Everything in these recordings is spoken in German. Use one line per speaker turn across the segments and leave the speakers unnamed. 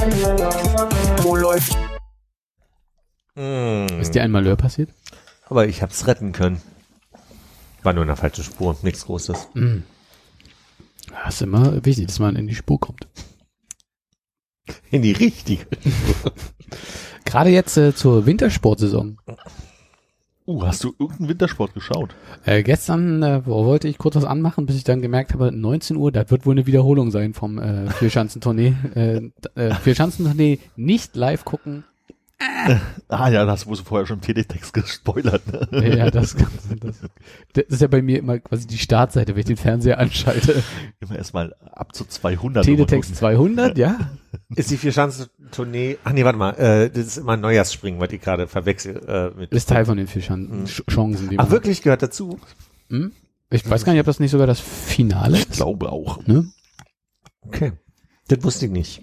Wo läuft?
Mm,
Ist dir ein Malheur passiert?
aber ich hab's retten können. War nur in der falschen Spur, nichts Großes.
Das ist immer wichtig, dass man in die Spur kommt.
In die richtige.
Gerade jetzt äh, zur Wintersportsaison.
Uh, hast du irgendeinen Wintersport geschaut?
Äh, gestern äh, wo wollte ich kurz was anmachen, bis ich dann gemerkt habe, 19 Uhr, das wird wohl eine Wiederholung sein vom äh, Vierschanzentournee. äh, äh, Vierschanzentournee nicht live gucken.
Ah ja, das hast du vorher schon im Teletext gespoilert. Ne?
Ja, das, das, das ist ja bei mir immer quasi die Startseite, wenn ich den Fernseher anschalte.
Immer erstmal ab zu 200.
Teletext 200, ja.
Ist die Vierschanzentournee, ach nee, warte mal, äh, das ist immer ein Neujahrsspringen, was ich gerade verwechsel äh, mit.
Ist Teil von den Vierschanzen. die
Ach
man-
wirklich, gehört dazu?
Hm? Ich weiß gar nicht, ob das nicht sogar das Finale
Ich
ist.
glaube auch.
Ne?
Okay. Das wusste ich nicht.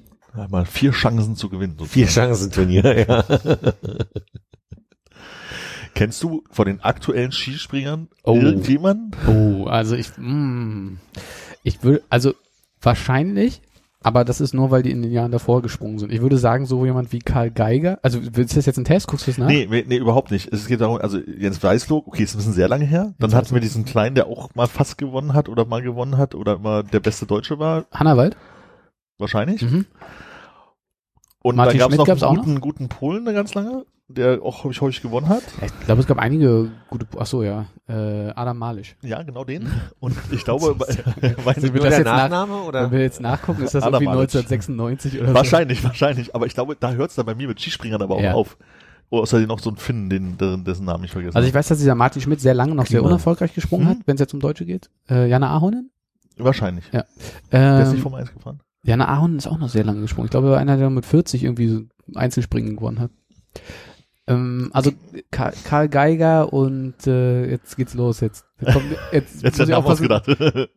Mal vier Chancen zu gewinnen. sozusagen.
Vier Chancenturnier, ja.
Kennst du von den aktuellen Skispringern
Oh.
irgendjemanden?
Oh, also ich, mm, ich würde, also wahrscheinlich, aber das ist nur, weil die in den Jahren davor gesprungen sind. Ich würde sagen, so jemand wie Karl Geiger, also ist das jetzt ein Test? Guckst du es nach?
Nee, nee, überhaupt nicht. Es geht darum, also Jens Weißlog, okay, ist ein bisschen sehr lange her. Dann hatten wir diesen kleinen, der auch mal fast gewonnen hat oder mal gewonnen hat oder mal der beste Deutsche war,
Hannawald?
wahrscheinlich.
Mhm.
Und
Martin
da gab es noch einen guten, guten Polen, der ganz lange, der auch häufig, häufig gewonnen hat.
Ich glaube, es gab einige gute, ach so, ja, äh, Adam Malisch.
Ja, genau den. Und ich glaube,
wir
Nur
das
der
jetzt nach,
Nachname oder?
wenn wir jetzt nachgucken, ist das
Adam
irgendwie
Malic.
1996 oder
wahrscheinlich, wahrscheinlich. Aber ich glaube, da hört es dann bei mir mit Skispringern aber auch
Ja.
auf. Oh, außerdem noch so ein Finn, den, dessen Namen ich vergessen
so. Also ich weiß, dass dieser Martin Schmidt sehr lange noch sehr
Klima.
unerfolgreich gesprungen
Mhm.
hat, wenn es jetzt um Deutsche geht. Äh, Jana Ahonen?
Wahrscheinlich.
Ja.
Der ist
Ähm,
nicht vom Eis gefahren.
Jana Ahonen ist auch noch sehr lange gesprungen. Ich glaube, er war einer, der mit 40 irgendwie so Einzelspringen gewonnen hat. Ähm, also Karl, Karl Geiger und äh, jetzt geht's los. Jetzt, jetzt, kommt, jetzt,
Jetzt
ich
er
aufpassen.
ausgedacht.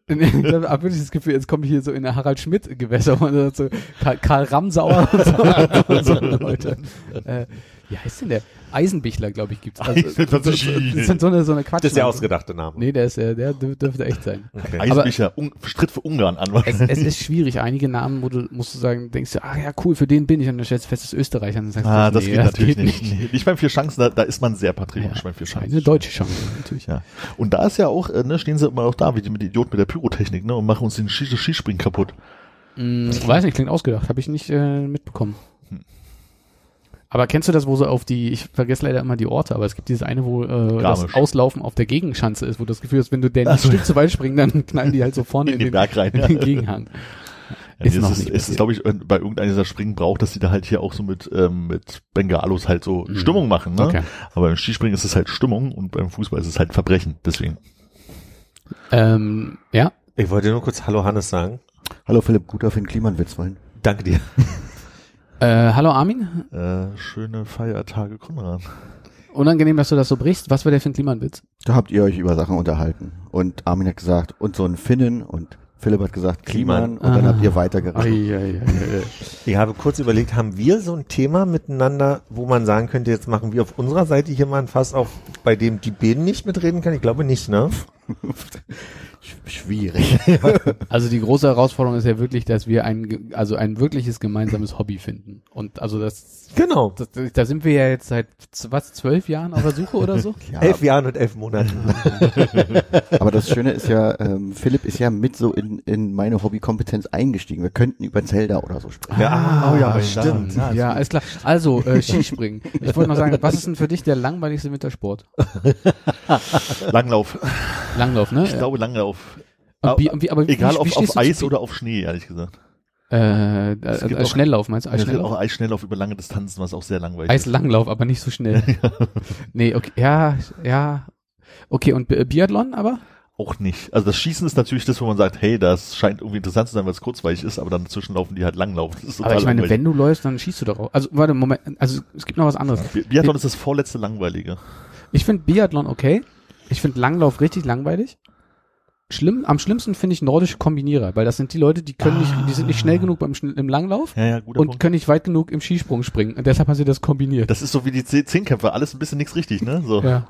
ich habe wirklich das Gefühl, jetzt komme ich hier so in der Harald Schmidt Gewässer und so Karl, Karl Ramsauer und so, und so Leute. Äh, wie heißt denn der? Eisenbichler, glaube ich, gibt's. Also, das, das ist so eine, so eine Quatsch.
Das ist der ausgedachte Name.
Nee, der ist der dür- dürfte echt sein.
Okay.
Eisenbicher, un, stritt für Ungarn an.
Es, es ist schwierig. Einige Namen, wo du musst du sagen, denkst du, ah ja, cool, für den bin ich und dann stellst du fest, das ist Österreich und dann sagst
ah,
du,
das
nee,
geht natürlich
geht
nicht. Nee, nicht beim Vier Chancen, da, da ist man sehr patriotisch
Ja,
beim Vier
Eine
Chancen.
deutsche Chance, natürlich.
Ja. Und da ist ja auch, äh, ne, stehen sie immer noch da, wie die mit Idioten mit der Pyrotechnik, ne, und machen uns den Skis Skispringen kaputt.
Hm, weiß nicht, klingt ausgedacht. Habe ich nicht äh, mitbekommen.
Hm.
Aber kennst du das, wo so auf die, ich vergesse leider immer die Orte, aber es gibt dieses eine, wo äh, das. Auslaufen auf der Gegenschanze ist, wo du das Gefühl hast, wenn du den
Ach
ein
so.
Stück zu weit springen, dann knallen die halt so vorne
In
in,
den
den,
Berg rein,
in den Gegenhang.
Ja,
Ist
ist
noch
es,
nicht
ist glaube ich, bei irgendeinem dieser Springen braucht, dass die da halt hier auch so mit, ähm, mit Bengalos halt so
Mhm.
Stimmung machen, ne?
Okay.
Aber beim Skispringen ist es halt Stimmung und beim Fußball ist es halt Verbrechen, deswegen.
Ähm, ja,
Ich wollte nur kurz Hallo Hannes sagen.
Hallo Philipp, guter Finn Kliman-Witz wollen.
Danke dir.
Äh, hallo Armin.
Äh, schöne Feiertage, Konrad.
Unangenehm, dass du das so brichst. Was war der für ein Klimanwitz?
Da habt ihr euch über Sachen unterhalten. Und Armin hat gesagt, und so ein Finnen und Philipp hat gesagt Kliman und dann
Ah.
habt ihr weitergeredet.
Ei, ei.
Ich habe kurz überlegt, haben wir so ein Thema miteinander, wo man sagen könnte, jetzt machen wir auf unserer Seite hier mal ein Fass auf, bei dem die beiden nicht mitreden können? Ich glaube nicht, ne?
Sch- Schwierig.
Also die große Herausforderung ist ja wirklich, dass wir ein, also ein wirkliches gemeinsames Hobby finden. Und also das,
Genau.
das da sind wir ja jetzt seit was zwölf Jahren auf der Suche oder so.
Ja,
Elf Jahren und elf Monaten.
aber das Schöne ist ja, ähm, Philipp ist ja mit so in, in meine Hobbykompetenz eingestiegen. Wir könnten über Zelda oder so sprechen.
Ja,
oh ja,
stimmt.
Ja,
Ja, alles klar. Also äh, Skispringen. Ich wollte noch sagen, was ist denn für dich der langweiligste Wintersport?
Langlauf.
Langlauf, ne?
Ich glaube Langlauf.
Und wie, aber
Egal
wie,
auf
zu
Eis oder auf Schnee, ehrlich gesagt.
Äh, äh, äh, Schnelllauf meinst du? Eisschnelllauf?
auch Eisschnelllauf über lange Distanzen, was auch sehr langweilig ist.
Eislanglauf, aber nicht so schnell. Nee, okay, ja, ja. Okay, und Bi- Biathlon aber?
auch nicht. Also das Schießen ist natürlich das, wo man sagt, hey, das scheint irgendwie interessant zu sein, weil es kurzweilig ist, aber dann dazwischen laufen die halt langlaufen.
Aber ich meine,
langweilig.
wenn du läufst, dann schießt du doch auch. Also, warte, Moment, also es gibt noch was anderes.
Bi- Biathlon ist das vorletzte langweilige.
Ich finde Biathlon okay. Ich finde Langlauf richtig langweilig. Schlimm, am schlimmsten finde ich nordische Kombinierer, weil das sind die Leute, die können nicht, die sind nicht schnell genug beim im Langlauf
Ja, ja, guter
und
Punkt.
können nicht weit genug im Skisprung springen. Und deshalb haben sie das kombiniert.
Das ist so wie die Zeh- Zehnkämpfer, alles ein bisschen nichts richtig, ne? So.
ja.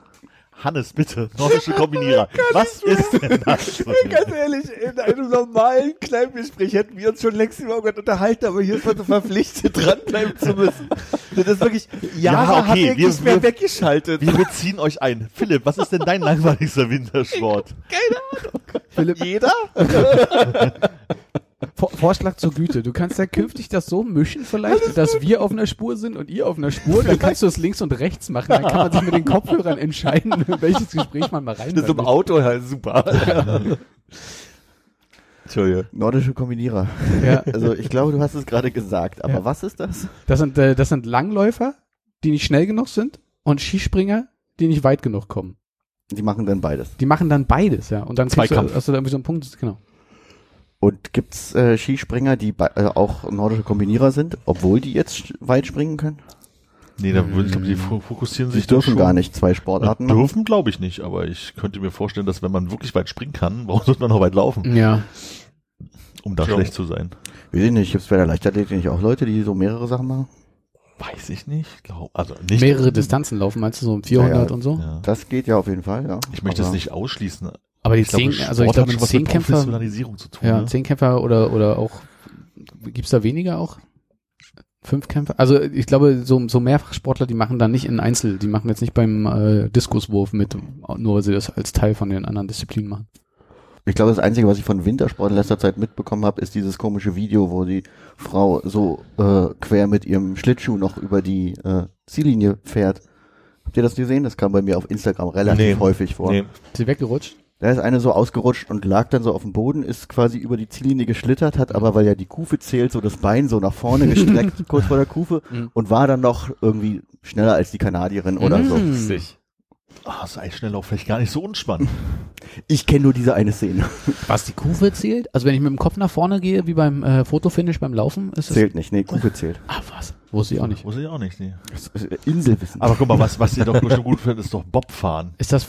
Hannes, bitte, nordische Kombinierer. Was ist denn das?
Ganz ehrlich, in einem normalen Kleingespräch hätten wir uns schon längst über irgendwas unterhalten, aber hier ist man so verpflichtet, dranbleiben zu müssen. Das ist wirklich, Jahre
Ja, okay,
hat
wir-
nicht mehr
wir-
weggeschaltet.
Wir beziehen euch ein. Philipp, was ist denn dein langweiligster Wintersport?
Philipp,
Jeder?
Vor Vorschlag zur Güte. Du kannst ja künftig das so mischen vielleicht, dass wir auf einer Spur sind und ihr auf einer Spur. Dann kannst du es links und rechts machen. Dann kann man sich mit den Kopfhörern entscheiden, welches Gespräch man mal rein
Das ist im Auto halt super. Entschuldige.
Nordische Kombinierer.
Ja,
Also ich glaube, du hast es gerade gesagt, aber
Ja.
was ist das?
das sind, äh, das sind Langläufer, die nicht schnell genug sind und Skispringer, die nicht weit genug kommen.
Die machen dann beides.
Die machen dann beides, ja. Und dann kriegst du,
Zweikampf.
hast du da irgendwie so einen Punkt, genau.
Und gibt's äh, Skispringer, die bei, äh, auch nordische Kombinierer sind, obwohl die jetzt weit springen können?
Nee, da würde ich glaube, die fo- fokussieren
Sie
sich dann
dürfen
schon.
gar nicht zwei Sportarten machen.
Dürfen glaube ich nicht, aber ich könnte mir vorstellen, dass wenn man wirklich weit springen kann, warum sollte man noch weit laufen,
Ja.
um da
Ja.
schlecht zu sein?
Weiß ich nicht, gibt's bei der Leichtathletik nicht auch Leute, die so mehrere Sachen machen?
Weiß ich nicht, glaub, also nicht.
Mehrere Distanzen laufen, meinst du, so um 400
Ja,
und so?
Ja.
Das geht ja auf jeden Fall, ja.
Ich möchte es nicht ausschließen.
Aber die zehn, also ich glaube, Zehnkämpfer,
Professionalisierung zu tun.
ja,
ne?
Zehnkämpfer oder, oder auch, gibt's da weniger auch? Fünfkämpfer? Also ich glaube, so, so Mehrfachsportler, die machen dann nicht in Einzel, die machen jetzt nicht beim äh, Diskuswurf mit, nur weil sie das als Teil von den anderen Disziplinen machen.
Ich glaube, das Einzige, was ich von Wintersport in letzter Zeit mitbekommen habe, ist dieses komische Video, wo die Frau so äh, quer mit ihrem Schlittschuh noch über die äh, Ziellinie fährt. Habt ihr das gesehen? Das kam bei mir auf Instagram relativ
Nee.
häufig vor.
Nee.
Ist sie weggerutscht?
Da ist eine so ausgerutscht und lag dann so auf dem Boden, ist quasi über die Ziellinie geschlittert, hat aber, weil ja die Kufe zählt, so das Bein so nach vorne gestreckt, kurz vor der Kufe,
Mhm.
und war dann noch irgendwie schneller als die Kanadierin oder so.
Mhm.
Sich.
Ah, das Eisschnelllauf vielleicht gar nicht so unspannend.
Ich kenne nur diese eine Szene.
Was die Kufe zählt? Also wenn ich mit dem Kopf nach vorne gehe, wie beim äh, Fotofinish beim Laufen, ist das...
Zählt nicht, nee, Kufe zählt.
Ah, was? Wusste ich auch nicht.
Muss ich auch nicht, nee.
Das ist, Inselwissen.
Aber guck mal, was, was ihr doch bestimmt gut findet, ist doch Bobfahren.
Ist das...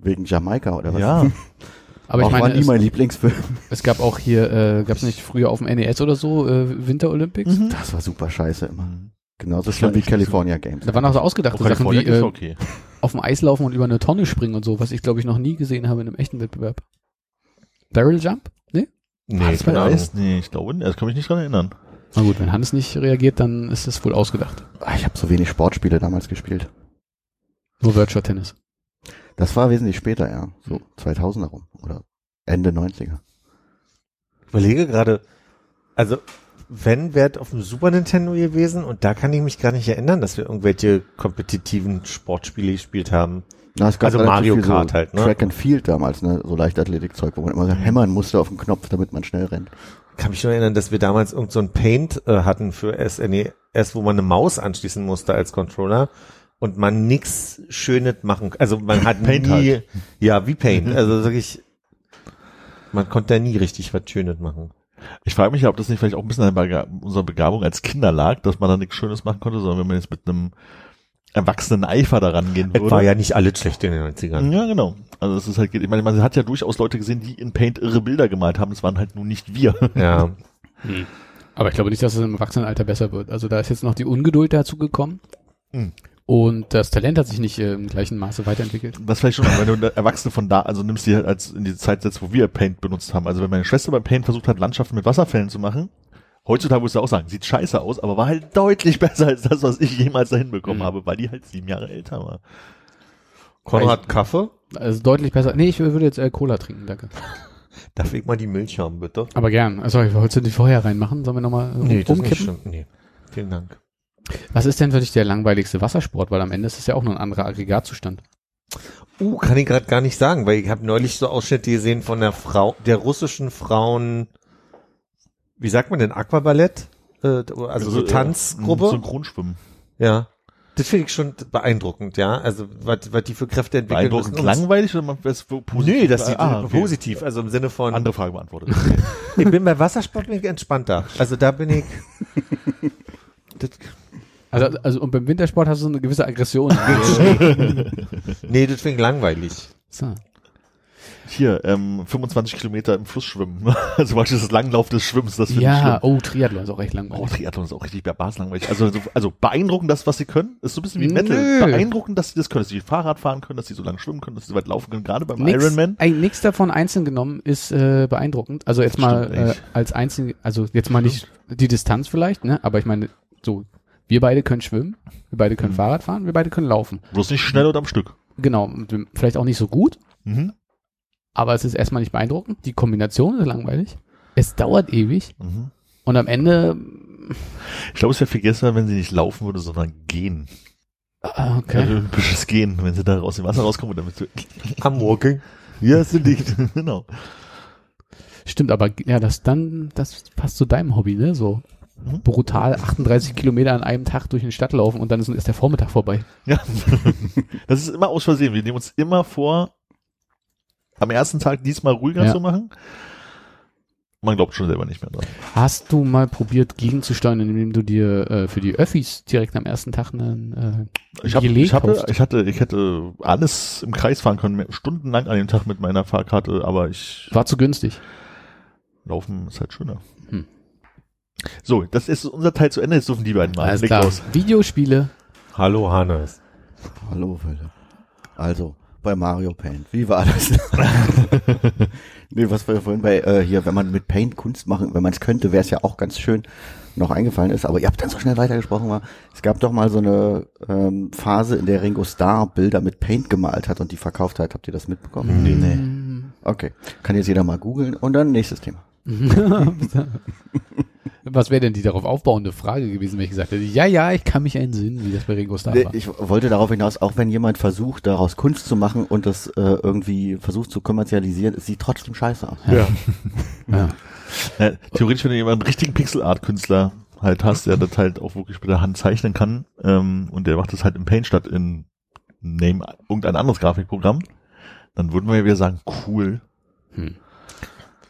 Wegen Jamaika oder was?
Ja.
Aber ich
Auch war
meine,
nie
es,
mein Lieblingsfilm.
es gab auch hier, äh, gab es nicht früher auf dem NES oder so, äh, Winter Olympics?
Mhm.
Das war super scheiße immer. Genauso
Das
schlimm wie California Games.
Da waren auch so ausgedachte
Auch
Sachen wie äh,
okay.
auf dem Eis laufen und über eine Tonne springen und so, was ich glaube ich noch nie gesehen habe in einem echten Wettbewerb. Barrel Jump? Nee?
Nee,
das war
keine Ahnung.
Eis? Nee, ich glaube, nicht. das kann mich nicht dran erinnern.
Na gut, wenn Hannes nicht reagiert, dann ist das wohl ausgedacht.
Ah, Ich habe so wenig Sportspiele damals gespielt.
Nur Virtual Tennis.
Das war wesentlich später, ja. So 2000er rum. Oder Ende 90er.
Ich überlege gerade, also wenn wäre auf dem Super Nintendo gewesen und da kann ich mich gar nicht erinnern, dass wir irgendwelche kompetitiven Sportspiele gespielt haben.
Na, es gab
Also Mario Kart
so
halt, ne?
Track and Field damals, ne? So Leichtathletikzeug, wo man immer so hämmern musste auf den Knopf, damit man schnell rennt.
Kann mich nur erinnern, dass wir damals irgend so ein Paint äh, hatten für SNES, wo man eine Maus anschließen musste als Controller und man nix Schönes machen. Also man hat
Paint
nie,
halt.
ja wie Paint. Also wirklich, man konnte da nie richtig was Schönes machen.
Ich frage mich ja, ob das nicht vielleicht auch ein bisschen an Bega- unserer Begabung als Kinder lag, dass man da nichts Schönes machen konnte, sondern wenn man jetzt mit einem erwachsenen Eifer daran gehen
Es
würde.
war ja nicht alles schlecht in den 90ern.
ja, genau. Also es ist halt, ich meine, man hat ja durchaus Leute gesehen, die in Paint irre Bilder gemalt haben. Das waren halt nun nicht wir.
Ja.
Aber ich glaube nicht, dass es im Erwachsenenalter besser wird. Also da ist jetzt noch die Ungeduld dazu gekommen.
Mhm.
Und das Talent hat sich nicht äh, im gleichen Maße weiterentwickelt.
Das vielleicht schon, wenn du Erwachsene von da, also nimmst die halt als in die Zeit setzt, wo wir Paint benutzt haben. Also wenn meine Schwester bei Paint versucht hat, Landschaften mit Wasserfällen zu machen, heutzutage musst du auch sagen, sieht scheiße aus, aber war halt deutlich besser als das, was ich jemals da hinbekommen
Mhm.
habe, weil die halt sieben Jahre älter war.
Konrad Kaffee?
Also deutlich besser. Nee, ich würde jetzt äh, Cola trinken, danke.
Darf ich mal die Milch haben, bitte?
Aber gern. Also wolltest du die vorher reinmachen? Sollen wir nochmal äh, umkippen?
stimmt. Nee. Vielen Dank.
Was ist denn für dich der langweiligste Wassersport? Weil am Ende ist es ja auch nur ein anderer Aggregatzustand.
Uh, kann ich gerade gar nicht sagen, weil ich habe neulich so Ausschnitte gesehen von der Frau, der russischen Frauen, wie sagt man denn, Aquaballett? Äh, also so Tanzgruppe?
Synchronschwimmen.
Ja. Das finde ich schon beeindruckend, ja. Also, was, was die für Kräfte entwickeln
Beeindruckend
müssen.
langweilig oder man wo positiv?
Nee, das sieht
ah, okay.
positiv, also im Sinne von,
Andere Frage beantwortet.
ich bin bei Wassersport bin ich entspannter. Also da bin ich, das,
Also, also und beim Wintersport hast du so eine gewisse Aggression.
nee, das ich langweilig.
so.
Hier, ähm, 25 Kilometer im Fluss schwimmen. Also beispielsweise das Langlauf des Schwimmens, das finde ich
Ja, oh, Triathlon ist auch echt
Oh,
langweilig.
Triathlon ist auch richtig berbars langweilig. Also, so, also beeindruckend das, was sie können. Ist so ein bisschen wie Metal.
Nö.
Beeindruckend, dass sie das können, dass sie Fahrrad fahren können, dass sie so lang schwimmen können, dass sie so weit laufen können, gerade beim
Nix,
Ironman.
Ein, nix davon einzeln genommen ist äh, beeindruckend. Also jetzt mal
Stimmt
äh,
nicht.
als einzeln, also jetzt mal nicht die Distanz vielleicht, ne? Aber ich meine, so, wir beide können schwimmen, wir beide können
Mhm.
Fahrrad fahren, wir beide können laufen.
Bloß nicht schnell oder am Stück.
Genau, und vielleicht auch nicht so gut,
Mhm.
aber es ist erstmal nicht beeindruckend. Die Kombination ist langweilig. Es dauert ewig
Mhm.
und am Ende,
Ich glaube, es wäre viel besser, wenn sie nicht laufen würde, sondern gehen.
ah, okay.
Also, Olympisches Gehen, wenn sie da aus dem Wasser rauskommen, damit sie,
Am Walking. Ja, ist nicht.
genau.
Stimmt, aber ja, das dann, das passt zu deinem Hobby, ne? So
Mhm.
brutal 38 Kilometer an einem Tag durch eine Stadt laufen und dann ist, ist der Vormittag vorbei.
Ja. Das ist immer aus Versehen. Wir nehmen uns immer vor, am ersten Tag diesmal ruhiger
Ja.
zu machen. Man glaubt schon selber nicht mehr dran.
Hast du mal probiert, gegenzusteuern, indem du dir äh, für die Öffis direkt am ersten Tag einen äh,
Ich, hab, ich, hatte, ich hatte, ich hätte alles im Kreis fahren können, stundenlang an dem Tag mit meiner Fahrkarte, aber ich
War zu günstig.
laufen ist halt schöner.
Hm.
So, das ist unser Teil zu Ende. Jetzt dürfen die beiden mal.
Alles
Leg
klar.
los.
Videospiele.
Hallo Hannes.
Hallo, Philipp. Also, bei Mario Paint, wie war das? nee, was wir vorhin bei, äh, hier, wenn man mit Paint Kunst machen, wenn man es könnte, wäre es ja auch ganz schön noch eingefallen ist, aber ihr habt dann so schnell weitergesprochen, war, es gab doch mal so eine ähm, Phase, in der Ringo Starr Bilder mit Paint gemalt hat und die verkauft hat. Habt ihr das mitbekommen?
Nee.
Okay, kann jetzt jeder mal googeln und dann nächstes Thema.
Was wäre denn die darauf aufbauende Frage gewesen, wenn ich gesagt hätte, ja, ja, ich kann mich entsinnen, wie das bei Ringo Starr war.
Ich wollte darauf hinaus, auch wenn jemand versucht, daraus Kunst zu machen und das äh, irgendwie versucht zu kommerzialisieren, es sieht trotzdem scheiße aus.
Ja.
Ja.
Ja, theoretisch, wenn du jemanden einen richtigen Pixel-Art-Künstler halt hast, der das halt auch wirklich mit der Hand zeichnen kann, ähm, und der macht das halt im Paint statt in Name irgendein anderes Grafikprogramm, dann würden wir ja wieder sagen, cool.
Hm.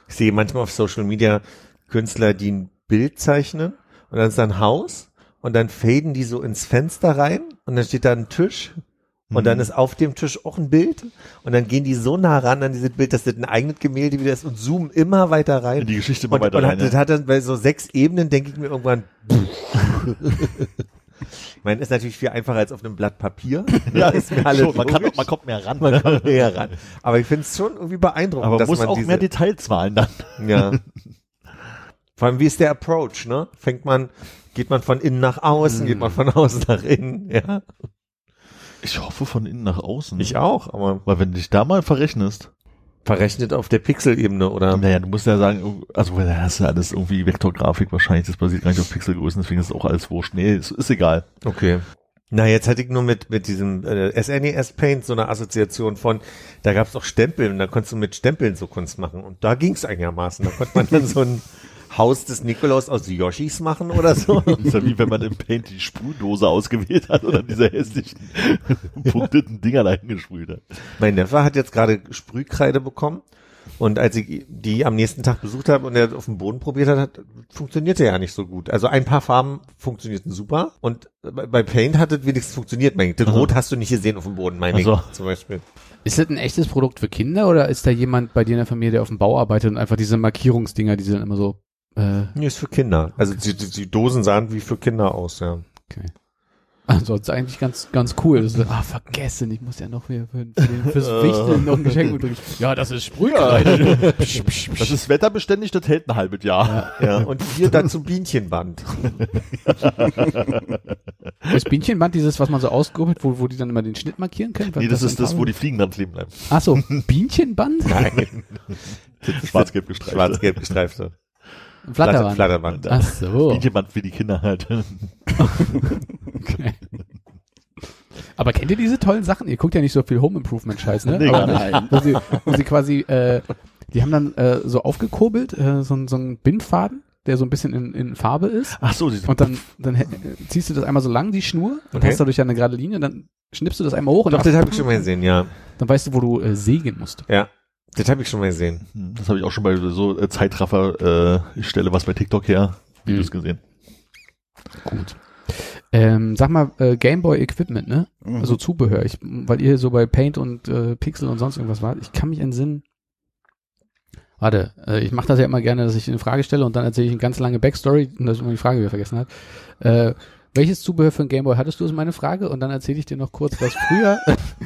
Ich sehe manchmal auf Social Media Künstler, die ein Bild zeichnen und dann ist da ein Haus und dann faden die so ins Fenster rein und dann steht da ein Tisch und dann
Mhm.
ist auf dem Tisch auch ein Bild und dann gehen die so nah ran an dieses Bild, dass das ein eigenes Gemälde wieder ist und zoomen immer weiter rein.
In die Geschichte immer
Und,
weiter
und
rein.
hat, das
ja.
hat dann bei so sechs Ebenen, denke ich mir irgendwann. ich meine, ist natürlich viel einfacher als auf einem Blatt Papier.
Ja,
ist mir alles
schon, man, kann, man kommt mehr ran.
Man kommt näher ran. Aber ich finde es schon irgendwie beeindruckend,
Aber man muss
man
auch
diese,
mehr Details malen dann.
ja. Vor allem, wie ist der Approach, ne? Fängt man, geht man von innen nach außen, geht man von außen nach innen, ja?
Ich hoffe von innen nach außen.
Ich auch, aber
Weil wenn du dich da mal verrechnest,
verrechnet auf der Pixelebene oder?
naja, du musst ja sagen, also weil da hast du alles irgendwie Vektorgrafik wahrscheinlich, das basiert gar nicht auf Pixelgrößen, deswegen ist auch alles wurscht. Nee, ist, ist egal.
Okay. Na, jetzt hatte ich nur mit, mit diesem äh, SNES Paint so eine Assoziation von, da gab es auch Stempel und da konntest du mit Stempeln so Kunst machen und da ging es einigermaßen. Da konnte man dann so ein Haus des Nikolaus aus Yoshis machen oder so.
Das ist ja wie wenn man im Paint die Sprühdose ausgewählt hat oder diese hässlichen punkteten Dinger da hingesprüht hat.
mein Neffe hat jetzt gerade Sprühkreide bekommen und als ich die am nächsten Tag besucht habe und er auf dem Boden probiert hat, hat funktionierte ja nicht so gut. Also ein paar Farben funktionierten super und bei Paint hat es wenigstens funktioniert. Mein, das
Aha.
Rot hast du nicht gesehen auf dem Boden, meine
Ach so.
ich zum Beispiel.
Ist das ein echtes Produkt für Kinder oder ist da jemand bei dir in der Familie, der auf dem Bau arbeitet und einfach diese Markierungsdinger, die sind dann immer so, äh,
Nee, ist für Kinder. Also die, die, die Dosen sahen wie für Kinder aus, ja.
okay. Ansonsten eigentlich ganz, ganz cool. Das ist, ah, vergessen, ich muss ja noch für, für, fürs Wichteln noch ein Geschenk mitbringen. Ja, das ist Sprühkreide. Psch, psch, psch.
Das ist wetterbeständig, das hält ein halbes Jahr.
Ja, und hier dazu Bienchenband.
Ist Bienchenband dieses, was man so ausgrubbelt, wo, wo die dann immer den Schnitt markieren können?
Nee, das
Was
ist das, wo die Fliegen dran kleben bleiben.
Ach so, Bienchenband?
Nein,
Schwarz-gelb gestreift.
schwarz-gelb gestreifte.
Flatterband.
Flatterband.
Ach so.
Bienchenband für die Kinder halt.
Okay. Aber kennt ihr diese tollen Sachen? Ihr guckt ja nicht so viel Home Improvement Scheiß, ne?
Nee, nicht.
Wo sie, wo sie quasi, äh, die haben dann äh, so aufgekurbelt, äh, so, ein- so einen Bindfaden, der so ein bisschen in, in Farbe ist.
Ach so, diese
Und dann, dann ziehst du das einmal so lang, die Schnur, und
Okay.
hast dadurch ja eine gerade Linie, dann schnippst du das einmal hoch und
Doch, das habe ich schon mal gesehen, ja.
dann weißt du, wo du äh, sägen musst.
Ja. Das habe ich schon mal gesehen.
Hm, Das habe ich auch schon bei so äh, Zeitraffer, äh, ich stelle was bei TikTok her, Videos
Mhm.
gesehen.
Gut. Ähm, sag mal, äh, Gameboy Equipment, ne?
Mhm.
Also Zubehör. Ich, weil ihr so bei Paint und äh, Pixel und sonst irgendwas wart. Ich kann mich entsinnen. Warte, äh, ich mache das ja immer gerne, dass ich eine Frage stelle und dann erzähle ich eine ganz lange Backstory und dass ich immer die Frage wieder vergessen habe. Äh, welches Zubehör für ein Gameboy hattest du, ist meine Frage. Und dann erzähle ich dir noch kurz, was früher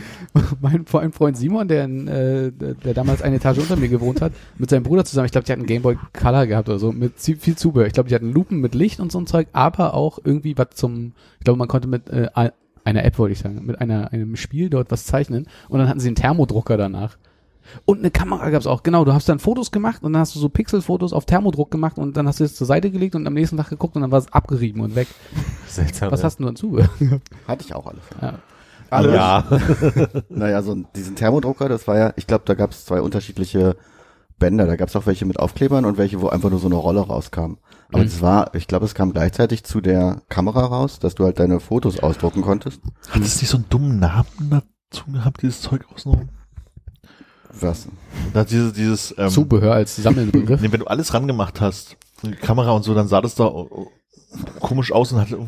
mein, Freund Simon, der, in, äh, der, damals eine Etage unter mir gewohnt hat, mit seinem Bruder zusammen, ich glaube, die hatten Gameboy Color gehabt oder so, mit viel Zubehör. Ich glaube, die hatten Lupen mit Licht und so ein Zeug, aber auch irgendwie was zum, ich glaube, man konnte mit äh, ein- einer App, wollte ich sagen, mit einer, einem Spiel dort was zeichnen und dann hatten sie einen Thermodrucker danach. Und eine Kamera gab's auch, genau. Du hast dann Fotos gemacht und dann hast du so Pixelfotos auf Thermodruck gemacht und dann hast du es zur Seite gelegt und am nächsten Tag geguckt und dann war es abgerieben und weg.
Seltsam.
Was
ja.
hast du denn Zubehör?
Hatte ich auch alles.
ja.
Alles.
Ja.
Naja, so diesen Thermodrucker, das war ja, ich glaube, da gab es zwei unterschiedliche Bänder. Da gab es auch welche mit Aufklebern und welche, wo einfach nur so eine Rolle rauskam. Aber
Mhm.
das war, ich glaube, es kam gleichzeitig zu der Kamera raus, dass du halt deine Fotos ausdrucken konntest.
Hat es nicht so einen dummen Namen dazu gehabt, dieses Zeug außenrum?
Was?
Da hat dieses, dieses, ähm,
Zubehör als Sammelbegriff.
nee, wenn du alles rangemacht hast, die Kamera und so, dann sah das da oh, oh, komisch aus und hatte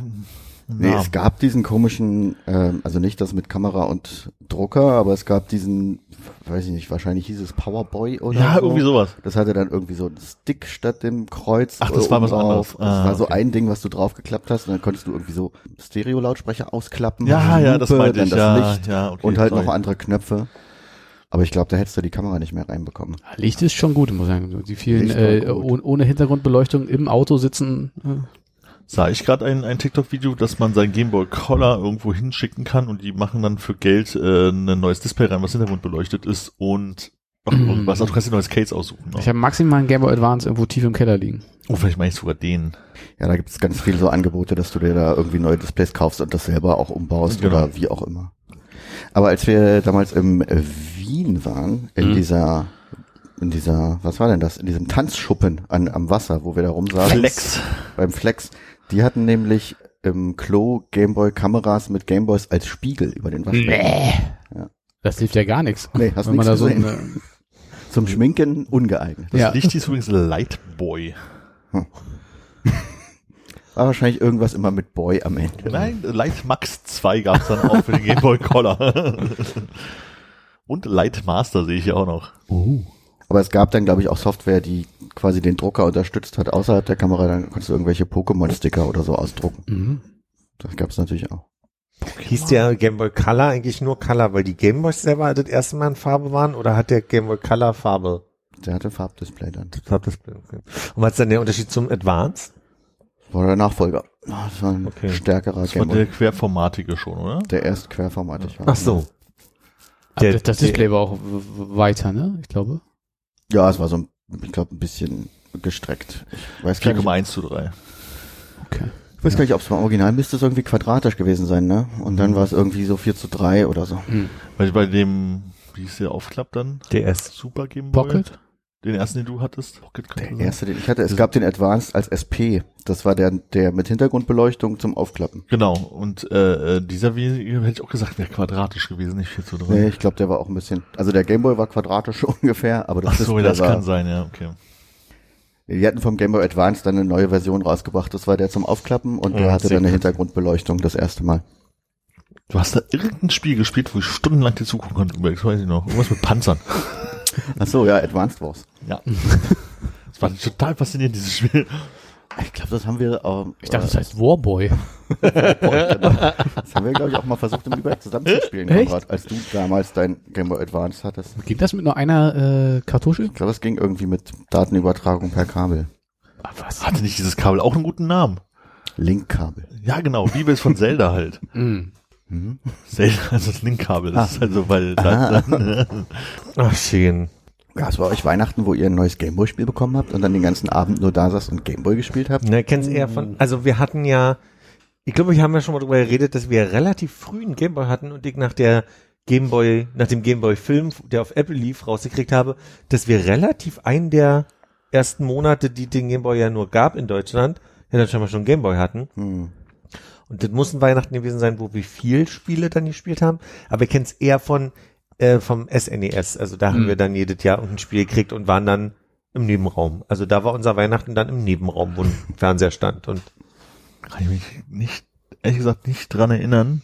Nee, es gab diesen komischen, ähm, also nicht das mit Kamera und Drucker, aber es gab diesen, weiß ich nicht, wahrscheinlich hieß es Powerboy oder
ja,
so.
irgendwie sowas.
Das hatte dann irgendwie so einen Stick statt dem Kreuz.
Ach, das war was anderes.
drauf. Das
Ah,
war so
okay.
ein Ding, was du draufgeklappt hast und dann konntest du irgendwie so Stereo-Lautsprecher ausklappen.
Ja,
die
ja, das
Lupe,
meinte ich.
das
Ja,
Licht
ja, okay,
und halt
sorry.
noch andere Knöpfe. Aber ich glaube, da hättest du die Kamera nicht mehr reinbekommen.
Licht ist schon gut, muss ich sagen. Die vielen äh,
gut.
ohne, Hintergrundbeleuchtung im Auto sitzen. Äh,
Sah ich gerade ein, ein TikTok-Video, dass man sein Gameboy Color irgendwo hinschicken kann und die machen dann für Geld äh, ein neues Display rein, was Hintergrundbeleuchtet ist und ach,
Mhm.
was, du kannst dir ein neues Case aussuchen.
ich habe maximal einen Gameboy Advance irgendwo tief im Keller liegen.
oh, vielleicht meine ich sogar den.
Ja, da gibt es ganz viele so Angebote, dass du dir da irgendwie neue Displays kaufst und das selber auch umbaust
Genau.
oder wie auch immer. Aber als wir damals im äh, Wien waren, in
Mhm.
dieser, in dieser, was war denn das? In diesem Tanzschuppen an, am Wasser, wo wir da rumsaßen.
Flex.
Beim Flex. Die hatten nämlich im Klo Gameboy-Kameras mit Gameboys als Spiegel über den Waschbecken. Ja.
Das hilft ja gar nichts.
Nee, hast
Wenn man da so
gesehen.
eine,
Zum Schminken ungeeignet.
Das
Ja.
Licht hieß übrigens Lightboy.
War wahrscheinlich irgendwas immer mit Boy am Ende.
Nein, Light Max 2 gab's dann auch für den Gameboy Color. und Light Master sehe ich hier auch noch.
Aber es gab dann, glaube ich, auch Software, die quasi den Drucker unterstützt hat außerhalb der Kamera. Dann konntest du irgendwelche Pokémon-Sticker oder so ausdrucken.
mhm.
Das gab es natürlich auch.
Hieß der Game Boy Color eigentlich nur Color, weil die Gameboys selber das erste Mal in Farbe waren oder hat der Game Boy Color Farbe?
Der hatte Farbdisplay dann.
Farbdisplay, okay. Und was ist dann der Unterschied zum Advanced?
War der Nachfolger. Das war ein
Okay.
stärkerer
Das war
Gameboy.
der querformatige schon, oder?
Der erst querformatig war.
Ach so.
Aber
Der-
das, das
der-
Display war auch w- w- weiter, ne? Ich glaube.
Ja, es war so, ein- ich glaube, ein bisschen gestreckt. Ich weiß gar nicht,
4,1 zu 3.
Okay.
ich weiß gar nicht ob es beim Original müsste es irgendwie quadratisch gewesen sein, ne? Und
Mhm.
dann war es irgendwie so 4 zu 3 oder so.
Hm.
Weil bei dem, wie hieß der Aufklapp dann?
DS.
Super Gameboy?
Pocket?
Den ersten, den du hattest?
Der
sein.
erste, den ich hatte, es gab den Advanced als SP. Das war der, der mit Hintergrundbeleuchtung zum Aufklappen.
Genau, und äh, äh, dieser wie hätte ich auch gesagt, wäre quadratisch gewesen, nicht 4 zu 3.
Nee, ich glaube, der war auch ein bisschen, also der Gameboy war quadratisch ungefähr, aber das
Ach so, das
war,
kann sein, ja, okay.
Die hatten vom Game Boy Advance dann eine neue Version rausgebracht. Das war der zum Aufklappen und der
Ja,
hatte
sehr
dann eine. Hintergrundbeleuchtung das erste Mal.
Du hast da irgendein Spiel gespielt, wo ich stundenlang dir zugucken konnte, das weiß ich noch. Irgendwas mit Panzern.
Ach so, ja, Advanced Wars.
Ja. Das war total faszinierend, dieses Spiel.
Ich glaube, das haben wir, ähm,
Ich dachte, das heißt Warboy.
äh, das haben wir, glaube ich, auch mal versucht, im Überblick zusammenzuspielen,
Echt?
Konrad, als du damals dein Game Boy Advance hattest.
Ging das mit nur einer äh, Kartusche?
Ich glaube, es ging irgendwie mit Datenübertragung per Kabel.
Ah, was?
Hatte nicht dieses Kabel auch einen guten Namen?
Linkkabel.
Ja, genau, wie es von Zelda halt.
Mhm.
Mhm.
Zelda, also das Linkkabel, das ist also, weil
Aha.
dann,
Ach, schön.
Ja, es war euch Weihnachten, wo ihr ein neues Gameboy Spiel bekommen habt und dann den ganzen Abend nur da saßt und Gameboy gespielt habt.
Ne, kennst eher von, also wir hatten ja, ich glaube, wir haben ja schon mal darüber geredet, dass wir relativ früh einen Gameboy hatten und ich nach der Gameboy, nach dem Gameboy Film, der auf Apple lief, rausgekriegt habe, dass wir relativ einen der ersten Monate, die den Gameboy ja nur gab in Deutschland, ja dann schon einen Gameboy hatten.
Hm.
Und das muss ein Weihnachten gewesen sein, wo wir viel Spiele dann gespielt haben. Aber wir kennen es eher von äh, vom SNES. Also da haben
Mhm.
wir dann jedes Jahr ein Spiel gekriegt und waren dann im Nebenraum. Also da war unser Weihnachten dann im Nebenraum, wo ein Fernseher stand. Und
Kann ich mich nicht, ehrlich gesagt, nicht dran erinnern.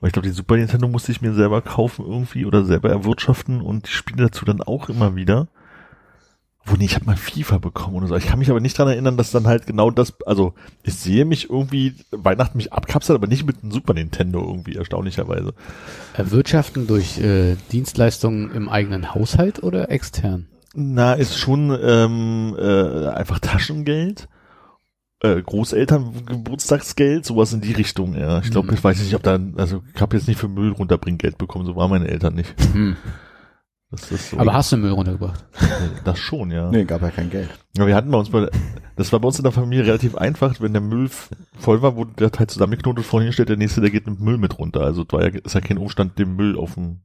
Weil ich glaube, die Super Nintendo musste ich mir selber kaufen irgendwie oder selber erwirtschaften und die Spiele dazu dann auch immer wieder. Wo nee, ich habe mal FIFA bekommen oder so. Ich kann mich aber nicht dran erinnern, dass dann halt genau das, also ich sehe mich irgendwie, Weihnachten mich abkapseln, aber nicht mit einem Super Nintendo irgendwie, erstaunlicherweise.
Erwirtschaften durch äh, Dienstleistungen im eigenen Haushalt oder extern?
Na, ist schon ähm, äh, einfach Taschengeld. Äh, Großeltern Geburtstagsgeld, sowas in die Richtung, ja. Ich glaube,
Mhm.
ich weiß nicht, ob da, also ich habe jetzt nicht für Müll runterbringen Geld bekommen, so waren meine Eltern nicht.
Hm.
Das ist so.
Aber hast du Müll runtergebracht?
das schon, ja.
Nee, gab ja kein Geld.
Ja, wir hatten bei uns bei, das war bei uns in der Familie relativ einfach, wenn der Müll voll war, wurde der Teil zusammengeknotet vorhin hingestellt, der nächste, der geht mit Müll mit runter. Also da ist ja kein Umstand, den Müll auf dem,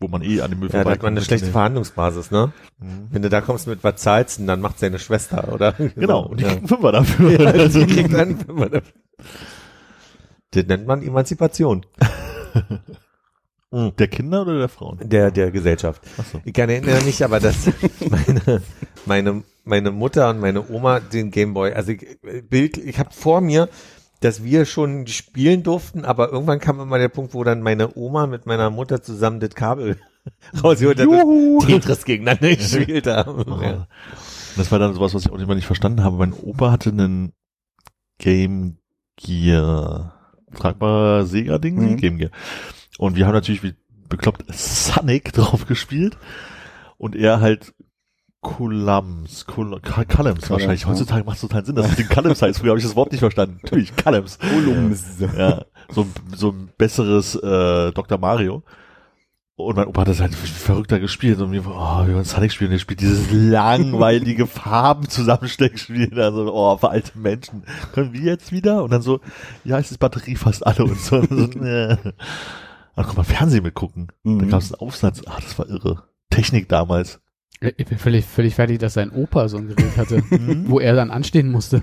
wo man eh an dem Müll
ja, da hat man eine schlechte. Verhandlungsbasis, ne?
Mhm.
Wenn du da kommst mit was zahlst, dann macht seine Schwester, oder?
Genau, und die
ja.
kriegen Fünfer dafür.
Ja,
Also-
die dann, wenn man das das nennt man Emanzipation
der Kinder oder der Frauen?
der, der Gesellschaft.
Achso.
Ich kann erinnere mich aber, dass meine, meine, meine Mutter und meine Oma den Gameboy, also ich, Bild, ich habe vor mir, dass wir schon spielen durften, aber irgendwann kam immer der Punkt, wo dann meine Oma mit meiner Mutter zusammen das Kabel rausgeholt hat und Tetris gegeneinander gespielt haben.
Oh.
Ja.
Das war dann sowas, was ich auch immer nicht verstanden habe. Mein Opa hatte einen Game Gear, tragbarer Sega-Ding,
Mhm.
Game Gear. Und wir haben natürlich wie bekloppt Sonic drauf gespielt. Und er halt Kulams, Kul Kalems wahrscheinlich.
ja.
Heutzutage macht es total Sinn, dass es den Kalems heißt. Früher habe ich das Wort nicht verstanden. Natürlich, Kalems. Ja, so, ein- so ein besseres äh, Dr. Mario. Und mein Opa hat das halt verrückter gespielt und mir oh, wir wollen Sonic spielen, der spielt dieses langweilige Farben-Zusammensteckspiel, also, oh, für alte Menschen. Können wir jetzt wieder? Und dann so, ja, es ist Batterie fast alle und so. so äh. Ach, guck mal, Fernsehen mitgucken. Da
Mhm.
gab es einen Aufsatz. Ach, das war irre. Technik damals.
Ich bin völlig, völlig fertig, dass sein Opa so ein Gerät hatte,
Mhm.
wo er dann anstehen musste.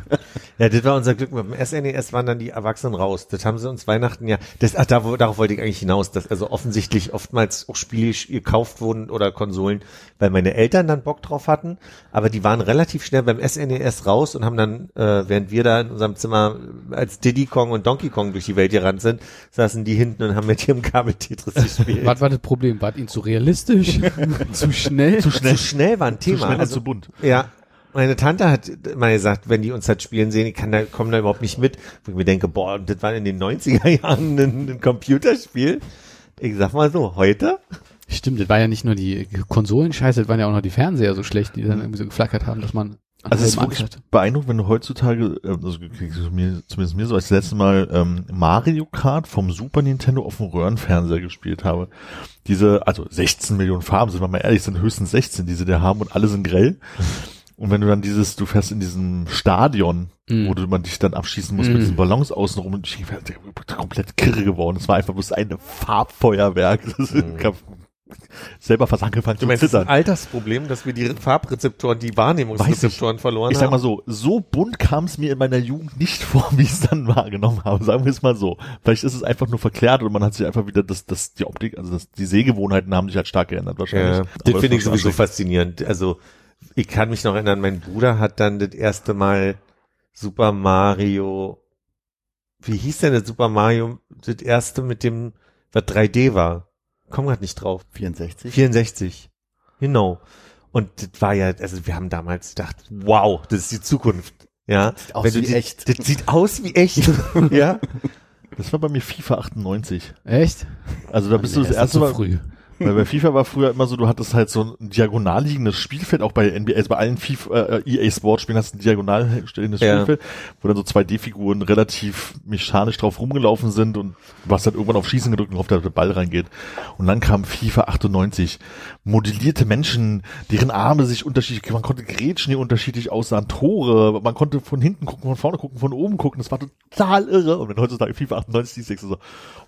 Ja, das war unser Glück. Mit dem SNES waren dann die Erwachsenen raus. Das haben sie uns Weihnachten ja, das, ach, da, darauf wollte ich eigentlich hinaus, dass also offensichtlich oftmals auch Spiele gekauft wurden oder Konsolen, weil meine Eltern dann Bock drauf hatten, aber die waren relativ schnell beim SNES raus und haben dann, äh, während wir da in unserem Zimmer als Diddy Kong und Donkey Kong durch die Welt gerannt sind, saßen die hinten und haben mit ihrem Kabel Tetris gespielt.
Was war das Problem? War ihn zu realistisch? zu schnell?
Zu schnell,
schnell war ein
zu
Thema.
schnell und
also,
zu bunt.
Ja, meine Tante hat mal gesagt, wenn die uns halt spielen sehen, ich kann da, komm da überhaupt nicht mit. Wo ich mir denke, boah, das war in den 90er Jahren ein, ein Computerspiel. Ich sag mal so, heute?
Stimmt, das war ja nicht nur die Konsolenscheiße, das waren ja auch noch die Fernseher so schlecht, die dann irgendwie so geflackert haben, dass man an
Also es ist wirklich
hat.
beeindruckend, wenn du heutzutage, also mir, zumindest mir so, als ich das letzte Mal ähm, Mario Kart vom Super Nintendo auf dem Röhrenfernseher gespielt habe. Diese, also 16 Millionen Farben, sind wir mal ehrlich, sind höchstens 16, die sie da haben und alle sind grell. Und wenn du dann dieses, du fährst in diesem Stadion,
Mhm.
wo du man dich dann abschießen musst
Mhm.
mit diesen Ballons außenrum und ich bin komplett kirre geworden. Es war einfach bloß ein Farbfeuerwerk. Das hab selber fast angefangen
Du
zu
meinst, das ist ein
zittern.
Altersproblem, dass wir die Farbrezeptoren, die Wahrnehmungsrezeptoren verloren
Ich sag mal
haben?
so, so bunt kam es mir in meiner Jugend nicht vor, wie ich es dann wahrgenommen habe. Sagen wir es mal so. Vielleicht ist es einfach nur verklärt und man hat sich einfach wieder das, das, die Optik, also das, die Sehgewohnheiten haben sich halt stark geändert wahrscheinlich.
Ja, das finde ich sowieso faszinierend. Also, ich kann mich noch erinnern, mein Bruder hat dann das erste Mal Super Mario, wie hieß denn das Super Mario, das erste mit dem, was 3D war? Komm grad nicht drauf.
64.
64. Genau. Und das war ja, also wir haben damals gedacht, wow, das ist die Zukunft. Ja.
Sieht aus
Wenn
wie
die,
echt.
Das sieht aus wie echt. ja.
Das war bei mir FIFA 98.
Echt?
Also da bist du das
Nee,
erste Mal,
früh.
Weil bei FIFA war früher immer so, du hattest halt so ein diagonal liegendes Spielfeld, auch bei NBA, also bei allen FIFA, äh, EA Sports Spielen hast du ein diagonal stehendes
Ja.
Spielfeld, wo dann so zwei D-Figuren relativ mechanisch drauf rumgelaufen sind und du hast dann irgendwann auf Schießen gedrückt und auf der der Ball reingeht. Und dann kam FIFA 98. Modellierte Menschen, deren Arme sich unterschiedlich, man konnte Grätschen, die unterschiedlich aussahen, Tore, man konnte von hinten gucken, von vorne gucken, von oben gucken, das war total irre. Und wenn heutzutage FIFA 98 siehst, denkst du so,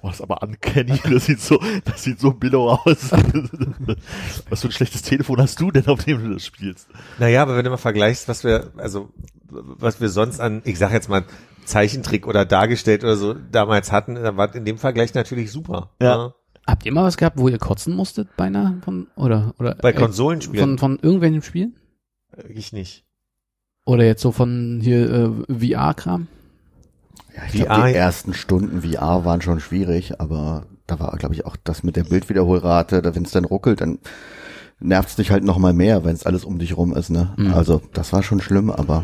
oh, das ist aber uncanny, das sieht so, das sieht so billow aus. Was für ein schlechtes Telefon hast du denn, auf dem du das spielst?
Naja, aber wenn du mal vergleichst, was wir, also was wir sonst an, ich sag jetzt mal, Zeichentrick oder dargestellt oder so damals hatten, dann war in dem Vergleich natürlich super.
Ja.
Habt ihr mal was gehabt, wo ihr kotzen musstet beinahe von oder oder
Bei
äh,
Konsolenspielen
von von irgendwelchen Spielen
ich nicht.
oder jetzt so von hier äh, VR-Kram?
Ja, ich glaube,
VR
die ersten Stunden VR waren schon schwierig, aber da war, glaube ich, auch das mit der Bildwiederholrate, da wenn es dann ruckelt, dann nervt's dich halt noch mal mehr, wenn es alles um dich rum ist. Ne?
Mhm.
Also das war schon schlimm, aber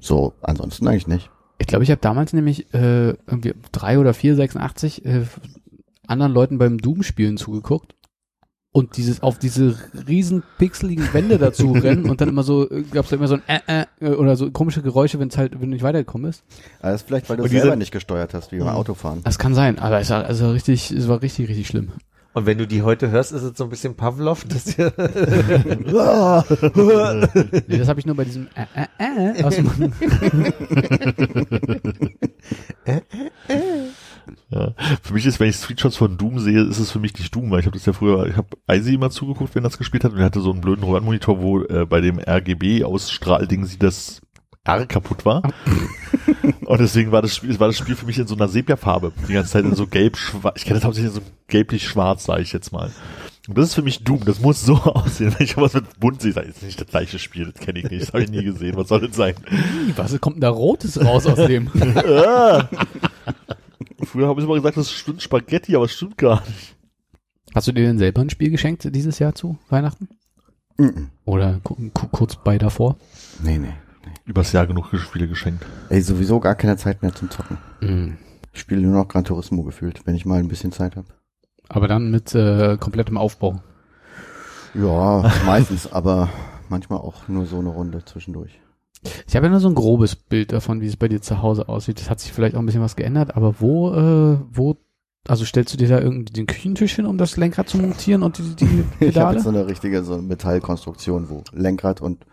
so ansonsten eigentlich nicht.
Ich glaube, ich habe damals nämlich äh, irgendwie drei oder vier 86 äh, anderen Leuten beim Doom-Spielen zugeguckt und dieses auf diese riesen pixeligen Wände dazu rennen und dann immer so äh, gab's da immer so ein äh, äh, oder so komische Geräusche, wenn es halt wenn du nicht weitergekommen bist.
Aber das ist vielleicht, weil du
Und
selber
diese-
nicht gesteuert hast, wie beim Autofahren.
Das kann sein, aber es war also richtig, es war richtig richtig schlimm.
Und wenn du die heute hörst, ist es so ein bisschen Pavlov, dass ihr
Nee, das habe ich nur bei diesem äh, äh, äh aus dem
Ja. Für mich ist, wenn ich Screenshots von Doom sehe, ist es für mich nicht Doom, weil ich habe das ja früher, ich habe Icy immer zugeguckt, wenn das gespielt hat und er hatte so einen blöden Röhrenmonitor, wo äh, bei dem RGB-Ausstrahlding sie das R kaputt war. und deswegen war das Spiel, war das Spiel für mich in so einer Sepia-Farbe. Die ganze Zeit in so gelb, schwarz. Ich kenne das hauptsächlich in so gelblich-schwarz, sage ich jetzt mal. Und das ist für mich Doom. Das muss so aussehen. Wenn ich was mit bunt sehe, das ist nicht das gleiche Spiel. Das kenne ich nicht. Das habe ich nie gesehen. Was soll das sein?
was kommt denn da rotes raus aus dem?
Früher habe ich immer gesagt, das stimmt Spaghetti, aber es stimmt gar nicht.
Hast du dir denn selber ein Spiel geschenkt dieses Jahr zu Weihnachten
Mhm.
oder ku- ku- kurz bei davor?
Nee, nee.
Übers Jahr genug Spiele geschenkt.
Ey, sowieso gar keine Zeit mehr zum Zocken.
Mhm.
Ich spiele nur noch Gran Turismo gefühlt, wenn ich mal ein bisschen Zeit habe.
Aber dann mit äh, komplettem Aufbau.
Ja, meistens, aber manchmal auch nur so eine Runde zwischendurch.
Ich habe ja nur so ein grobes Bild davon, wie es bei dir zu Hause aussieht. Das hat sich vielleicht auch ein bisschen was geändert, aber wo, äh, wo, also stellst du dir da irgendwie den Küchentisch hin, um das Lenkrad zu montieren und die, die
Ich habe
Pedale?
jetzt so eine richtige so eine Metallkonstruktion, wo Lenkrad und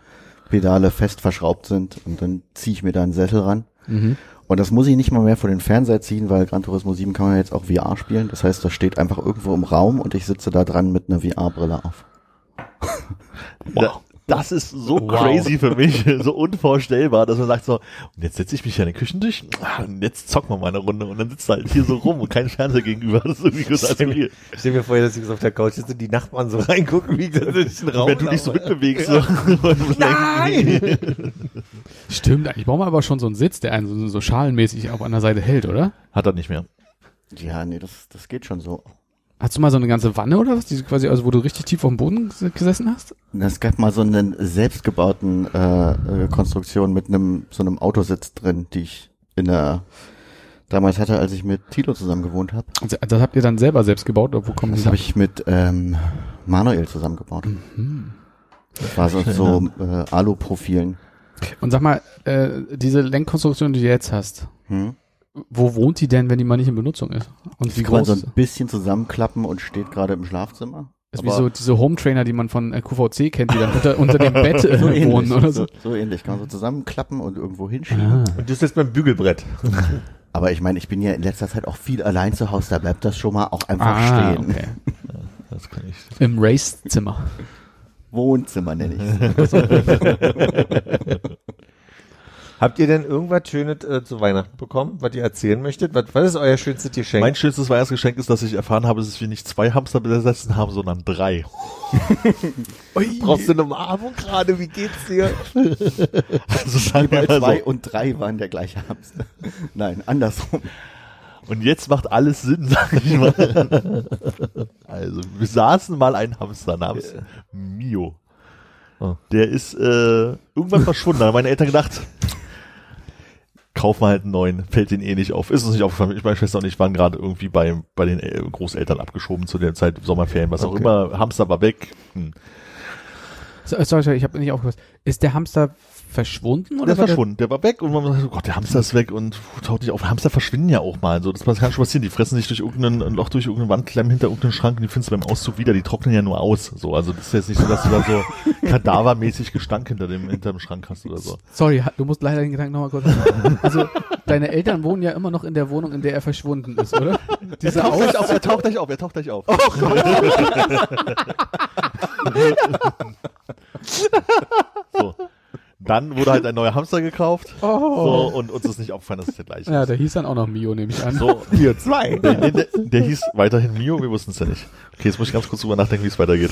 Pedale fest verschraubt sind und dann ziehe ich mir da einen Sessel ran.
mhm.
Und das muss ich nicht mal mehr vor den Fernseher ziehen, weil Gran Turismo 7 kann man jetzt auch VR spielen. Das heißt, das steht einfach irgendwo im Raum und ich sitze da dran mit einer VR-Brille auf.
Da, das ist so
Wow.
crazy für mich, so unvorstellbar, dass man sagt so, und jetzt setze ich mich hier an den Küchentisch ah, und jetzt zocken wir mal eine Runde und dann sitzt er halt hier so rum und kein Fernseher gegenüber. Das ist irgendwie gut
Stell mir,
assoziiert.
stell mir vor, dass ich so auf der Couch sitze und die Nachbarn so reingucken, wie ich da durch den Raum
Wenn du dich so mitbewegst. So.
Nein!
Stimmt, eigentlich brauchen wir aber schon so einen Sitz, der einen so, so schalenmäßig auf einer Seite hält, oder?
Hat er nicht mehr.
Ja, nee, das, das geht schon so.
Hast du mal so eine ganze Wanne oder was? Die quasi, also wo du richtig tief auf dem Boden ges- gesessen hast?
Es gab mal so einen selbstgebauten äh, äh, Konstruktion mit einem so einem Autositz drin, die ich in der damals hatte, als ich mit Tilo zusammen gewohnt habe.
Also, Das habt ihr dann selber selbst gebaut oder wo kommen
Das habe ich mit ähm, Manuel zusammengebaut.
Mhm.
Das war so, so äh, Alu-Profilen.
Und sag mal, äh, diese Lenkkonstruktion, die du jetzt hast,
Hm?
Wo wohnt die denn, wenn die mal nicht in Benutzung ist? Und wie
Die kann man
groß
so ein bisschen zusammenklappen und steht gerade im Schlafzimmer.
ist wie so diese Home Trainer, die man von äh, QVC kennt, die dann unter, unter dem Bett äh,
so ähnlich,
wohnen oder so.
so, so ähnlich. Kann man so zusammenklappen und irgendwo hinschieben.
Ah.
Und du sitzt beim Bügelbrett.
Aber ich meine, ich bin ja in letzter Zeit auch viel allein zu Hause, da bleibt das schon mal auch einfach
Ah,
stehen.
okay.
Das kann ich.
Im Racezimmer.
Wohnzimmer nenne ich
Habt ihr denn irgendwas Schönes äh, zu Weihnachten bekommen, was ihr erzählen möchtet? Was, was ist euer schönstes Geschenk?
Mein schönstes Weihnachtsgeschenk ist, dass ich erfahren habe, dass wir nicht zwei Hamster besessen haben, sondern drei.
Brauchst du eine Umarmung gerade? Wie geht's dir?
Also sagen wir mal
zwei
so.
und drei waren der gleiche Hamster. Nein, andersrum.
Und jetzt macht alles Sinn, sag ich mal. Also, wir saßen mal einen Hamster namens Mio.
Oh.
Der ist äh, irgendwann verschwunden. Da haben meine Eltern gedacht, kauf mal halt einen neuen, fällt den eh nicht auf. Ist uns nicht aufgefallen. Ich, meine Schwester und ich waren gerade irgendwie bei, bei den äh, Großeltern abgeschoben zu der Zeit Sommerferien, was auch
Okay.
immer. Hamster war weg. Hm.
So, sorry, sorry, ich habe nicht aufgepasst. Ist der Hamster verschwunden
Der
oder
ist
war
verschwunden, der war weg und man sagt, oh Gott, der Hamster ist weg und puh, taucht nicht auf. Hamster verschwinden ja auch mal. So, das kann schon passieren. Die fressen sich durch irgendein ein Loch durch irgendeine Wand, klemmen hinter irgendeinen Schrank und die findest du beim Auszug wieder. Die trocknen ja nur aus. So, also das ist jetzt nicht so, dass du da so kadavermäßig Gestank hinter dem, hinter dem Schrank hast oder so.
Sorry, du musst leider den Gedanken nochmal kurz. Also, deine Eltern wohnen ja immer noch in der Wohnung, in der er verschwunden ist, oder? Diese
Er taucht gleich auf, er taucht gleich auf, er taucht gleich auf. so. Dann wurde halt ein neuer Hamster gekauft. So, und uns ist nicht aufgefallen, dass es der gleiche
Ja,
ist.
der hieß dann auch noch Mio, nehme ich an.
So,
Hier, zwei.
der, der, der, der hieß weiterhin Mio, wir wussten es ja nicht. Okay, jetzt muss ich ganz kurz drüber nachdenken, wie es weitergeht.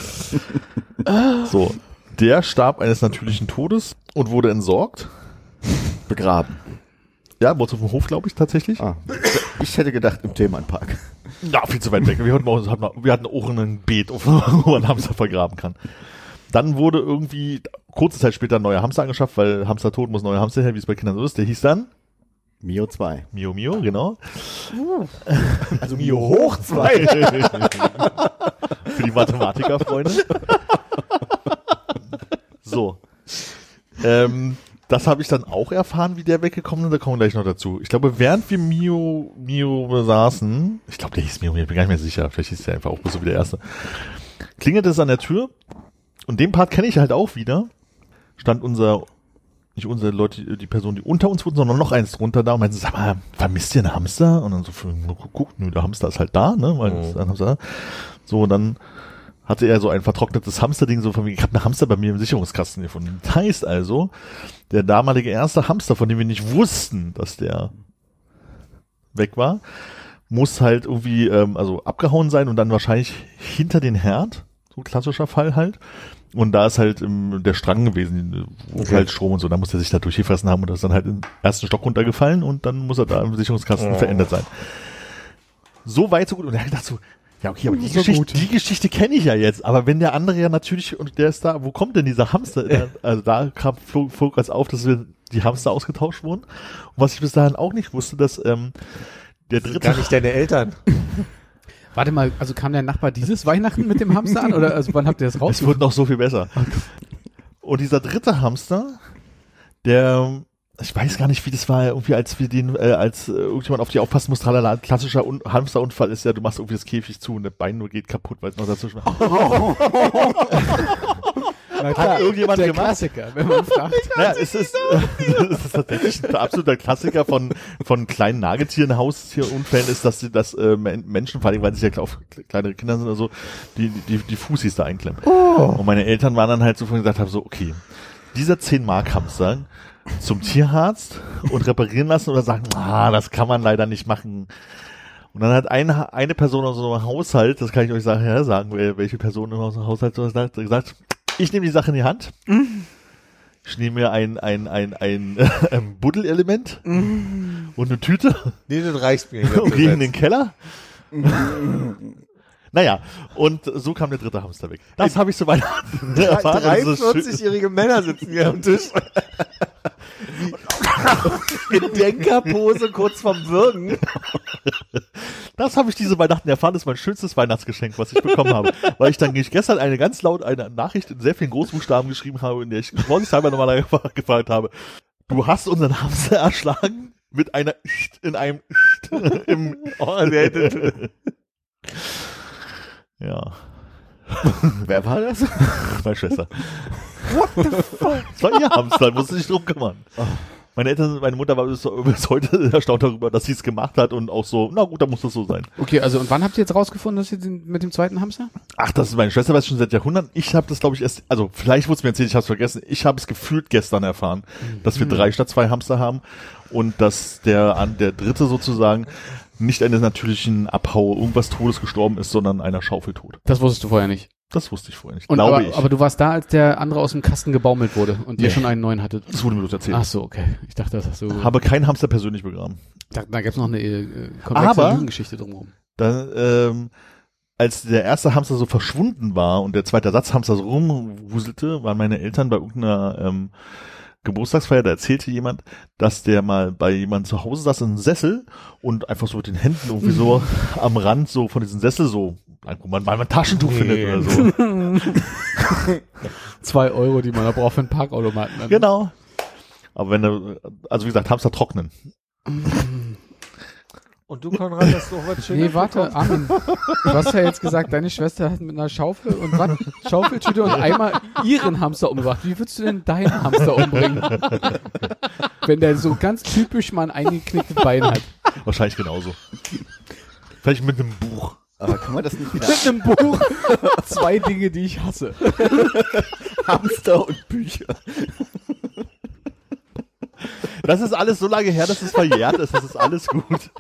So, der starb eines natürlichen Todes und wurde entsorgt.
Begraben.
Ja, wurde auf dem Hof, glaube ich, tatsächlich.
Ah, ich hätte gedacht im Themenpark.
Ja, viel zu weit weg. Wir hatten auch, hatten auch- wir hatten auch ein Beet, wo man Hamster vergraben kann. Dann wurde irgendwie kurze Zeit später ein neuer Hamster angeschafft, weil Hamster tot muss neuer Hamster her, wie es bei Kindern so ist. Der hieß dann
Mio 2.
Mio Mio, genau.
Also Mio hoch 2.
Für die Mathematikerfreunde. so. Ähm, das habe ich dann auch erfahren, wie der weggekommen ist. Da kommen wir gleich noch dazu. Ich glaube, während wir Mio, Mio besaßen, ich glaube, der hieß Mio, Mio, ich bin gar nicht mehr sicher. Vielleicht hieß der einfach auch so wie der erste. Klingelte es an der Tür. Und den Part kenne ich halt auch wieder. Stand unser, nicht unsere Leute, die Person, die unter uns wurden, sondern noch eins drunter da und meinten, sag mal, vermisst ihr einen Hamster? Und dann so, für, guckt, nö, der Hamster ist halt da, ne, weil es ein Hamster So, und dann hatte er so ein vertrocknetes Hamsterding, so von wegen, ich habe einen Hamster bei mir im Sicherungskasten gefunden. Das heißt also, der damalige erste Hamster, von dem wir nicht wussten, dass der weg war, muss halt irgendwie, ähm, also abgehauen sein und dann wahrscheinlich hinter den Herd, so klassischer Fall halt. Und da ist halt ähm, der Strang gewesen, wo halt Strom und so, da muss er sich da durchgefressen haben und das ist dann halt im ersten Stock runtergefallen und dann muss er da im Sicherungskasten verändert sein. So weit, so gut. Und er hat gedacht so, ja, okay, aber die,
So
Geschichte,
gut.
die Geschichte kenne ich ja jetzt. Aber wenn der andere ja natürlich, und der ist da, wo kommt denn dieser Hamster? Der, also da kam, flog, flog als auf, dass wir die Hamster ausgetauscht wurden. Und was ich bis dahin auch nicht wusste, dass ähm, der dritte
Gar nicht deine Eltern.
Warte mal, also kam der Nachbar dieses Weihnachten mit dem Hamster an oder also wann habt ihr das
Es
raus?
wird noch so viel besser. Und dieser dritte Hamster, der, ich weiß gar nicht, wie das war, irgendwie als wir den, äh, als äh, irgendjemand auf die aufpassen muss, tralala, ein klassischer Un Hamsterunfall ist ja, du machst irgendwie das Käfig zu und das Bein nur geht kaputt, weil es noch dazwischen war.
Na
Hat irgendjemand
der
gemacht?
Klassiker, wenn man fragt.
Ja, es ist, es ist tatsächlich ein absoluter Klassiker von, von kleinen Nagetieren, Haustierunfällen ist, dass sie das äh, Men- Menschen, vor allem weil sie ja auf kleinere Kinder sind oder so, die, die, die Fußis da einklemmen. Und meine Eltern waren dann halt so von gesagt haben, so, okay, dieser 10 Mark Hamster zum Tierarzt und reparieren lassen oder sagen, ah, das kann man leider nicht machen. Und dann hat eine, eine Person aus unserem Haushalt, das kann ich euch sagen, ja, sagen, welche Person in unserem Haushalt so sagt, gesagt, ich nehme die Sache in die Hand. Ich nehme mir ein, ein, ein, ein, ein Buddelelement und eine Tüte
Nee, das reicht mir. hier
und gehe in den. Keller. naja, und so kam der dritte Hamster weg. Das habe ich so Weihnachten erfahren. Das ist schön.
43-jährige Männer sitzen hier am Tisch. In Denkerpose kurz vorm Würgen.
Das habe ich diese Weihnachten erfahren. Das ist mein schönstes Weihnachtsgeschenk, was ich bekommen habe. Weil ich dann gestern eine ganz laut eine Nachricht in sehr vielen Großbuchstaben geschrieben habe, in der ich vorsichtshalber nochmal gefragt- gefragt habe. Du hast unseren Hamster erschlagen mit einer in einem im
Oh, hätte,
Ja,
Wer war das?
meine Schwester. What the fuck? Das war ihr Hamster, musste sich drum kümmern. Meine Eltern, meine Mutter war bis, bis heute erstaunt darüber, dass sie es gemacht hat und auch so, na gut, dann muss das so sein.
Okay, also und wann habt ihr jetzt rausgefunden, dass ihr den, mit dem zweiten Hamster?
Ach, das ist meine Schwester weiß schon seit Jahrhunderten. Ich habe das, glaube ich, erst, also vielleicht wurde es mir erzählt, ich habe es vergessen. Ich habe es gefühlt gestern erfahren, dass wir drei statt zwei Hamster haben und dass der an der dritte sozusagen nicht eines natürlichen Abhau irgendwas Todes gestorben ist, sondern einer Schaufeltod.
Das wusstest du vorher nicht.
Das wusste ich vorher nicht.
Und
glaube
aber,
ich.
aber du warst da, als der andere aus dem Kasten gebaumelt wurde und ihr
Nee.
schon einen neuen hattet.
das wurde mir bloß erzählt.
Ach so, okay. Ich dachte, das hast du.
Habe keinen Hamster persönlich begraben.
da da gab's noch eine äh, komplexe Lügengeschichte drumherum.
Dann, ähm, als der erste Hamster so verschwunden war und der zweite Ersatzhamster so rumwuselte, waren meine Eltern bei irgendeiner ähm, Geburtstagsfeier, da erzählte jemand, dass der mal bei jemandem zu Hause saß in einem Sessel und einfach so mit den Händen irgendwie so am Rand so von diesem Sessel so, wo man mal ein Taschentuch findet oder so.
Zwei Euro, die man da braucht für einen Parkautomaten. Dann.
Genau. Aber wenn du, also wie gesagt, Hamster trocknen.
Und du, Konrad, hast doch was Schönes
Nee, warte, Armin. Du hast ja jetzt gesagt, deine Schwester hat mit einer Schaufel und was? Schaufeltüte und einmal ihren Hamster umgebracht. Wie würdest du denn deinen Hamster umbringen? Wenn der so ganz typisch mal ein eingeknicktes Bein hat.
Wahrscheinlich genauso. Vielleicht mit einem Buch.
Aber kann man das nicht wieder
Mit einem Buch. Zwei Dinge, die ich hasse.
Hamster und Bücher?
Das ist alles so lange her, dass es verjährt ist. Das ist alles gut.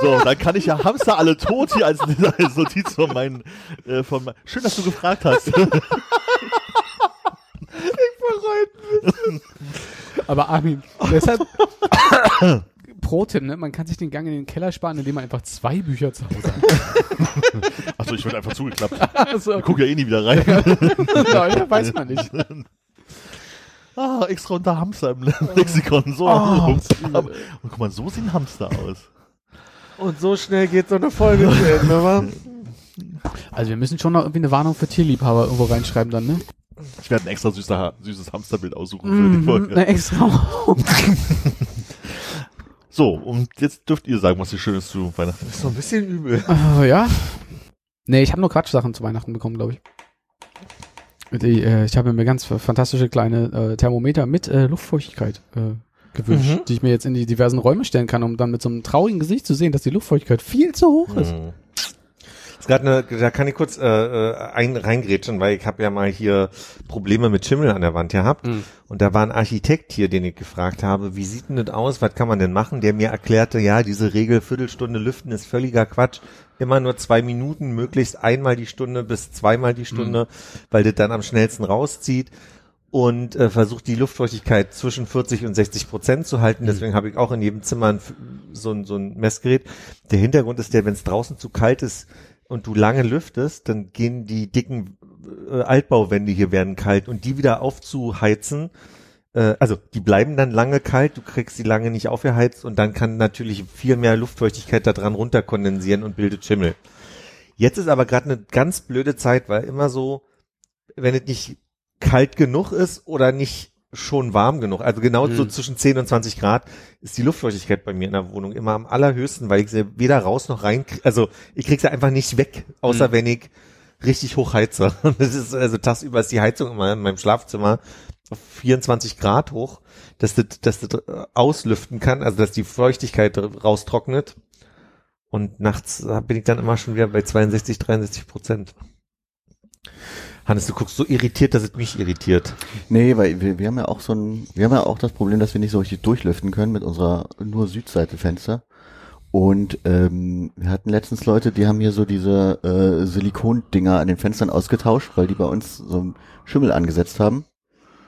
So, dann kann ich ja Hamster alle tot hier als, als Notiz von meinen, äh, von mein, Schön, dass du gefragt hast.
Aber Armin, deshalb Pro-Tipp, ne? Man kann sich den Gang in den Keller sparen, indem man einfach zwei Bücher zu Hause hat.
Achso, ich wurde einfach zugeklappt.
Also,
Ich guck ja eh nie wieder rein.
Nein, weiß man nicht.
Ah, extra unter Hamster im Lexikon. So.
Oh,
und guck mal, so sieht ein Hamster aus.
Und so schnell geht so eine Folge zu Ende, wa?
Also wir müssen schon noch irgendwie eine Warnung für Tierliebhaber irgendwo reinschreiben dann, ne?
Ich werde ein extra süßer, süßes Hamsterbild aussuchen für die
Mhm,
Folge.
eine extra.
So, und jetzt dürft ihr sagen, was ihr Schönes zu Weihnachten ist.
Ist so ein bisschen übel.
Oh, ja? Nee, ich habe nur Quatschsachen zu Weihnachten bekommen, glaube ich. Die, äh, ich habe mir ganz fantastische kleine äh, Thermometer mit äh, Luftfeuchtigkeit äh, gewünscht,
Mhm.
die ich mir jetzt in die diversen Räume stellen kann, um dann mit so einem traurigen Gesicht zu sehen, dass die Luftfeuchtigkeit viel zu hoch ist.
Mhm. Ist grad eine, da kann ich kurz äh, äh, ein, reingrätschen, weil ich habe ja mal hier Probleme mit Schimmel an der Wand gehabt.
Mhm.
Und da war ein Architekt hier, den ich gefragt habe, wie sieht denn das aus, was kann man denn machen? Der mir erklärte, ja, diese Regel Viertelstunde lüften ist völliger Quatsch. Immer nur zwei Minuten, möglichst einmal die Stunde bis zweimal die Stunde, weil das dann am schnellsten rauszieht. Und äh, versucht die Luftfeuchtigkeit zwischen 40 und 60 Prozent zu halten. Deswegen habe ich auch in jedem Zimmer ein, so, ein, so ein Messgerät. Der Hintergrund ist der, wenn es draußen zu kalt ist, und du lange lüftest, dann gehen die dicken äh, Altbauwände hier werden kalt und die wieder aufzuheizen, äh, also die bleiben dann lange kalt, du kriegst sie lange nicht aufgeheizt und dann kann natürlich viel mehr Luftfeuchtigkeit da dran runterkondensieren und bildet Schimmel. Jetzt ist aber gerade eine ganz blöde Zeit, weil immer so, wenn es nicht kalt genug ist oder nicht schon warm genug, also genau so
Mhm.
zwischen 10 und 20 Grad, ist die Luftfeuchtigkeit bei mir in der Wohnung immer am allerhöchsten, weil ich sie weder raus noch rein, also ich krieg sie einfach nicht weg, außer
Mhm.
wenn ich richtig hoch heize. Das ist, also tagsüber ist die Heizung immer in meinem Schlafzimmer auf 24 Grad hoch, dass das, dass das auslüften kann, also dass die Feuchtigkeit raustrocknet. Und nachts bin ich dann immer schon wieder bei 62, 63 Prozent. Hannes, du guckst so irritiert, dass es mich irritiert.
Nee, weil wir, wir haben ja auch so ein, wir haben ja auch das Problem, dass wir nicht so richtig durchlüften können mit unserer nur Südseite-Fenster. Und ähm, wir hatten letztens Leute, die haben hier so diese äh, Silikondinger an den Fenstern ausgetauscht, weil die bei uns so einen Schimmel angesetzt haben.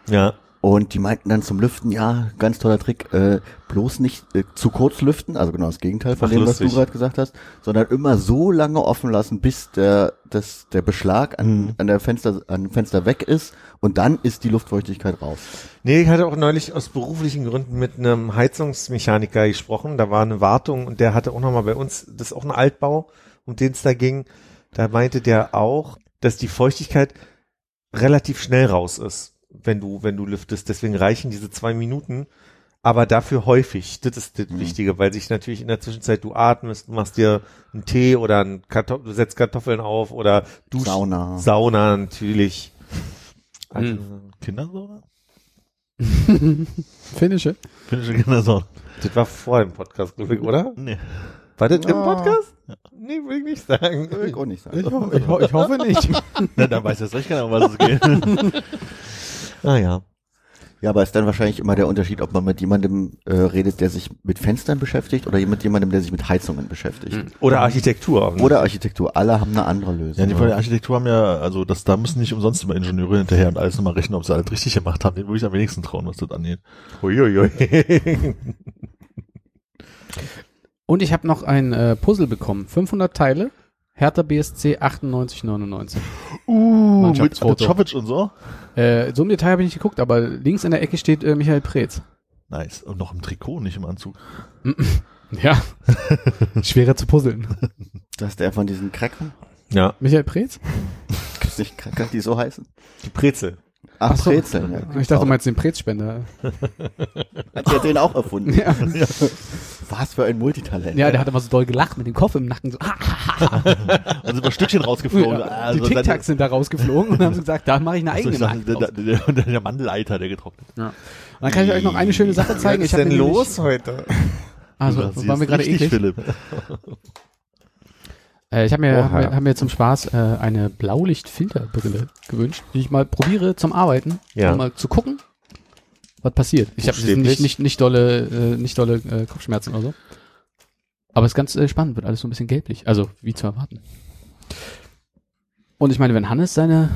Ja.
Und die meinten dann zum Lüften, ja, ganz toller Trick, äh, bloß nicht äh, zu kurz lüften, also genau das Gegenteil von
Ach,
dem, was
lustig.
du gerade gesagt hast, sondern immer so lange offen lassen, bis der, das, der Beschlag an,
Mhm.
an der Fenster, an dem Fenster weg ist und dann ist die Luftfeuchtigkeit raus.
Nee, ich hatte auch neulich aus beruflichen Gründen mit einem Heizungsmechaniker gesprochen. Da war eine Wartung und der hatte auch nochmal bei uns, das ist auch ein Altbau, um den es da ging. Da meinte der auch, dass die Feuchtigkeit relativ schnell raus ist, wenn du, wenn du lüftest. Deswegen reichen diese zwei Minuten, aber dafür häufig. Das ist das
Mhm.
Wichtige, weil sich natürlich in der Zwischenzeit du atmest, du machst dir einen Tee oder einen Kartoff du setzt Kartoffeln auf oder du
Sauna.
Sauna natürlich. Also,
Kindersauna?
Finnische.
Finnische Kindersauna.
Das war vor dem Podcast, glaube ich, oder?
Nee.
War das im
Ja.
Podcast? Nee, will ich nicht sagen.
Will ich auch nicht sagen.
Ich, ho ich, ho ich hoffe nicht.
Na, dann weiß jetzt recht genau, um was es geht.
Ah ja.
Ja, aber ist dann wahrscheinlich immer der Unterschied, ob man mit jemandem äh, redet, der sich mit Fenstern beschäftigt oder mit jemandem, der sich mit Heizungen beschäftigt.
Oder Architektur.
Oder Architektur. Alle haben eine andere Lösung.
Ja, die von der Architektur haben ja, also das, da müssen nicht umsonst immer Ingenieure hinterher und alles nochmal rechnen, ob sie alles richtig gemacht haben. Den würde ich am wenigsten trauen, was das angeht.
Huiuiui.
Und ich habe noch ein äh, Puzzle bekommen. 500 Teile. Hertha BSC 98,99.
Uh, mit. Chovic und so.
Äh, so im Detail habe ich nicht geguckt, aber links in der Ecke steht äh, Michael Preetz.
Nice. Und noch im Trikot, nicht im Anzug.
Ja. Schwerer zu puzzeln.
Das ist der von diesen Crackern.
ja,
Michael Preetz?
Gibt's nicht Cracker, die so heißen?
die Brezel.
Ach,
so.
Brezeln, ja.
Ich dachte, du meinst den Prezspender.
Hat der den auch erfunden?
Ja.
Was für ein Multitalent.
ja, der hat immer so doll gelacht mit dem Kopf im Nacken. So,
Dann sind wir Stückchen rausgeflogen.
ja.
Also
die Tic-Tacs sind da rausgeflogen und haben so gesagt, da mache ich eine
Also
eigene
ich dachte, der, der, der, der Mandeleiter, der getrocknet.
Ja. Und dann kann ich euch noch eine schöne Sache zeigen.
Was
Ich
ist
hab
denn los heute?
Also,
Sie
war mir
ist
gerade eklig.
Philipp.
Äh, ich habe mir, hab mir, hab mir zum Spaß äh, eine Blaulichtfilterbrille gewünscht, die ich mal probiere zum Arbeiten,
Ja.
um mal zu gucken, was passiert. Ich habe nicht, nicht, nicht dolle, äh, nicht dolle äh, Kopfschmerzen oder so. Aber es ist ganz äh, spannend, wird alles so ein bisschen gelblich. Also, wie zu erwarten. Und ich meine, wenn Hannes seine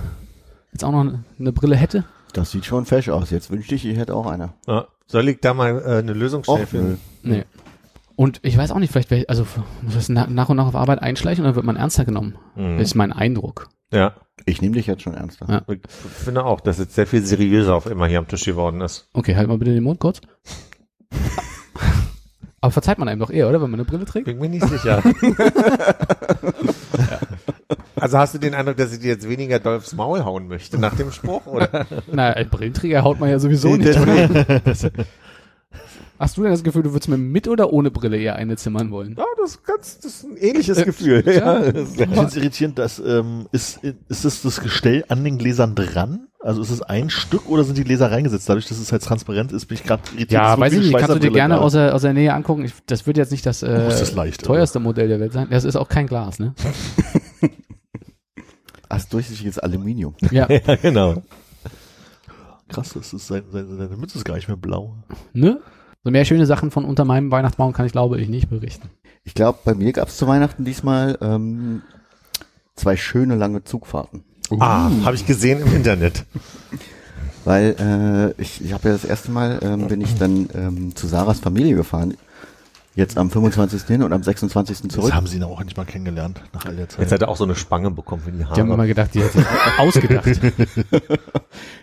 jetzt auch noch eine, Brille hätte,
Das sieht schon fesch aus. Jetzt wünschte ich, ich hätte auch eine.
Ja. Soll ich da mal äh, eine Lösung schnell
Och, nö.
finden?
nee. Und ich weiß auch nicht, vielleicht, also muss das na, nach und nach auf Arbeit einschleichen und dann wird man ernster genommen.
Mhm.
Das ist mein Eindruck.
Ja.
Ich nehme dich jetzt schon ernster.
Ja.
Ich finde auch, dass jetzt sehr viel seriöser auf immer hier am Tisch geworden ist.
Okay, halt mal bitte den Mund kurz. Aber verzeiht man einem doch eher, oder, wenn man eine Brille trägt?
Bin mir nicht sicher. Also hast du den Eindruck, dass ich dir jetzt weniger doll aufs Maul hauen möchte nach dem Spruch, oder?
Na, ein Brillenträger haut man ja sowieso nicht. Hast du denn das Gefühl, du würdest mir mit oder ohne Brille eher eine zimmern wollen?
Ja, das ist ganz, das ist ein ähnliches
Äh,
Gefühl.
ja.
Ja, das-
Ich finde es irritierend, dass, ähm, ist, ist das das Gestell an den Gläsern dran? Also ist es ein Stück oder sind die Gläser reingesetzt? Dadurch, dass es halt transparent ist, bin ich gerade irritiert.
Ja,
Das
weiß ich nicht. Kannst du dir gerne aus der, aus der Nähe angucken. Ich, das wird jetzt nicht das, äh,
Oh, ist das leicht,
teuerste Modell der Welt sein. Das ist auch kein Glas, ne?
Als durchsichtiges Aluminium.
Ja.
ja, genau.
Krass, das ist sein, sein, seine Mütze ist gar nicht mehr blau.
ne? So mehr schöne Sachen von unter meinem Weihnachtsbaum kann ich, glaube ich, nicht berichten.
Ich glaube, bei mir gab es zu Weihnachten diesmal ähm, zwei schöne lange Zugfahrten.
Ah, habe ich gesehen im Internet.
Weil äh, ich, ich habe ja das erste Mal, ähm, bin ich dann ähm, zu Sarahs Familie gefahren. Jetzt am 25. hin und am 26.
Jetzt
zurück.
haben sie ihn auch endlich mal kennengelernt, nach all der Zeit.
Jetzt hat er auch so eine Spange bekommen für die
Die haben immer
Haare.
gedacht, die hätte sich ausgedacht.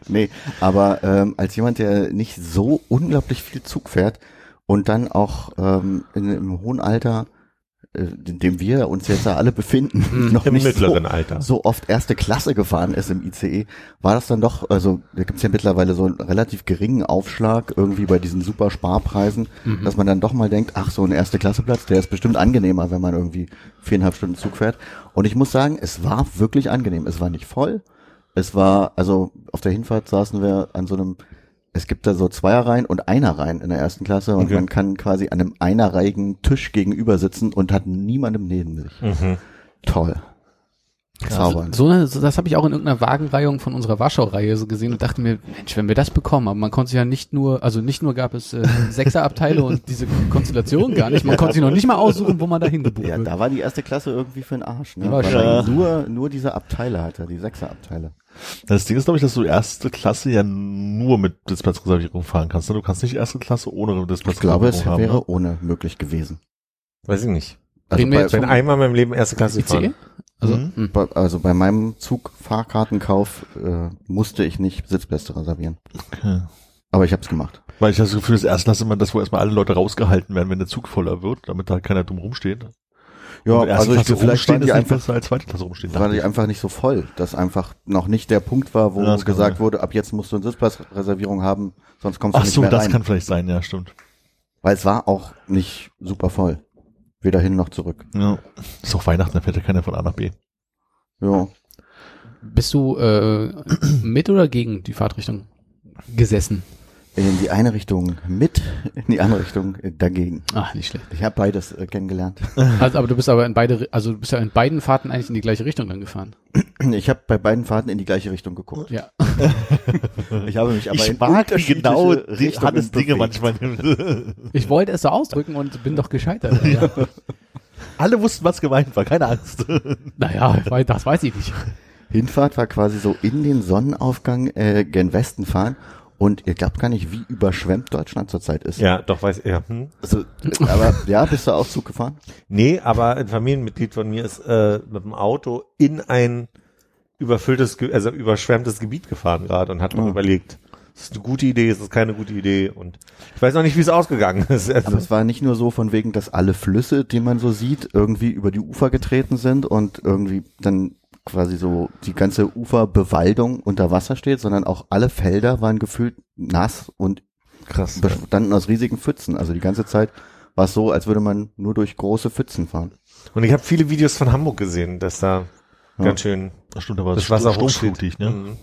Nee, aber ähm, als jemand, der nicht so unglaublich viel Zug fährt und dann auch ähm, in, im hohen Alter, äh, in dem wir uns jetzt da alle befinden, noch
Im
nicht
mittleren
so,
Alter.
so oft erste Klasse gefahren ist im ICE, war das dann doch, also da gibt's ja mittlerweile so einen relativ geringen Aufschlag irgendwie bei diesen super Sparpreisen, dass man dann doch mal denkt, ach so ein erste Klasse Platz, der ist bestimmt angenehmer, wenn man irgendwie viereinhalb Stunden Zug fährt. Und ich muss sagen, es war wirklich angenehm. Es war nicht voll. Es war, also auf der Hinfahrt saßen wir an so einem, es gibt da so Zweierreihen und Einerreihen in der ersten Klasse und
Okay.
man kann quasi an einem einerreihigen Tisch gegenüber sitzen und hat niemandem neben sich.
Mhm.
Toll. Zaubernd.
So eine, so, das habe ich auch in irgendeiner Wagenreihung von unserer Warschau-Reihe so gesehen und dachte mir, Mensch, wenn wir das bekommen, aber man konnte sich ja nicht nur, also nicht nur gab es äh, Sechserabteile und diese Konstellation gar nicht, man konnte sich noch nicht mal aussuchen, wo man da hingebucht
Ja,
wird.
da war die erste Klasse irgendwie für den Arsch, ne?
Ja,
Weil
ja.
nur, nur diese Abteile hatte, die Sechserabteile.
Das Ding ist, glaube ich, dass du erste Klasse ja nur mit Sitzplatzreservierung fahren kannst. Ne? Du kannst nicht erste Klasse ohne
Ich glaube, es
Sitzplatzreservierung haben.
wäre
ne?
ohne möglich gewesen.
Weiß ich nicht.
Also
Reden
bei,
Ich bin einmal in meinem Leben erste Klasse
ICE?
gefahren.
Also,
Mhm.
hm.
bei, also bei meinem Zugfahrkartenkauf äh, musste ich nicht Sitzplätze reservieren.
Okay.
Aber ich habe es gemacht.
Weil ich das Gefühl, das erste Klasse immer das, wo erstmal alle Leute rausgehalten werden, wenn der Zug voller wird, damit da keiner dumm rumsteht.
Ja, also ich, vielleicht waren die einfach,
als zweite Klasse rumstehen.
war
dachte
die
ich.
einfach nicht so voll, dass einfach noch nicht der Punkt war, wo
Ja, das
gesagt wurde, ab jetzt musst du eine Sitzplatzreservierung haben, sonst kommst du
Ach
nicht
so,
mehr
das
rein.
kann vielleicht sein, ja, stimmt.
Weil es war auch nicht super voll. Weder hin noch zurück.
Ja. Ist auch Weihnachten, da fährt ja keiner von A nach B.
Ja.
Bist du äh, mit oder gegen die Fahrtrichtung gesessen?
In die eine Richtung mit, in die andere Richtung dagegen.
Ach, nicht schlecht.
Ich habe beides äh, kennengelernt.
Also, aber du bist aber in beide, also du bist ja in beiden Fahrten eigentlich in die gleiche Richtung dann gefahren.
Ich habe bei beiden Fahrten in die gleiche Richtung geguckt.
Ja.
Ich habe mich aber in
ich mag wie
unterschiedliche
genau Hannes Dinge manchmal.
Ich wollte es so ausdrücken und bin doch gescheitert. Ja.
Alle wussten, was gemeint war, keine Angst.
Naja, das weiß ich nicht.
Hinfahrt war quasi so in den Sonnenaufgang äh, gen Westen fahren und ihr glaubt gar nicht, wie überschwemmt Deutschland zurzeit ist.
Ja, doch weiß ja. Hm.
Also, aber ja, bist du auch Zug gefahren?
Nee, aber ein Familienmitglied von mir ist äh, mit dem Auto in ein überfülltes, also überschwemmtes Gebiet gefahren gerade und hat noch
Oh.
überlegt, ist es eine gute Idee, ist es keine gute Idee und ich weiß noch nicht, wie es ausgegangen ist. Also,
Aber es war nicht nur so von wegen, dass alle Flüsse, die man so sieht, irgendwie über die Ufer getreten sind und irgendwie dann quasi so die ganze Uferbewaldung unter Wasser steht, sondern auch alle Felder waren gefühlt nass und
Krass.
bestanden aus riesigen Pfützen. Also die ganze Zeit war es so, als würde man nur durch große Pfützen fahren.
Und ich habe viele Videos von Hamburg gesehen, dass da
Ja.
ganz schön
Das stimmt, aber
das Wasser hochsteht.
ne?
Mhm.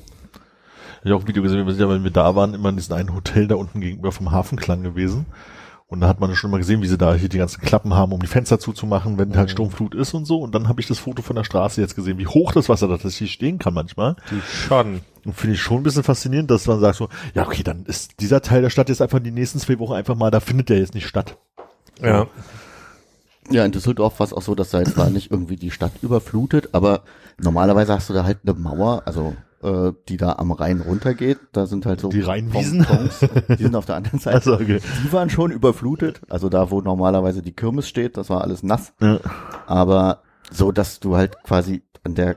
Ich habe auch ein Video gesehen, wir sind ja, wenn wir da waren, immer in diesem einen Hotel da unten gegenüber vom Hafenklang gewesen. Und da hat man schon mal gesehen, wie sie da hier die ganzen Klappen haben, um die Fenster zuzumachen, wenn halt Sturmflut ist und so. Und dann habe ich das Foto von der Straße jetzt gesehen, wie hoch das Wasser da tatsächlich stehen kann manchmal.
Die schon.
Und finde ich schon ein bisschen faszinierend, dass man sagt so, ja okay, dann ist dieser Teil der Stadt jetzt einfach die nächsten zwei Wochen einfach mal, da findet der jetzt nicht statt.
Ja.
Ja, in Düsseldorf war es auch so, dass da jetzt zwar nicht irgendwie die Stadt überflutet, aber normalerweise hast du da halt eine Mauer, also äh, die da am Rhein runtergeht. Da sind halt so
Die Rheinwiesen?
Die sind auf der anderen Seite.
Also, okay.
Die waren schon überflutet. Also da, wo normalerweise die Kirmes steht, das war alles nass.
Ja.
Aber so, dass du halt quasi an der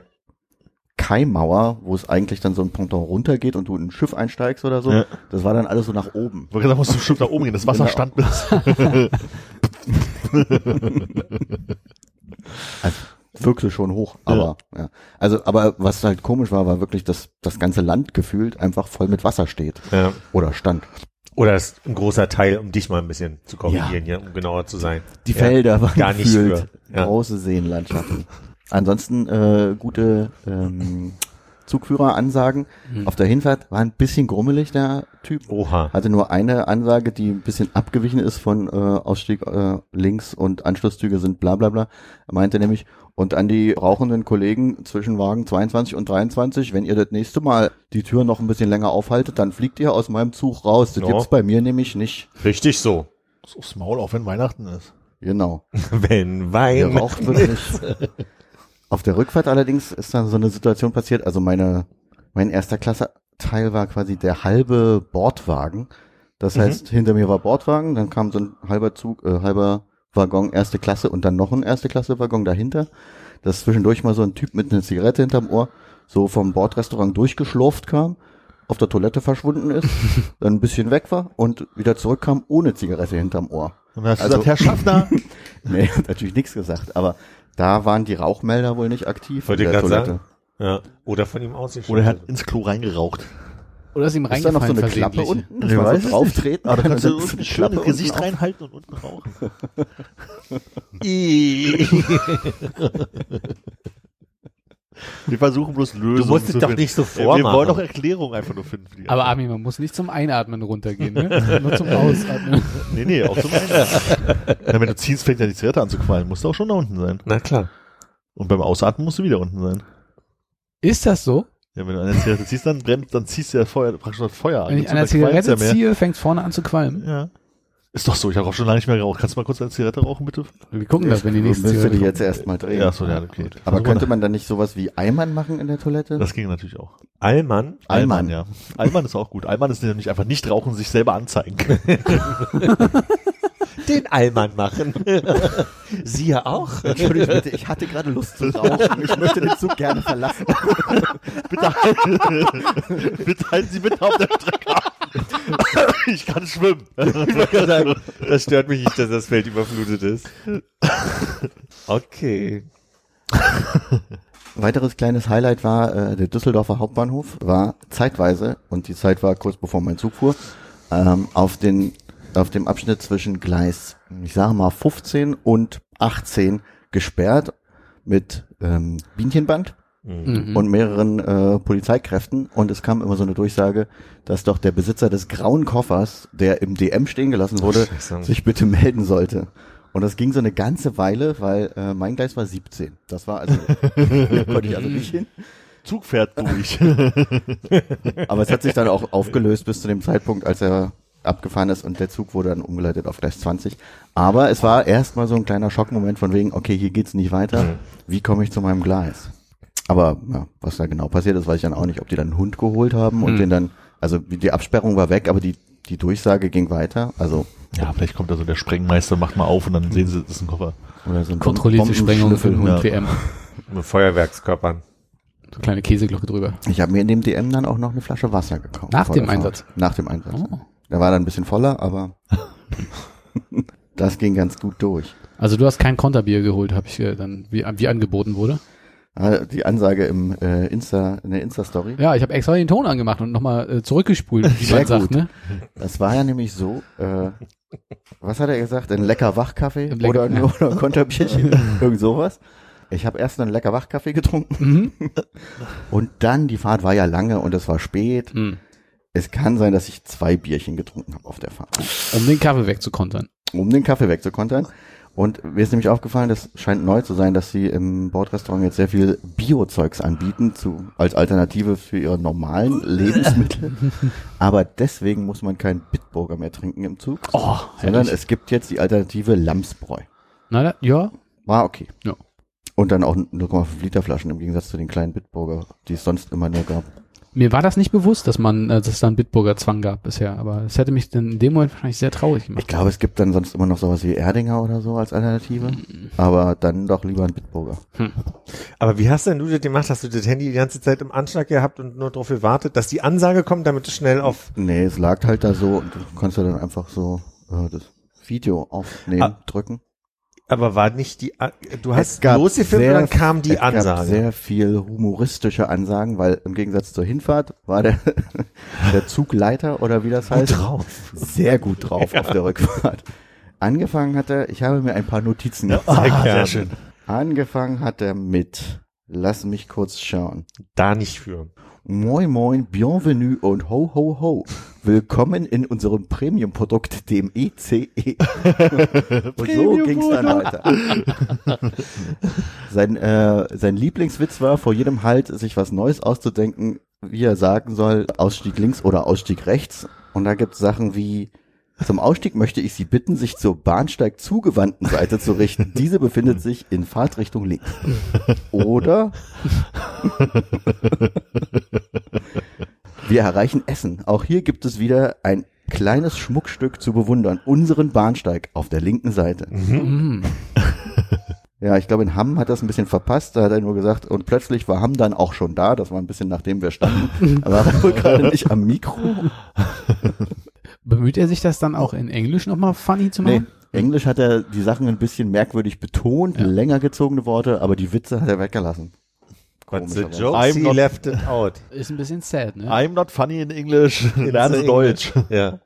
Kaimauer, wo es eigentlich dann so ein Ponton runtergeht und du in ein Schiff einsteigst oder so,
Ja.
das war dann alles so nach oben.
Weil da musst du bestimmt nach oben gehen, das Wasser
Genau.
stand bis.
Also wirkte schon hoch, aber ja. Also, aber was halt komisch war, war wirklich, dass das ganze Land gefühlt einfach voll mit Wasser steht.
ja.
Oder stand.
Oder ist ein großer Teil, um dich mal ein bisschen zu korrigieren, hier, um genauer zu sein.
Die
Ja.
Felder waren
gar nicht
gefühlt
für, ja.
große Seenlandschaften. Ansonsten äh, gute ähm, Zugführeransagen.
Hm.
Auf der Hinfahrt war ein bisschen grummelig der Typ.
Oha.
Hatte nur eine Ansage, die ein bisschen abgewichen ist von äh, Ausstieg äh, links und Anschlusszüge sind bla bla bla. Er meinte nämlich, und an die rauchenden Kollegen zwischen Wagen 22 und 23, wenn ihr das nächste Mal die Tür noch ein bisschen länger aufhaltet, dann fliegt ihr aus meinem Zug raus. Das
Ja.
gibt's bei mir nämlich nicht.
Richtig so.
So Maul, auch wenn Weihnachten ist.
Genau.
Wenn
wird nicht. Auf der Rückfahrt allerdings ist dann so eine Situation passiert. Also meine, mein erster Klasse Teil war quasi der halbe Bordwagen. Das heißt, hinter mir war Bordwagen, dann kam so ein halber Zug, äh, halber Waggon erste Klasse und dann noch ein erste Klasse Waggon dahinter. Dass zwischendurch mal so ein Typ mit einer Zigarette hinterm Ohr so vom Bordrestaurant durchgeschlurft kam, auf der Toilette verschwunden ist, dann ein bisschen weg war und wieder zurückkam ohne Zigarette hinterm Ohr.
Und hast du
Also-
gesagt, Herr Schaffner,
Nee, hat natürlich nichts gesagt, aber da waren die Rauchmelder wohl nicht aktiv.
Wollte
in
ich
der
gerade
Toilette.
sagen. Ja. Oder von ihm aus.
oder er hat ins Klo reingeraucht.
Oder ist ihm
Ist da noch so eine Klappe unten? dass man so drauf treten
Aber da
kann
kannst du
und dann
unten
die
schön
Klappe
das Gesicht
auf.
reinhalten und unten rauchen. Wir versuchen bloß Lösungen
Du musst es
zu
doch
finden.
nicht so
Ja, Wir
vormachen.
wollen doch Erklärungen einfach nur finden. Für die
Aber. Armin, man muss nicht zum Einatmen runtergehen, ne? Nur zum Ausatmen.
nee, nee, auch zum ja, wenn du ziehst, fängt ja die Zigarette an zu qualmen. Musst du auch schon da unten sein.
Na klar.
Und beim Ausatmen musst du wieder unten sein.
Ist das so?
Ja, wenn du eine Zigarette ziehst, dann brennt, dann ziehst du ja Feuer, praktisch das Feuer an.
Wenn ich an der Zigarette
ja
ziehe, fängt vorne an zu qualmen.
Ja. Ist doch so, ich habe auch schon lange nicht mehr geraucht. Kannst du mal kurz eine Zigarette rauchen, bitte?
Wir gucken das, wenn die nächste
Müsste
Zigarette
die jetzt erstmal drehen.
Ja, so, ja, okay.
Aber
Versuch
könnte man dann nicht sowas wie Eimern machen in der Toilette?
Das ging natürlich auch.
Allmann.
Allmann.
ja. Allmann ist auch gut. Allmann ist nämlich einfach nicht rauchen, sich selber anzeigen.
Den Allmann machen. Sie ja auch.
Entschuldigung bitte, ich hatte gerade Lust zu rauchen. Ich möchte den Zug gerne verlassen.
bitte, halten, bitte halten Sie bitte auf der Strecke an. Ich kann schwimmen.
Ich wollte gerade sagen, das stört mich nicht, dass das Feld überflutet ist. Okay.
Weiteres kleines Highlight war, äh, der Düsseldorfer Hauptbahnhof war zeitweise, und die Zeit war kurz bevor mein Zug fuhr, ähm, auf, den, auf dem Abschnitt zwischen Gleis, ich sage mal 15 und 18 gesperrt mit ähm, Bienchenband
Mhm.
und mehreren äh, Polizeikräften. Und es kam immer so eine Durchsage, dass doch der Besitzer des grauen Koffers, der im DM stehen gelassen wurde, sich bitte melden sollte. Und das ging so eine ganze Weile, weil äh, mein Gleis war 17. Das war also, konnte ich also nicht hin.
Zug fährt durch.
Aber es hat sich dann auch aufgelöst bis zu dem Zeitpunkt, als er abgefahren ist und der Zug wurde dann umgeleitet auf Gleis 20. Aber es war erstmal so ein kleiner Schockmoment von wegen, okay, hier geht's nicht weiter. Wie komme ich zu meinem Gleis? Aber ja, was da genau passiert ist, weiß ich dann auch nicht, ob die dann einen Hund geholt haben und den dann, also die Absperrung war weg, aber die, die Durchsage ging weiter. Also
Ja, vielleicht kommt da so der Sprengmeister, macht mal auf und dann sehen sie, das ist ein Koffer.
oder so ein
Kontrollierte Sprengung für den. Hund
ja.
WM.
Mit Feuerwerkskörpern.
So kleine Käseglocke drüber.
Ich habe mir in dem DM dann auch noch eine Flasche Wasser gekauft.
Nach dem. Einsatz?
Nach dem Einsatz.
Oh.
Der war dann ein bisschen voller, aber das ging ganz gut durch.
Also du hast kein Konterbier geholt, habe ich äh, dann, wie, wie angeboten wurde.
Ah, Die Ansage im äh, Insta, in der Insta-Story.
Ja, ich habe extra den Ton angemacht und nochmal äh, zurückgespult, wie man sagt,
gut.
ne?
Das war ja nämlich so, äh, was hat er gesagt? Ein lecker Wachkaffee
lecker-
oder, ein- oder ein Konterbierchen, irgend sowas. Ich habe erst einen lecker Wachkaffee getrunken
Mhm.
und dann, die Fahrt war ja lange und es war spät.
Mhm.
Es kann sein, dass ich zwei Bierchen getrunken habe auf der Fahrt,
Um den Kaffee wegzukontern.
um den Kaffee wegzukontern. Und mir ist nämlich aufgefallen, das scheint neu zu sein, dass sie im Bordrestaurant jetzt sehr viel Bio-Zeugs anbieten zu, als Alternative für ihre normalen Lebensmittel. Aber deswegen muss man keinen Bitburger mehr trinken im Zug.
Oh,
sondern es gibt jetzt die Alternative Lamsbräu.
Na, da, ja,
War okay.
Ja.
Und dann auch 0,5 Liter Flaschen im Gegensatz zu den kleinen Bitburger, die es sonst immer nur gab.
Mir war das nicht bewusst, dass man, äh, dass es da einen Bitburger Zwang gab bisher, aber es hätte mich dann in dem Moment wahrscheinlich sehr traurig
Ich
gemacht.
glaube, es gibt dann sonst immer noch sowas wie Erdinger oder so als Alternative. Aber dann doch lieber ein Bitburger.
Aber wie hast denn du das gemacht? Hast du das Handy die ganze Zeit im Anschlag gehabt und nur darauf gewartet, dass die Ansage kommt, damit du schnell auf
Nee, es lag halt da so und du konntest dann einfach so äh, das Video aufnehmen,
Ah.
drücken.
Aber war nicht die, du hast
gab
losgefilmt und
sehr-
dann kam die
es gab
Ansage.
sehr viel humoristische Ansagen, weil im Gegensatz zur Hinfahrt war der, der Zugleiter oder wie das heißt,
drauf.
sehr gut drauf auf der Rückfahrt. Angefangen hat er, ich habe mir ein paar Notizen gemacht.
Ah,
sehr schön.
Angefangen hat er mit, lass mich kurz schauen.
Da nicht für.
Moin moin, bienvenue und ho ho ho. Willkommen in unserem Premium-Produkt, dem ECE. und so ging's dann weiter. sein, äh, sein Lieblingswitz war, vor jedem Halt sich was Neues auszudenken, wie er sagen soll, Ausstieg links oder Ausstieg rechts. Und da gibt's Sachen wie, zum Ausstieg möchte ich Sie bitten, sich zur Bahnsteig zugewandten Seite zu richten. Diese befindet sich in Fahrtrichtung links. Oder wir erreichen Essen. Auch hier gibt es wieder ein kleines Schmuckstück zu bewundern. Unseren Bahnsteig auf der linken Seite.
Mhm.
Ja, ich glaube, in Hamm hat das ein bisschen verpasst. Da hat er nur gesagt, und plötzlich war Hamm dann auch schon da. Das war ein bisschen nachdem wir standen. Aber er war wohl gerade nicht am Mikro.
Bemüht er sich das dann auch in Englisch nochmal funny zu
Nee,
machen?
Englisch hat er die Sachen ein bisschen merkwürdig betont,
Ja.
länger gezogene Worte, aber die Witze hat er weggelassen.
But the jokes
I'm
he
not-
left it out.
Ist ein bisschen sad, ne?
I'm not funny in English. Lerne Deutsch.
Ja.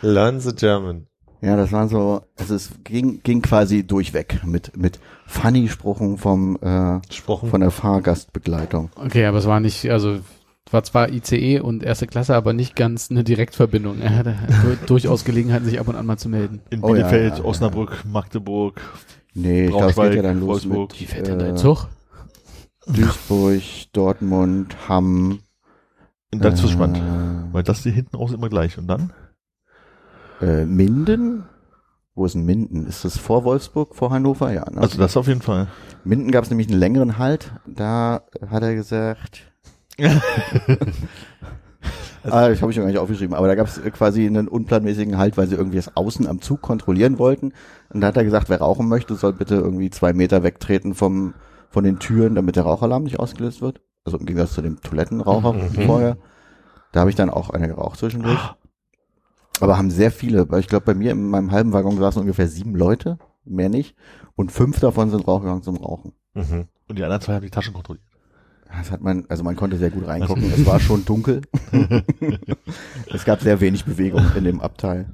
Learn the German.
Ja, das war so, also es ging, ging quasi durchweg mit, mit Funny-Spruchen vom, äh,
Gesprochen.
von der Fahrgastbegleitung.
Okay, aber es war nicht, also war zwar ICE und erste Klasse, aber nicht ganz eine Direktverbindung. Er hatte du- durchaus Gelegenheit, sich ab und an mal zu melden.
In
Oh ja,
Bielefeld,
ja, ja.
Osnabrück, Magdeburg.
Nee, ich glaube, es geht ja dann los
Wolfsburg.
Wie
mit
fährt denn dein
äh,
Zug?
Duisburg, Dortmund, Hamm.
In Dazwischenland.
Äh,
Weil das hier hinten raus immer gleich. Und dann?
äh, Minden? Wo ist denn Minden? Ist das vor Wolfsburg, vor Hannover? Ja. Ne?
Also das auf jeden Fall.
Minden gab es nämlich einen längeren Halt. Da hat er gesagt. ah, ich habe ich mir gar nicht aufgeschrieben, aber da gab es quasi einen unplanmäßigen Halt, weil sie irgendwie das Außen am Zug kontrollieren wollten. Und da hat er gesagt, wer rauchen möchte, soll bitte irgendwie zwei Meter wegtreten vom von den Türen, damit der Rauchalarm nicht ausgelöst wird. Also im Gegensatz zu dem Toilettenraucher vorher. Da habe ich dann auch eine geraucht zwischendurch. Aber haben sehr viele, weil ich glaube, bei mir in meinem halben Waggon saßen ungefähr sieben Leute, mehr nicht. Und fünf davon sind rausgegangen zum Rauchen.
Mhm.
Und die anderen zwei haben die Taschen kontrolliert.
Das hat man, also man konnte sehr gut reingucken. es war schon dunkel. es gab sehr wenig Bewegung in dem Abteil.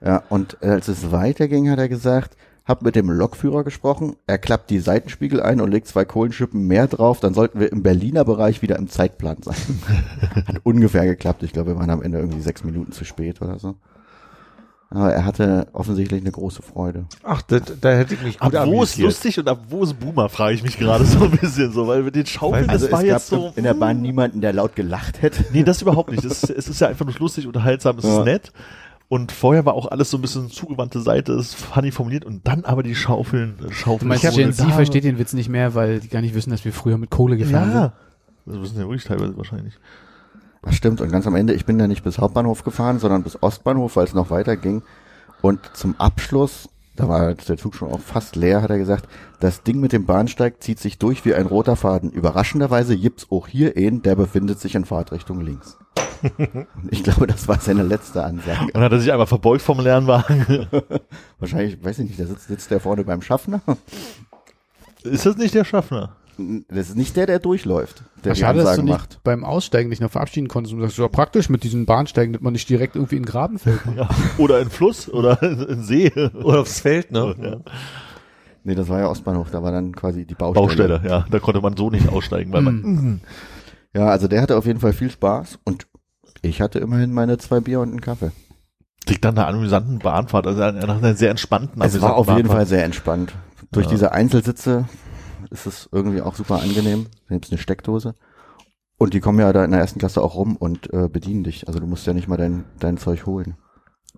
Ja, und als es weiterging, hat er gesagt, hab mit dem Lokführer gesprochen, er klappt die Seitenspiegel ein und legt zwei Kohlenschippen mehr drauf, dann sollten wir im Berliner Bereich wieder im Zeitplan sein. hat ungefähr geklappt. Ich glaube, wir waren am Ende irgendwie sechs Minuten zu spät oder so. Aber er hatte offensichtlich eine große Freude.
Ach, das, da hätte ich mich
Ab
gut
wo ist
amüsiert.
lustig und ab wo ist Boomer, frage ich mich gerade so ein bisschen so, weil mit den Schaufeln,
Weil-
das war
Also es
jetzt
gab
so.
in der Bahn niemanden, der laut gelacht hätte.
Nee, das überhaupt nicht. Es, es ist ja einfach nur lustig, unterhaltsam, es
Ja.
ist nett. Und vorher war auch alles so ein bisschen zugewandte Seite, ist funny formuliert und dann aber die Schaufeln, äh,
Du
Schaufeln.
meinst,
vorne
Gen Z
da.
versteht den Witz nicht mehr, weil die gar nicht wissen, dass wir früher mit Kohle gefahren
Ja. Das wissen ja wirklich teilweise wahrscheinlich.
Das stimmt. Und ganz am Ende, ich bin da nicht bis Hauptbahnhof gefahren, sondern bis Ostbahnhof, weil es noch weiter ging. Und zum Abschluss, da war der Zug schon auch fast leer, hat er gesagt, das Ding mit dem Bahnsteig zieht sich durch wie ein roter Faden. Überraschenderweise gibt's auch hier einen, der befindet sich in Fahrtrichtung links. Und ich glaube, das war seine letzte Ansage.
Und hat er sich einmal verbeugt vom Lernwagen.
Wahrscheinlich, weiß ich nicht, da sitzt, sitzt der vorne beim Schaffner.
ist das nicht der Schaffner?
Das ist nicht der, der durchläuft, der
Ach,
die
schade, dass du
Ansagen
nicht
macht.
beim Aussteigen dich noch verabschieden konntest und sagst, ja praktisch mit diesen Bahnsteigen, dass man nicht direkt irgendwie in den Graben fällt.
Ja. Oder in Fluss oder in See.
Oder aufs Feld, ne?
Ja.
Nee, das war ja Ostbahnhof, da war dann quasi die Baustelle.
Baustelle, ja. Da konnte man so nicht aussteigen, weil man.
Ja, also der hatte auf jeden Fall viel Spaß und ich hatte immerhin meine zwei Bier und einen Kaffee.
Liegt dann einer amüsanten Bahnfahrt, also nach einer sehr entspannten
Es war auf
amüsanten
jeden Fall sehr entspannt. Durch
Ja.
diese Einzelsitze ist es irgendwie auch super angenehm. Da gibt's eine Steckdose. Und die kommen ja da in der ersten Klasse auch rum und äh, bedienen dich. Also du musst ja nicht mal dein, dein Zeug holen.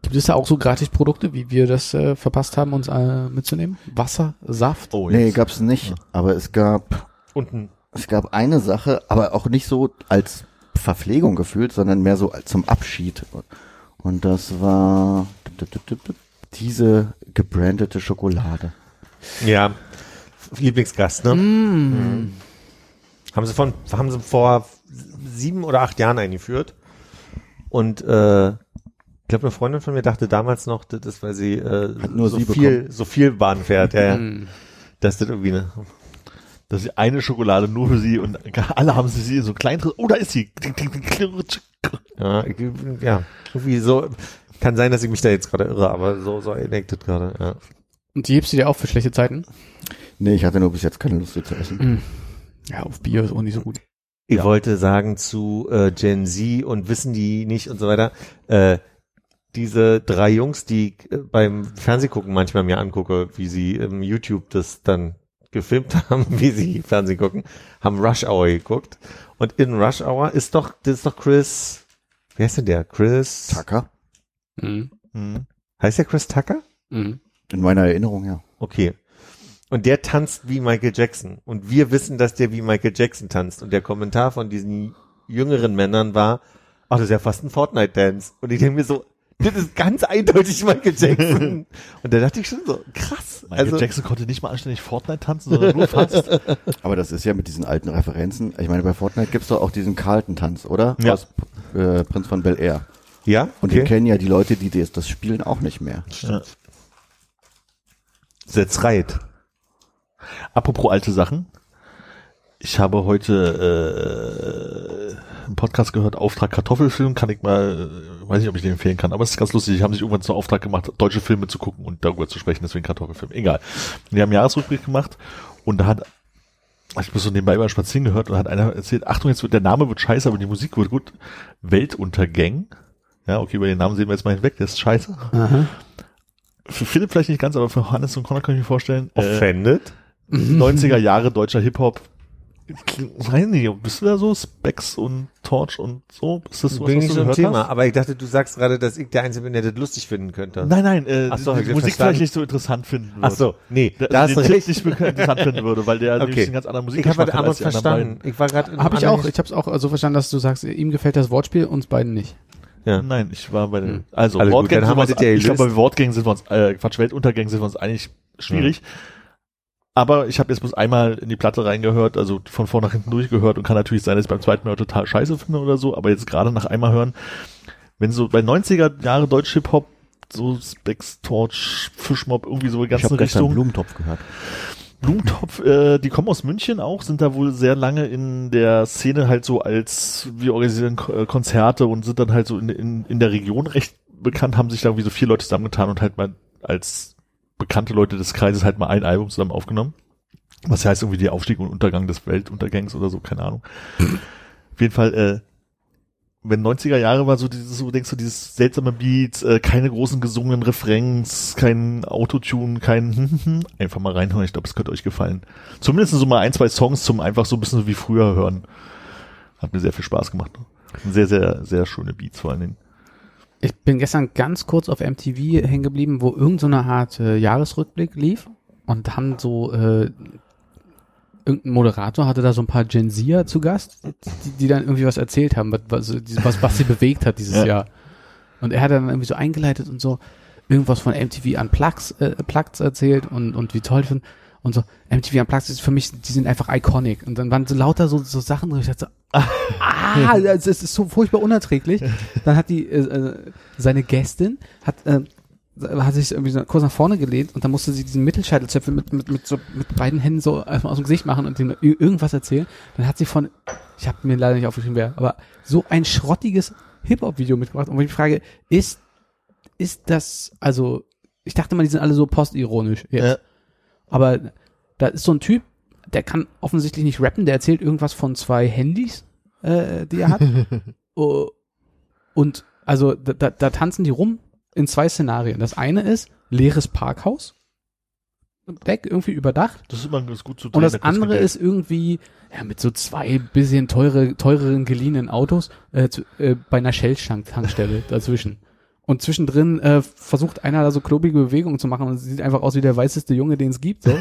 Gibt es da auch so Gratisprodukte, wie wir das äh, verpasst haben, uns äh, mitzunehmen? Wasser, Saft?
Oh,
Nee,
jetzt.
gab's nicht. Aber es gab,
Und ein
es gab eine Sache, aber auch nicht so als Verpflegung gefühlt, sondern mehr so als zum Abschied. Und das war diese gebrandete Schokolade.
Ja, Lieblingsgast, ne?
Mm.
Haben sie von, haben sie vor sieben oder acht Jahren eingeführt. Und äh, ich glaube, eine Freundin von mir dachte damals noch, das ist, weil sie äh,
Hat nur
so
sie
viel, so viel Bahn fährt, ja, ja.
Mm.
Dass das irgendwie eine,
Das ist eine Schokolade nur für sie und alle haben sie sie so klein drin. Oh, da ist sie.
ja, ich- ja, irgendwie so, kann sein, dass ich mich da jetzt gerade irre, aber so, so enacted gerade, ja.
Und die hebst du dir auch für schlechte Zeiten?
Nee, ich hatte nur bis jetzt keine Lust, zu essen.
Mm. Ja, auf Bier ist auch nicht so gut.
Ich
Ja.
wollte sagen zu äh, Gen Z und wissen die nicht und so weiter. Äh, diese drei Jungs, die ich, äh, beim Fernsehgucken manchmal mir angucke, wie sie im YouTube das dann gefilmt haben, wie sie Fernsehen gucken, haben Rush Hour geguckt. Und in Rush Hour ist doch, das ist doch Chris, wie heißt denn der? Chris,
Tucker?
Mm.
Hm.
heißt der Chris Tucker?
Mm.
In meiner Erinnerung, ja.
Okay. Und der tanzt wie Michael Jackson. Und wir wissen, dass der wie Michael Jackson tanzt. Und der Kommentar von diesen jüngeren Männern war, ach, das ist ja fast ein Fortnite-Dance. Und ich denke mir so, das ist ganz eindeutig Michael Jackson. Und da dachte ich schon so, krass.
Michael
also,
Jackson konnte nicht mal anständig Fortnite tanzen, sondern nur fast.
Aber das ist ja mit diesen alten Referenzen. Ich meine, bei Fortnite gibt's doch auch diesen Carlton-Tanz, oder?
Ja.
Aus äh, Prinz von Bel Air.
ja,
Und den kennen ja die Leute, die das, das spielen, auch nicht mehr.
That's right.
Apropos alte Sachen. Ich habe heute äh, einen Podcast gehört, Auftrag Kartoffelfilm, kann ich mal, äh, weiß nicht, ob ich den empfehlen kann, aber es ist ganz lustig. Die haben sich irgendwann zum Auftrag gemacht, deutsche Filme zu gucken und darüber zu sprechen, deswegen Kartoffelfilm. Egal. Die haben einen Jahresrückblick gemacht und da hat, ich bin so nebenbei beim Spazieren gehört und hat einer erzählt, Achtung, jetzt wird der Name wird scheiße, aber die Musik wird gut. Weltuntergang. Ja, okay, über den Namen sehen wir jetzt mal hinweg, der ist scheiße.
Aha.
Für Philipp vielleicht nicht ganz, aber für Hannes und Connor kann ich mir vorstellen. Äh,
Offended?
90er Jahre deutscher Hip-Hop. Weiß nicht, bist du da so? Specs und Torch und so? Ist das so,
bin
was
ich
du
so ein Thema.
hast?
Aber ich dachte, du sagst gerade, dass ich der Einzige bin, der das lustig finden könnte.
Nein, nein, äh,
Ach so, hab
die
ich das
Musik vielleicht nicht so interessant finden würde.
Ach so, nee,
Da,
da hast
den
du recht.
nicht interessant finden würde, weil der nämlich
Okay.
einen ganz anderen
Ich habe
Musikgeschmack
was
hat als die
verstanden. Ich war gerade
Habe ich auch. Ich habe es auch so verstanden, dass du sagst, ihm gefällt das Wortspiel, uns beiden nicht.
Ja.
Nein, ich war bei den,
Hm.
also,
Alles gut,
Wortgängen
wir
sind wir uns,
das ja
ich glaube, bei Wortgängen sind wir uns, äh, Quatsch, Weltuntergängen sind wir uns eigentlich schwierig. Aber ich habe jetzt bloß einmal in die Platte reingehört, also von vorn nach hinten durchgehört und kann natürlich sein, dass ich beim zweiten Mal total scheiße finde oder so, aber jetzt gerade nach einmal hören, wenn so bei 90er Jahre Deutsch Hip-Hop, so Specs, Torch, Fischmob, irgendwie so die
Ich
ganzen
habe gestern
Richtungen.
Blumentopf gehört.
Blumentopf, äh, die kommen aus München auch, sind da wohl sehr lange in der Szene halt so als, wir organisieren äh, Konzerte und sind dann halt so in, in, in der Region recht bekannt, haben sich da irgendwie so vier Leute zusammengetan und halt mal als bekannte Leute des Kreises halt mal ein Album zusammen aufgenommen. Was heißt irgendwie die Aufstieg und Untergang des Weltuntergangs oder so, keine Ahnung. Auf jeden Fall, äh, wenn 90er Jahre war, so dieses, so denkst du, dieses seltsame Beat, äh, keine großen gesungenen Refrains, kein Autotune, kein einfach mal reinhören, ich glaube, es könnte euch gefallen. Zumindest so mal ein, zwei Songs zum einfach so ein bisschen wie früher hören. Hat mir sehr viel Spaß gemacht. Sehr, sehr, sehr schöne Beats vor allen Dingen.
Ich bin gestern ganz kurz auf MTV hängen geblieben, wo irgendeine so eine Art äh, Jahresrückblick lief und haben so äh, irgendein Moderator hatte da so ein paar Gen Zer zu Gast, die, die dann irgendwie was erzählt haben, was, was, was, sie bewegt hat dieses
Ja.
Jahr. Und er hat dann irgendwie so eingeleitet und so irgendwas von MTV an Plugs, äh, Plugs erzählt und, und wie toll von und so MTV an Plugs ist für mich, die sind einfach iconic. Und dann waren so lauter so, so Sachen, wo ich dachte so, ah, das ist so furchtbar unerträglich. Dann hat die äh, äh, seine Gästin hat äh, hat sich irgendwie so kurz nach vorne gelehnt und dann musste sie diesen Mittelscheitelzöpfel mit, mit, mit, so, mit beiden Händen so aus dem Gesicht machen und ihm ir- irgendwas erzählen. Dann hat sie von, ich habe mir leider nicht aufgeschrieben, wer, aber so ein schrottiges Hip-Hop-Video mitgebracht. Und wo ich frage, ist, ist das, also, ich dachte mal, die sind alle so postironisch jetzt.
Ja.
Aber da ist so ein Typ, der kann offensichtlich nicht rappen, der erzählt irgendwas von zwei Handys, äh, die er hat. Oh, und also da, da, da tanzen die rum in zwei Szenarien. Das eine ist leeres Parkhaus, Deck irgendwie überdacht.
Das ist immer ganz gut zu
Und das andere ist irgendwie ja, mit so zwei bisschen teure, teureren geliehenen Autos äh, zu, äh, bei einer Shell-Tankstelle dazwischen. Und zwischendrin äh, versucht einer da so klobige Bewegungen zu machen und sieht einfach aus wie der weißeste Junge, den es gibt. So.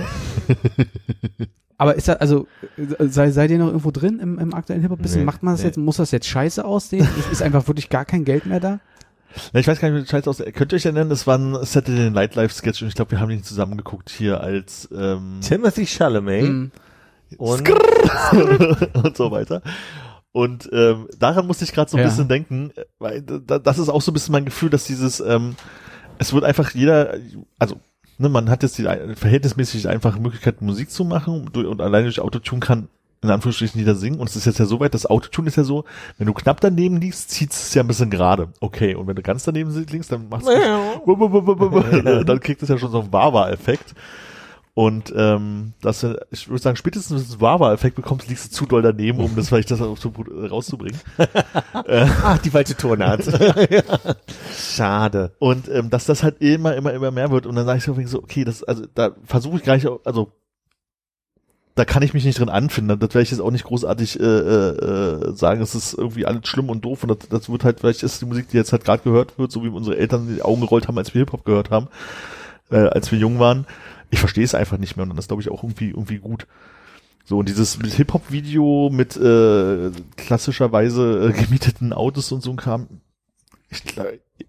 Aber ist das, also, äh, sei, seid ihr noch irgendwo drin im, im aktuellen Hip-Hop?
Nee,
Macht man das
nee.
jetzt, muss das jetzt scheiße aussehen? ist, ist einfach wirklich gar kein Geld mehr da?
Ja, ich weiß gar nicht, wie das Scheiß aus. Könnt ihr euch erinnern, das war ein Saturday Night Live Sketch und ich glaube, wir haben den zusammen geguckt hier als ähm,
Timothy Chalamet
Hm.
und
und so weiter. Und ähm, daran musste ich gerade so ein
Ja.
bisschen denken, weil da, das ist auch so ein bisschen mein Gefühl, dass dieses, ähm, es wird einfach jeder, also ne, man hat jetzt die verhältnismäßig einfache Möglichkeit, Musik zu machen und, und alleine durch Autotune kann in Anführungsstrichen jeder singen und es ist jetzt ja so weit, das Autotune ist ja so, wenn du knapp daneben liegst, zieht es ja ein bisschen gerade. Okay, und wenn du ganz daneben liegst, dann machst du dann kriegt es ja schon so einen Wawa-Effekt. Und ähm, dass du, ich würde sagen, spätestens wenn du einen Wawa-Effekt bekommst, liegst du zu doll daneben, um das vielleicht das auch zu, rauszubringen.
ach, die falsche Tonart. Schade.
Und ähm, dass das halt immer, immer, immer mehr wird. Und dann sage ich so, so, okay, das, also da versuche ich gar nicht, also da kann ich mich nicht drin anfinden. Das werde ich jetzt auch nicht großartig äh, äh, äh, sagen, es ist irgendwie alles schlimm und doof. Und das, das wird halt, vielleicht ist die Musik, die jetzt halt gerade gehört wird, so wie unsere Eltern die Augen gerollt haben, als wir Hip-Hop gehört haben, äh, als wir jung waren. Ich verstehe es einfach nicht mehr und dann ist, glaube ich, auch irgendwie, irgendwie gut. So, und dieses Hip-Hop-Video mit äh, klassischerweise äh, gemieteten Autos und so ein Kram, ich,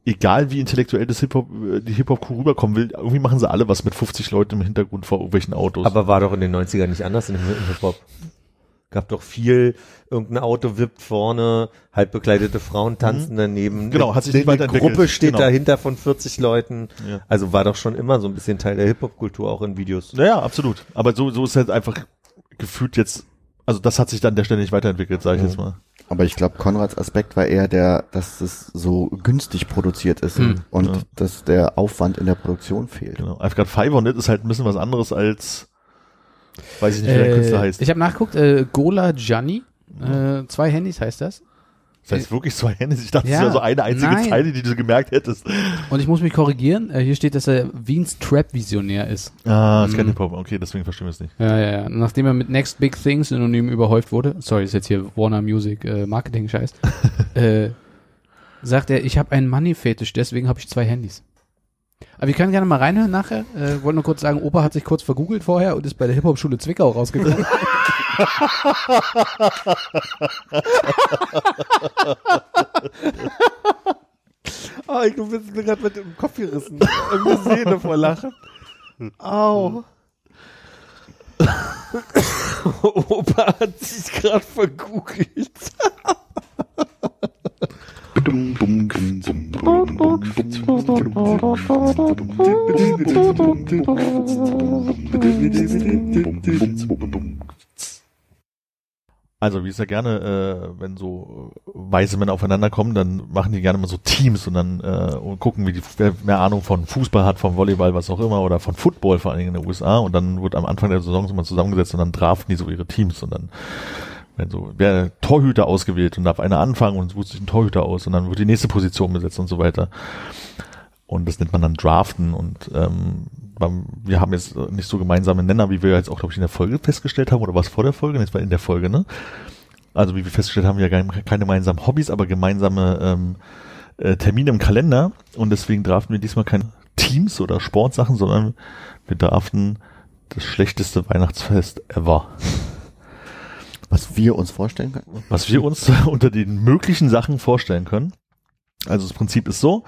egal wie intellektuell das Hip-Hop, äh, die Hip-Hop-Crew rüberkommen will, irgendwie machen sie alle was mit 50 Leuten im Hintergrund vor irgendwelchen Autos.
Aber war doch in den 90ern nicht anders in Hip-Hop. Gab doch viel, irgendein Auto wippt vorne, halb bekleidete Frauen tanzen daneben.
Genau, hat sich nicht
eine
weiterentwickelt.
Gruppe steht
Genau.
dahinter von 40 Leuten.
Ja.
Also war doch schon immer so ein bisschen Teil der Hip-Hop-Kultur auch in Videos.
Naja, absolut. Aber so, so ist halt einfach gefühlt jetzt, also das hat sich dann an der Stelle nicht weiterentwickelt, sage ich jetzt mal.
Aber ich glaube, Konrads Aspekt war eher der, dass es so günstig produziert ist
Hm.
und
Ja.
dass der Aufwand in der Produktion fehlt.
Genau. I've got five on it ist halt ein bisschen was anderes als, weiß ich nicht, wie der Künstler heißt.
ich habe nachgeguckt, äh, Gola Gianni, äh, zwei Handys heißt das.
das heißt wirklich zwei Hände. Ich dachte,
Ja,
das wäre so eine einzige
nein.
Zeile, die du gemerkt hättest.
Und ich muss mich korrigieren, äh, hier steht, dass er Wiens Trap-Visionär ist.
Ah, kein
Mhm.
Hip-Hop. Okay, deswegen verstehen wir es nicht.
Ja, ja, ja. Nachdem er mit Next Big Thing Synonym überhäuft wurde, sorry, ist jetzt hier Warner Music äh, Marketing-Scheiß, äh, sagt er, ich habe einen Money-Fetisch, deswegen habe ich zwei Handys. Aber wir können gerne mal reinhören nachher. Äh, wollte nur kurz sagen, Opa hat sich kurz vergoogelt vorher und ist bei der Hip-Hop-Schule Zwickau rausgekommen.
Ah, ich bin mir gerade mit dem Kopf gerissen. Irgendwie Sehne vor Lachen. Au. Opa hat sich gerade vergoogelt.
Also, wie es ja gerne, äh, wenn so weiße Männer aufeinander kommen, dann machen die gerne mal so Teams und dann äh, und gucken, wie die wer mehr Ahnung von Fußball hat, von Volleyball, was auch immer, oder von Football vor allen Dingen in den USA. Und dann wird am Anfang der Saison immer zusammengesetzt und dann draften die so ihre Teams und dann wenn so wer Torhüter ausgewählt und darf einer anfangen und sucht sich einen Torhüter aus und dann wird die nächste Position besetzt und so weiter. Und das nennt man dann Draften und ähm, wir haben jetzt nicht so gemeinsame Nenner, wie wir jetzt auch, glaube ich, in der Folge festgestellt haben, oder was vor der Folge? Jetzt war in der Folge, ne? Also wie wir festgestellt haben, wir haben ja keine gemeinsamen Hobbys, aber gemeinsame ähm, äh, Termine im Kalender und deswegen draften wir diesmal keine Teams oder Sportsachen, sondern wir draften das schlechteste Weihnachtsfest ever.
Was wir uns vorstellen können.
was wir uns unter den möglichen Sachen vorstellen können. Also das Prinzip ist so,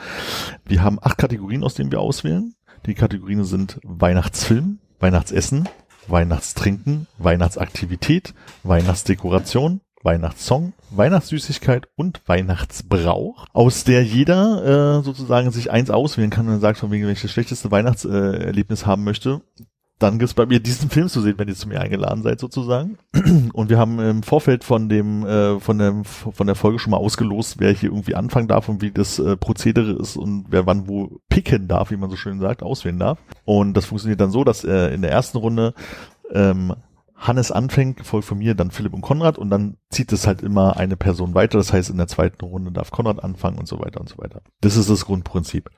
wir haben acht Kategorien, aus denen wir auswählen. Die Kategorien sind Weihnachtsfilm, Weihnachtsessen, Weihnachtstrinken, Weihnachtsaktivität, Weihnachtsdekoration, Weihnachtssong, Weihnachtssüßigkeit und Weihnachtsbrauch, aus der jeder äh, sozusagen sich eins auswählen kann und dann sagt, von wegen, das schlechteste Weihnachtserlebnis haben möchte, dann gibt's bei mir diesen Film zu sehen, wenn ihr zu mir eingeladen seid sozusagen. Und wir haben im Vorfeld von dem äh, von dem von der Folge schon mal ausgelost, wer hier irgendwie anfangen darf und wie das äh, Prozedere ist und wer wann wo picken darf, wie man so schön sagt, auswählen darf. Und das funktioniert dann so, dass äh, in der ersten Runde ähm, Hannes anfängt, gefolgt von mir, dann Philipp und Konrad und dann zieht es halt immer eine Person weiter. Das heißt, in der zweiten Runde darf Konrad anfangen und so weiter und so weiter. Das ist das Grundprinzip.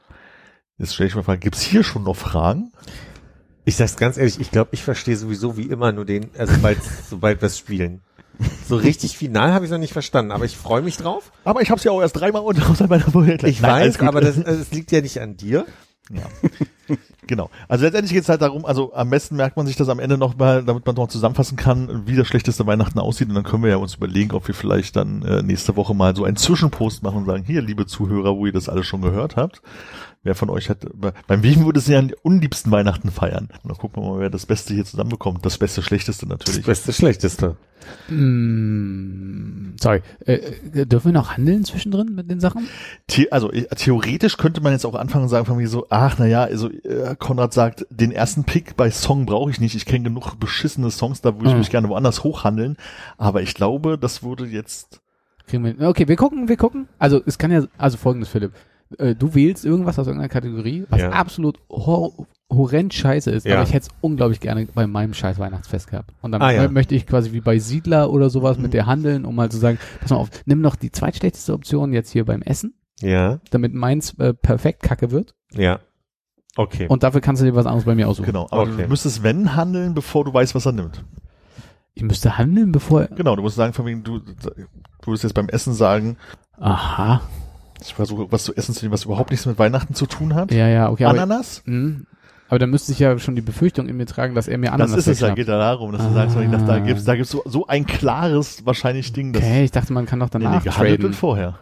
Jetzt stelle ich mir Frage, gibt's hier schon noch Fragen?
Ich sag's ganz ehrlich, ich glaube, ich verstehe sowieso wie immer nur den, also sobald, sobald wir spielen. So richtig final habe ich noch nicht verstanden, aber ich freue mich drauf.
Aber ich habe es ja auch erst dreimal und außer meiner Folge
Ich weiß, aber das, also das liegt ja nicht an dir.
Ja. genau. Also letztendlich geht es halt darum, also am besten merkt man sich das am Ende noch mal, damit man noch zusammenfassen kann, wie das schlechteste Weihnachten aussieht. Und dann können wir ja uns überlegen, ob wir vielleicht dann äh, nächste Woche mal so einen Zwischenpost machen und sagen, hier, liebe Zuhörer, wo ihr das alles schon gehört habt. Wer von euch hat, bei, beim wem würde es ja am unliebsten Weihnachten feiern? Und dann gucken wir mal, wer das Beste hier zusammenbekommt. Das Beste, Schlechteste
Das
natürlich.
Beste, Schlechteste.
Mm, sorry. Äh, äh, dürfen wir noch handeln zwischendrin mit den Sachen?
The also äh, theoretisch könnte man jetzt auch anfangen und sagen von mir so, ach naja, also äh, Konrad sagt, den ersten Pick bei Song brauche ich nicht. Ich kenne genug beschissene Songs, da würde ich
Mhm.
mich gerne woanders hochhandeln. Aber ich glaube, das würde jetzt
Kriegen wir, okay, wir gucken, wir gucken. Also es kann ja, also folgendes, Philipp. Äh, du wählst irgendwas aus irgendeiner Kategorie, was
Ja.
absolut hor horrend scheiße ist,
Ja.
aber ich hätte es unglaublich gerne bei meinem scheiß Weihnachtsfest gehabt. Und dann
Ah, ja.
mö- möchte ich quasi wie bei Siedler oder sowas
Mhm.
mit dir handeln, um mal zu sagen, pass mal auf, nimm noch die zweitschlechteste Option jetzt hier beim Essen,
Ja,
damit meins äh, perfekt kacke wird.
ja. Okay.
Und dafür kannst du dir was anderes bei mir aussuchen.
Genau, aber
Okay.
du müsstest wenn handeln, bevor du weißt, was er nimmt.
Ich müsste handeln, bevor.
Genau, du musst sagen, von wegen, du, du würdest jetzt beim Essen sagen,
Aha.
Ich versuche was zu essen zu nehmen, was überhaupt nichts mit Weihnachten zu tun hat.
Ja, ja, okay. Aber,
Ananas?
mh, aber dann müsste ich ja schon die Befürchtung in mir tragen, dass er mir Ananas
das ist es
wegschnappt.
geht ja darum, dass du sagst, von wegen, dass da
Ah.
gibt's, da gibt's so, so ein klares wahrscheinlich Ding, dass
Okay, ich dachte, man kann doch
nee, nee,
danach
gehandelt wird vorher.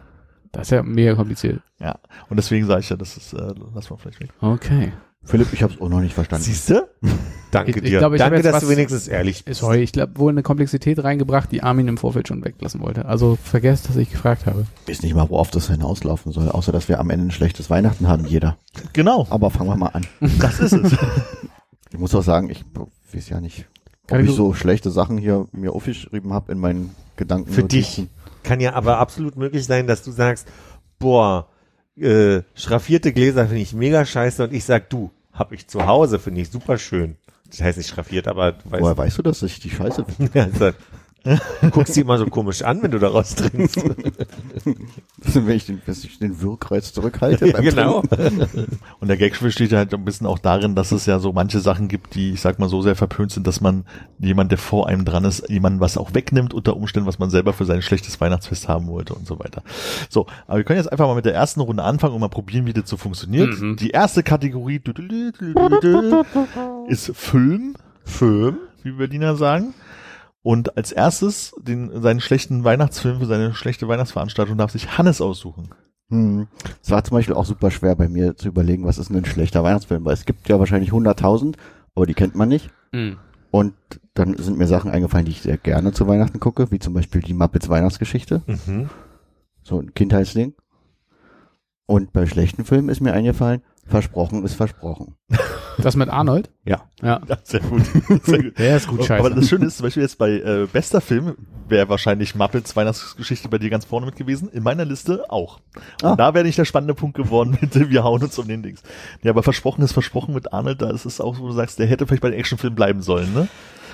Das ist ja mega kompliziert.
Ja, und deswegen sage ich ja, das ist, äh, lass mal vielleicht weg.
Okay.
Philipp, ich habe es auch noch nicht verstanden.
Siehst du?
Danke
Ich- ich
dir.
ich hab
Danke,
jetzt
dass du wenigstens ehrlich bist.
Sorry, ich glaube, wohl eine Komplexität reingebracht, die Armin im Vorfeld schon weglassen wollte. Also vergesst, dass ich gefragt habe.
Ich weiß nicht mal, worauf das hinauslaufen soll, außer dass wir am Ende ein schlechtes Weihnachten haben, jeder.
Genau,
Aber fangen wir mal an.
das ist es.
Ich muss auch sagen, ich weiß ja nicht, ob
Kann
ich
ich
so schlechte Sachen hier mir aufgeschrieben habe in meinen Gedanken.
Für dich kann ja aber absolut möglich sein, dass du sagst, boah, äh, schraffierte Gläser finde ich mega scheiße und ich sag, du, hab ich zu Hause, finde ich super schön. Das heißt nicht schraffiert, aber du weißt,
Woher weißt du, dass ich die Scheiße finde?
Also, du guckst die immer so komisch an, wenn du daraus trinkst.
Wenn ich den, wenn ich den Wirkreiz zurückhalte.
ja,
beim
genau.
Und der Gag besteht halt ein bisschen auch darin, dass es ja so manche Sachen gibt, die, ich sag mal, so sehr verpönt sind, dass man jemand, der vor einem dran ist, jemandem was auch wegnimmt, unter Umständen, was man selber für sein schlechtes Weihnachtsfest haben wollte und so weiter. So, aber wir können jetzt einfach mal mit der ersten Runde anfangen und mal probieren, wie das so funktioniert.
Mhm.
Die erste Kategorie ist Film. Film, wie Berliner sagen. Und als erstes den, seinen schlechten Weihnachtsfilm für seine schlechte Weihnachtsveranstaltung darf sich Hannes aussuchen.
Hm. Es war zum Beispiel auch super schwer bei mir zu überlegen, was ist denn ein schlechter Weihnachtsfilm, weil es gibt ja wahrscheinlich 100.000, aber die kennt man nicht. Und dann sind mir Sachen eingefallen, die ich sehr gerne zu Weihnachten gucke, wie zum Beispiel die Muppets Weihnachtsgeschichte,
Mhm.
so ein Kindheitsding. Und bei schlechten Filmen ist mir eingefallen, versprochen ist versprochen.
Das mit Arnold?
Ja.
Ja.
Ja, sehr gut. Sehr gut.
Der ist gut scheiße.
Aber das Schöne ist, zum Beispiel jetzt bei äh, bester Film wäre wahrscheinlich Muppets Weihnachtsgeschichte bei dir ganz vorne mit gewesen. In meiner Liste auch. Und
Ah.
da wäre nicht der spannende Punkt geworden mit wir hauen uns um den Dings. Ja, aber versprochen ist versprochen mit Arnold, da ist es auch so, wo du sagst, der hätte vielleicht bei den Actionfilmen bleiben sollen, ne?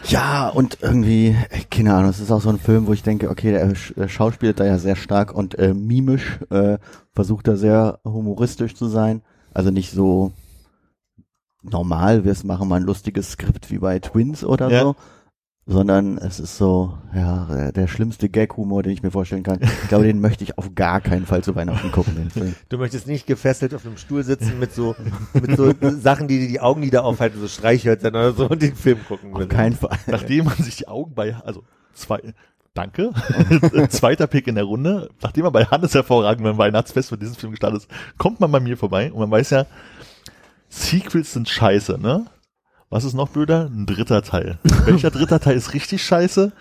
Ja, und irgendwie, keine Ahnung, es ist auch so ein Film, wo ich denke, okay, der, der schauspielt da ja sehr stark und äh, mimisch, äh, versucht da sehr humoristisch zu sein. Also nicht so normal, wir machen mal ein lustiges Skript wie bei Twins oder
Ja.
so, sondern es ist so, ja, der- der schlimmste Gag-Humor, den ich mir vorstellen kann. Ich glaube, den möchte ich auf gar keinen Fall zu Weihnachten gucken, den Film.
Du möchtest nicht gefesselt auf einem Stuhl sitzen mit so, mit so Sachen, die dir die Augenlider aufhalten, so Streichhölzern oder so und den Film gucken.
Auf keinen Fall.
Nachdem man sich die Augen bei, also zwei, danke, zweiter Pick in der Runde, nachdem man bei Hannes hervorragend beim Weihnachtsfest mit diesem Film gestartet ist, kommt man bei mir vorbei und man weiß ja, Sequels sind scheiße, ne? Was ist noch blöder? Ein dritter Teil. Welcher dritter Teil ist richtig scheiße?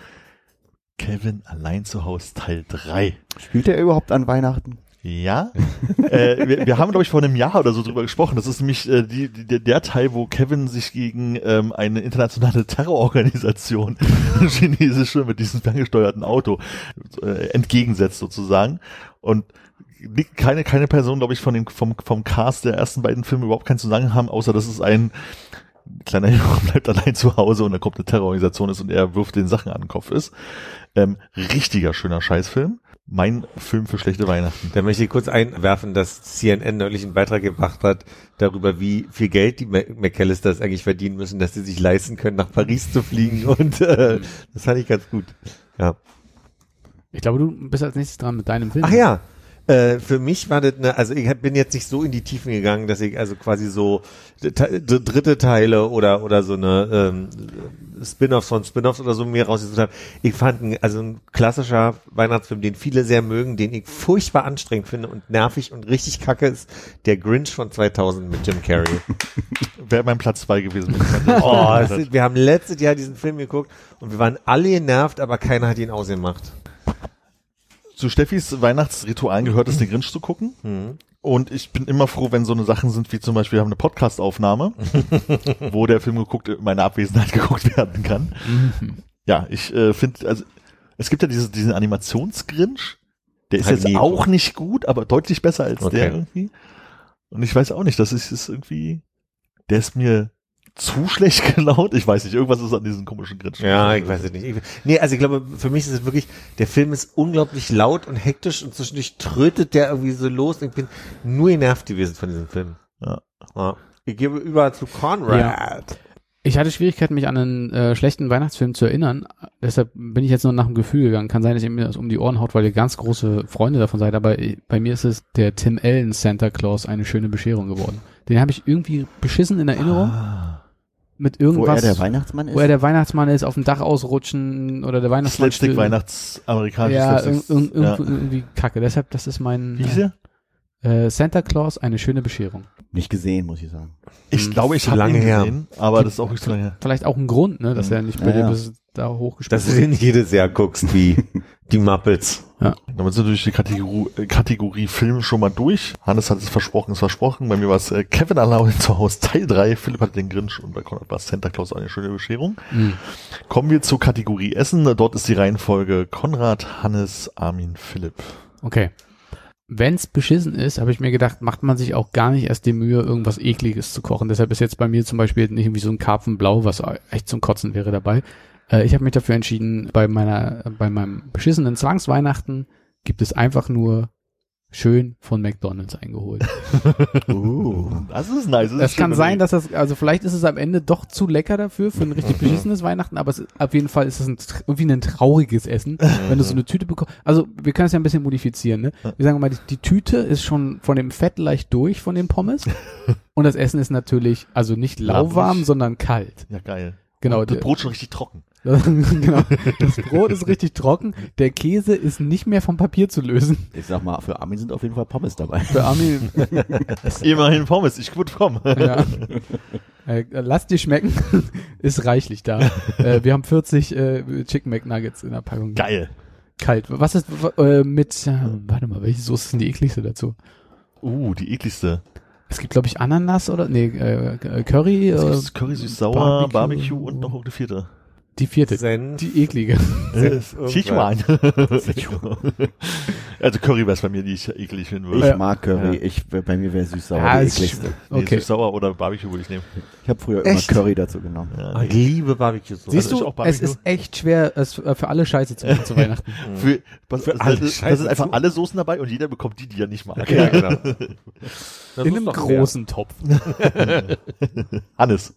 Kevin allein zu Hause Teil 3.
Spielt er überhaupt an Weihnachten?
Ja, äh, wir, wir haben glaube ich vor einem Jahr oder so drüber gesprochen. Das ist nämlich äh, die, die, der- Teil, wo Kevin sich gegen ähm, eine internationale Terrororganisation, chinesische, mit diesem ferngesteuerten Auto äh, entgegensetzt sozusagen. Und keine keine Person, glaube ich, von dem vom vom Cast der ersten beiden Filme überhaupt keinen Zusammenhang haben, außer dass es ein kleiner Junge bleibt allein zu Hause und da kommt eine Terrororganisation ist und er wirft den Sachen an den Kopf ist. Ähm, richtiger schöner Scheißfilm. Mein Film für schlechte Weihnachten.
Da möchte ich kurz einwerfen, dass CNN neulich einen Beitrag gebracht hat darüber, wie viel Geld die McAllisters eigentlich verdienen müssen, dass sie sich leisten können, nach Paris zu fliegen. Und äh, das fand ich ganz gut. Ja.
Ich glaube, du bist als nächstes dran mit deinem Film.
Ach ja. Äh, für mich war das eine, also ich bin jetzt nicht so in die Tiefen gegangen, dass ich also quasi so te- te- dritte Teile oder oder so eine ähm, Spin-offs von Spin-offs oder so mir rausgesucht habe. Ich fand ein, also ein klassischer Weihnachtsfilm, den viele sehr mögen, den ich furchtbar anstrengend finde und nervig und richtig kacke ist, der Grinch von 2000 mit Jim Carrey.
Wäre mein Platz zwei gewesen.
Oh, ist, wir haben letztes Jahr diesen Film geguckt und wir waren alle genervt, aber keiner hat ihn ausgemacht.
Zu Steffis Weihnachtsritualen gehört es, den Grinch zu gucken. Und ich bin immer froh, wenn so eine Sachen sind, wie zum Beispiel, wir haben eine Podcast-Aufnahme, wo der Film geguckt, in meiner Abwesenheit geguckt werden kann. Ja, ich äh, finde, also es gibt ja diese, diesen Animationsgrinch, der ist
Halt
jetzt
nie.
auch nicht gut, aber deutlich besser als
Okay.
der irgendwie. Und ich weiß auch nicht, das ist, ist irgendwie, der ist mir zu schlecht gelaunt. Ich weiß nicht, irgendwas ist an diesem komischen Grinch.
Ja, ich weiß es nicht. Ich, nee, also ich glaube, für mich ist es wirklich, der Film ist unglaublich laut und hektisch und zwischendurch trötet der irgendwie so los. Ich bin nur genervt gewesen von diesem Film.
Ja.
Ja. Ich gebe über zu Conrad.
Ich hatte Schwierigkeiten, mich an einen äh, schlechten Weihnachtsfilm zu erinnern. Deshalb bin ich jetzt nur nach dem Gefühl gegangen. Kann sein, dass ihr mir das um die Ohren haut, weil ihr ganz große Freunde davon seid. Aber bei mir ist es der Tim Allen Santa Claus eine schöne Bescherung geworden. Den habe ich irgendwie beschissen in Erinnerung.
Ah.
Mit
Wo
irgendwas.
er der Weihnachtsmann ist?
wo er der Weihnachtsmann ist, auf dem Dach ausrutschen oder der Weihnachtsmann.
Slapstick
stil-
Weihnachts amerikanisches
Ja,
Slapstick.
irg irg
ja.
irgendwie kacke. Deshalb, das ist mein
Wie hieß er?
äh, Santa Claus, eine schöne Bescherung.
Nicht gesehen, muss ich sagen.
Ich
Hm,
glaube, ich habe
lange
ihn
her.
gesehen, aber das ist auch nicht so lange her.
Vielleicht auch ein Grund, ne, dass
Mhm.
er nicht bei
Ja,
dir
ja.
bis da hochgespielt
Dass du den jedes Jahr guckst, wie die Muppets.
Damit sind wir durch die Kategorie, äh, Kategorie Film schon mal durch. Hannes hat es versprochen, ist versprochen. Bei mir war es äh, Kevin allein zu Hause Teil 3. Philipp hat den Grinch und bei Konrad war es Santa Claus eine schöne Bescherung.
Mhm.
Kommen wir zur Kategorie Essen. Dort ist die Reihenfolge Konrad, Hannes, Armin, Philipp.
Okay. Wenn's beschissen ist, habe ich mir gedacht, macht man sich auch gar nicht erst die Mühe, irgendwas ekliges zu kochen. Deshalb ist jetzt bei mir zum Beispiel nicht irgendwie so ein Karpfenblau, was echt zum Kotzen wäre dabei. Äh, ich habe mich dafür entschieden, bei meiner, bei meinem beschissenen Zwangsweihnachten gibt es einfach nur schön von McDonalds eingeholt.
Uh.
Das ist nice. Das, ist
kann sein, dass das, also vielleicht ist es am Ende doch zu lecker dafür, für ein richtig beschissenes Weihnachten, aber es, auf jeden Fall ist es ein, irgendwie ein trauriges Essen, wenn du so eine Tüte bekommst. Also wir können es ja ein bisschen modifizieren, ne? Wir sagen mal, die, die Tüte ist schon von dem Fett leicht durch von den Pommes und das Essen ist natürlich, also nicht lauwarm, sondern kalt.
Ja, geil.
Genau,
Und das Brot schon richtig trocken.
genau. Das Brot ist richtig trocken, der Käse ist nicht mehr vom Papier zu lösen.
Ich sag mal, für Armin sind auf jeden Fall Pommes dabei.
Für Armin,
Immerhin Pommes. Ich würde kommen.
Ja. Äh, lass dir schmecken. Ist reichlich da. äh, wir haben 40 äh, Chicken McNuggets in der Packung.
Geil.
Kalt. Was ist äh, mit, äh, warte mal, welche Soße ist denn die ekligste dazu?
Uh, die ekligste.
Es gibt, glaube ich, Ananas oder, nee, äh, Curry,
Es
äh,
Curry süß sauer,
Barbecue.
Barbecue, und noch eine vierte.
Die vierte.
Senf.
Die eklige.
Senf,
Äh, Sichuan. also Curry wäre bei mir, die ich eklig finden
Ich
würde.
Ja.
mag Curry.
Ja.
Ich, bei mir wäre süß-sauer
Ja,
die
ist
ekligste.
Nee,
Okay.
süß sauer oder Barbecue würde ich nehmen.
Ich habe früher
Echt?
immer Curry dazu genommen.
Ja,
Ah, Ich liebe Barbecue-Soße.
Siehst
ist
du,
auch Barbecue.
es ist echt schwer, es äh, für alle Scheiße zu machen zu Weihnachten.
Für, was,
Für
das,
alle
das, das
Scheiße
sind einfach alle Soßen dabei und jeder bekommt die, die er nicht mag.
Ja, genau. Das
In einem großen Topf.
Hannes.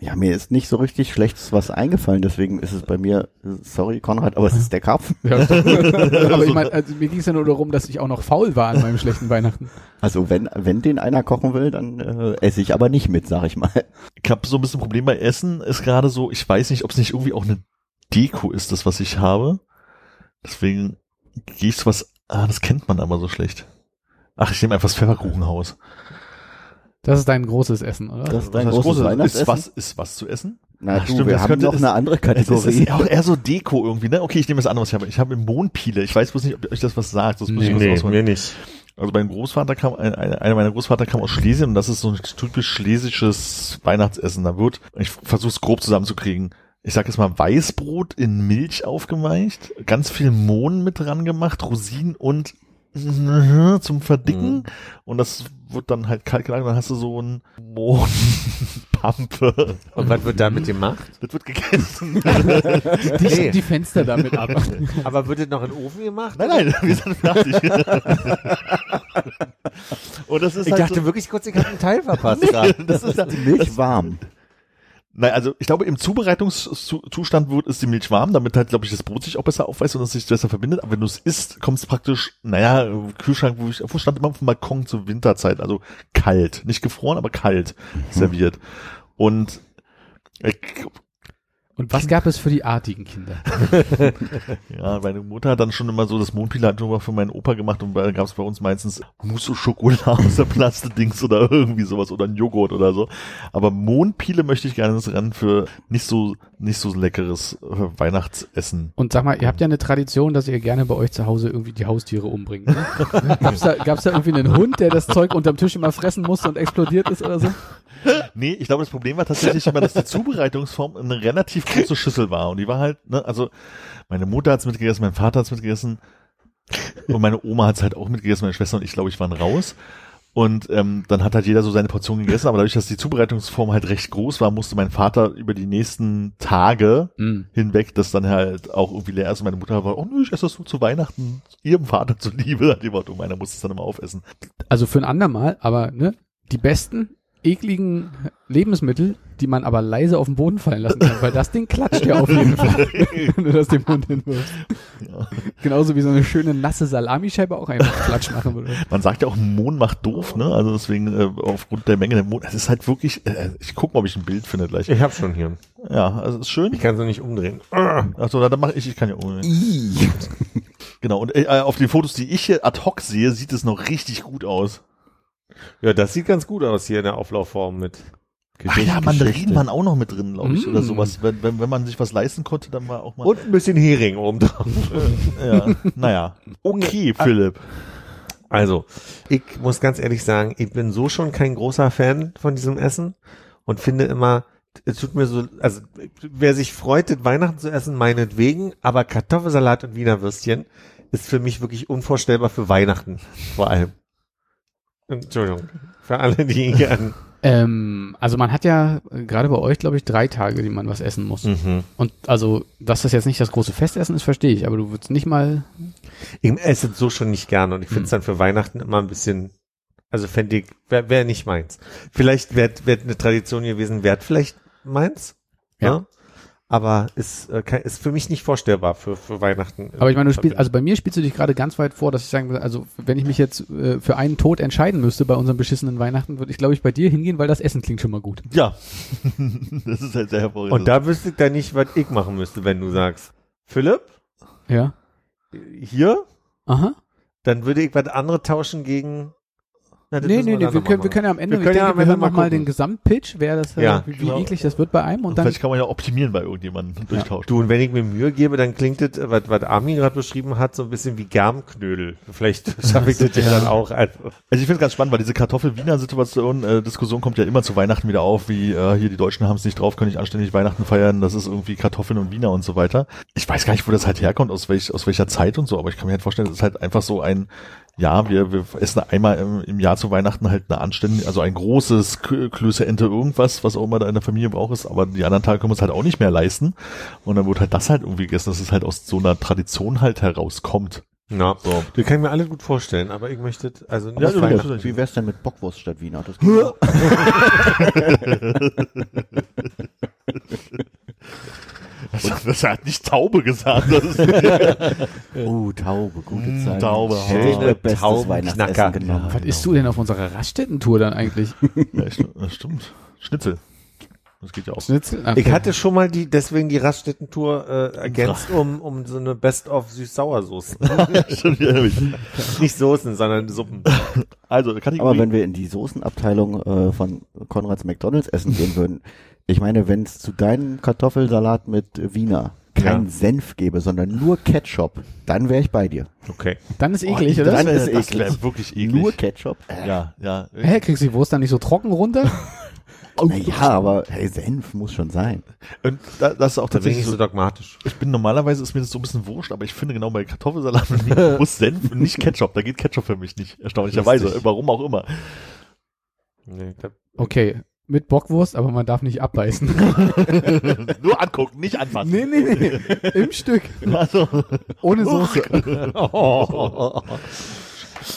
Ja, mir ist nicht so richtig Schlechtes was eingefallen, deswegen ist es bei mir, sorry Konrad, aber es ist der Karpfen.
Ja, aber ich meine, also mir ging es ja nur darum, dass ich auch noch faul war an meinem schlechten Weihnachten.
Also wenn, wenn den einer kochen will, dann äh, esse ich aber nicht mit, sag ich mal.
Ich habe so ein bisschen Problem bei Essen, ist gerade so, ich weiß nicht, ob es nicht irgendwie auch eine Deko ist, das, was ich habe. Deswegen gehe ich zu was, ah, das kennt man aber so schlecht. Ach, ich nehme einfach das Pfefferkuchenhaus.
Das ist dein großes Essen, oder?
Das ist dein
heißt
großes
großes-
Weihnachtsessen?
Ist was, ist was zu essen?
Na
Ach,
du,
stimmt,
wir
das
haben
könnte-
noch
es-
eine andere
Es
Kategorie.
ist auch eher so Deko irgendwie, ne? Okay, ich nehme das was ich habe. Ich habe Mohnpile. Ich weiß bloß nicht, ob euch das was sagt. Das muss ich
Nee,
was
nee mir nicht.
Also mein Großvater kam, ein- ein- einer meiner Großvater kam aus Schlesien und das ist so ein typisch schlesisches Weihnachtsessen. Da wird, ich versuche es grob zusammenzukriegen. Ich sag jetzt mal Weißbrot in Milch aufgeweicht, ganz viel Mohn mit dran gemacht, Rosinen und zum Verdicken
Mhm.
und das wird dann halt kalt gelagert, dann hast du so ein Mohnpampe.
Und was wird damit gemacht?
Das wird gegessen.
Dichten
Nee.
die Fenster damit ab.
Aber wird das noch in den Ofen gemacht?
Nein, nein, wir sind fertig. und das ist
Ich
halt
dachte
so,
wirklich kurz, ich habe einen Teil verpasst. gerade.
das ist
die Milch warm.
Nein, also ich glaube, im Zubereitungszustand wird ist die Milch warm, damit halt, glaube ich, das Brot sich auch besser aufweist und es sich besser verbindet. Aber wenn du es isst, kommt es praktisch, naja, Kühlschrank, wo ich, wo stand immer auf dem Balkon zur Winterzeit, also kalt, nicht gefroren, aber kalt serviert. Und äh,
Und was gab es für die artigen Kinder?
ja, meine Mutter hat dann schon immer so das Mondpila hat nur mal für meinen Opa gemacht und da gab es bei uns meistens Mousse Schokolade aus der Plastedings oder irgendwie sowas oder ein Joghurt oder so. Aber Mondpile möchte ich gerne ins Rennen für nicht so nicht so leckeres äh, Weihnachtsessen.
Und sag mal, ihr habt ja eine Tradition, dass ihr gerne bei euch zu Hause irgendwie die Haustiere umbringt. Ne? gab's, da, gab's da irgendwie einen Hund, der das Zeug unterm Tisch immer fressen musste und explodiert ist oder so?
Nee, ich glaube, das Problem war tatsächlich immer, dass die Zubereitungsform eine relativ große Schüssel war. Und die war halt, ne, also meine Mutter hat's mitgegessen, mein Vater hat's mitgegessen und meine Oma hat's halt auch mitgegessen, meine Schwester und ich, glaube ich, waren raus. Und ähm, dann hat halt jeder so seine Portion gegessen, aber dadurch, dass die Zubereitungsform halt recht groß war, musste mein Vater über die nächsten Tage
Mm.
hinweg, das dann halt auch irgendwie leer ist. Und meine Mutter war, oh nö, ich esse das so zu Weihnachten, ihrem Vater zuliebe. Hat die Motto, oh, meiner muss es dann immer aufessen.
Also für ein andermal, aber ne, die besten ekligen Lebensmittel, die man aber leise auf den Boden fallen lassen kann, weil das Ding klatscht ja auf jeden Fall, wenn du das dem Hund hinwirfst.
Ja.
Genauso wie so eine schöne nasse Salamischeibe auch einfach Klatsch machen würde.
Man sagt ja auch, Mohn macht doof, ne? Also deswegen äh, aufgrund der Menge der Mohn, es ist halt wirklich, äh, ich guck mal, ob ich ein Bild finde gleich.
Ich habe schon hier.
Ja, also ist schön.
Ich kann so nicht umdrehen.
Achso, dann mache ich, ich kann ja ohne. Genau, und äh, auf den Fotos, die ich hier ad hoc sehe, sieht es noch richtig gut aus.
Ja, das sieht ganz gut aus hier in der Auflaufform mit.
Ach ja, Mandarinen waren auch noch mit drin, glaube ich,
Mm.
oder sowas. Wenn, wenn, wenn man sich was leisten konnte, dann war auch mal.
Und ein bisschen Hering oben drauf.
ja, naja. Okay, Philipp.
Also, ich muss ganz ehrlich sagen, ich bin so schon kein großer Fan von diesem Essen und finde immer, es tut mir so, also wer sich freut, das Weihnachten zu essen, meinetwegen, aber Kartoffelsalat und Wiener Würstchen ist für mich wirklich unvorstellbar für Weihnachten, vor allem. Entschuldigung, für alle, die gern.
Ähm, also man hat ja gerade bei euch, glaube ich, drei Tage, die man was essen muss.
Mhm.
Und also, dass das jetzt nicht das große Festessen ist, verstehe ich, aber du würdest nicht mal.
Ich esse es so schon nicht gern und ich finde es dann für Weihnachten immer ein bisschen, also fände ich, wäre wär nicht meins. Vielleicht wäre wär eine Tradition gewesen, wäre vielleicht meins.
Ja.
Ja. Aber ist, äh, ist für mich nicht vorstellbar für, für Weihnachten.
Aber ich meine, du spielst, also bei mir spielst du dich gerade ganz weit vor, dass ich sagen würde, also wenn ich mich jetzt äh, für einen Tod entscheiden müsste bei unserem beschissenen Weihnachten, würde ich, glaube ich, bei dir hingehen, weil das Essen klingt schon mal gut.
Ja. das ist halt sehr hervorragend.
Und da wüsste ich dann nicht, was ich machen müsste, wenn du sagst, Philipp,
Ja.
hier,
Aha.
dann würde ich was andere tauschen gegen. Na,
Nee, nee, nee, wir können, wir können ja am Ende,
Wir ja
denke,
am
wir hören
mal
noch mal
gucken.
den Gesamtpitch, wer das, äh,
Ja,
wie, wie
genau.
eklig das wird bei einem und
Und
dann,
vielleicht kann man ja optimieren bei irgendjemandem durchtauschen.
Du, und wenn ich mir Mühe gebe, dann klingt das, was, was Armin gerade beschrieben hat, so ein bisschen wie Germknödel. Vielleicht schaffe ich das ja dann auch. Also,
Also ich finde es ganz spannend, weil diese Kartoffel-Wiener-Situation, äh, Diskussion kommt ja immer zu Weihnachten wieder auf, wie äh, hier die Deutschen haben es nicht drauf, können nicht anständig Weihnachten feiern, das ist irgendwie Kartoffeln und Wiener und so weiter. Ich weiß gar nicht, wo das halt herkommt, aus, welch, aus welcher Zeit und so, aber ich kann mir halt vorstellen, das ist halt einfach so ein, ja, wir, wir essen einmal im, im Jahr zu Weihnachten halt eine anständige, also ein großes Klöße Ente irgendwas, was auch immer da in der Familie braucht ist, aber die anderen Tage können wir es halt auch nicht mehr leisten und dann wird halt das halt irgendwie gegessen, dass es halt aus so einer Tradition halt herauskommt.
na,
So.
das kann ich mir alle gut vorstellen, aber ich möchte, also nicht
Ja, du-
Weihnachten.
du-
Wie wär's denn mit Bockwurst statt Wiener? Das.
Das, das hat nicht Taube gesagt,
Oh, Taube, gute
Mm,
Zeit.
Taube.
Hätte ich
Schöne
mein bestes
Taubenknacker.
Weihnachtsessen genommen.
was isst du denn auf unserer Raststätten-Tour dann eigentlich?
Ja, das stimmt. Schnitzel. Das geht ja auch.
Schnitzel?
Ich
Okay.
hatte schon mal die, deswegen die Raststätten-Tour äh, ergänzt um, um so eine Best-of
ich mich.
Nicht Soßen, sondern Suppen.
Also, Kategorie.
Aber wenn wir in die Soßenabteilung äh, von Konrads McDonalds essen gehen würden, ich meine, wenn es zu deinem Kartoffelsalat mit Wiener keinen
Ja.
Senf gäbe, sondern nur Ketchup, dann wäre ich bei dir.
Okay.
Dann ist eklig,
Oh,
oder?
dann ist
das
eklig.
wirklich eklig.
Nur Ketchup?
ja, ja.
Hä, kriegst du die Wurst dann nicht so trocken runter?
Ja, aber hey, Senf muss schon sein.
Und da, das ist auch
Da bin ich
tatsächlich
nicht so
so,
dogmatisch.
ich bin normalerweise ist mir das so ein bisschen wurscht, aber ich finde genau bei Kartoffelsalat muss Senf und nicht Ketchup. Da geht Ketchup für mich nicht, erstaunlicherweise.
Lustig.
Warum auch immer.
Nee, da,
Okay, mit Bockwurst, aber man darf nicht abbeißen.
Nur angucken, nicht anfassen.
nee, nee, nee. Im Stück.
Also,
Ohne Soße.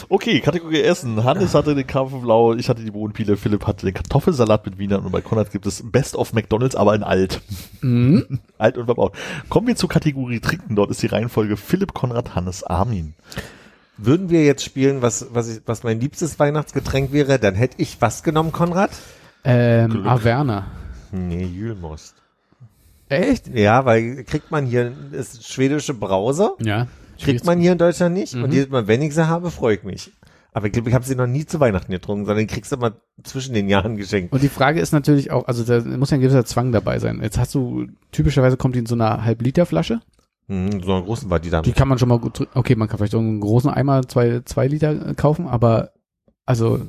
okay, Kategorie Essen. Hannes hatte den Karpfenblau, ich hatte die Bohnenpile, Philipp hatte den Kartoffelsalat mit Wiener und bei Konrad gibt es Best of McDonalds, aber in alt.
Mhm.
alt und verbaut. Kommen wir zur Kategorie Trinken. Dort ist die Reihenfolge Philipp, Konrad, Hannes, Armin.
würden wir jetzt spielen, was, was, ich, was mein liebstes Weihnachtsgetränk wäre, dann hätte ich was genommen, Konrad?
Ähm,
Glück.
Averna.
Nee, Jülmost.
Echt?
Ja, weil kriegt man hier, ist schwedische Brause,
Ja.
Kriegt man hier in Deutschland nicht.
Mhm.
Und jedes Mal, wenn ich sie habe, freue ich mich. Aber ich glaube, ich habe sie noch nie zu Weihnachten getrunken, sondern die kriegst du immer zwischen den Jahren geschenkt.
Und die Frage ist natürlich auch, also da muss ja ein gewisser Zwang dabei sein. Jetzt hast du, typischerweise kommt die in so einer Halb-Liter-Flasche.
Mhm, so eine großen war die dann.
Die kann man schon mal gut, okay, man kann vielleicht auch einen großen Eimer, zwei, zwei Liter äh, kaufen, aber also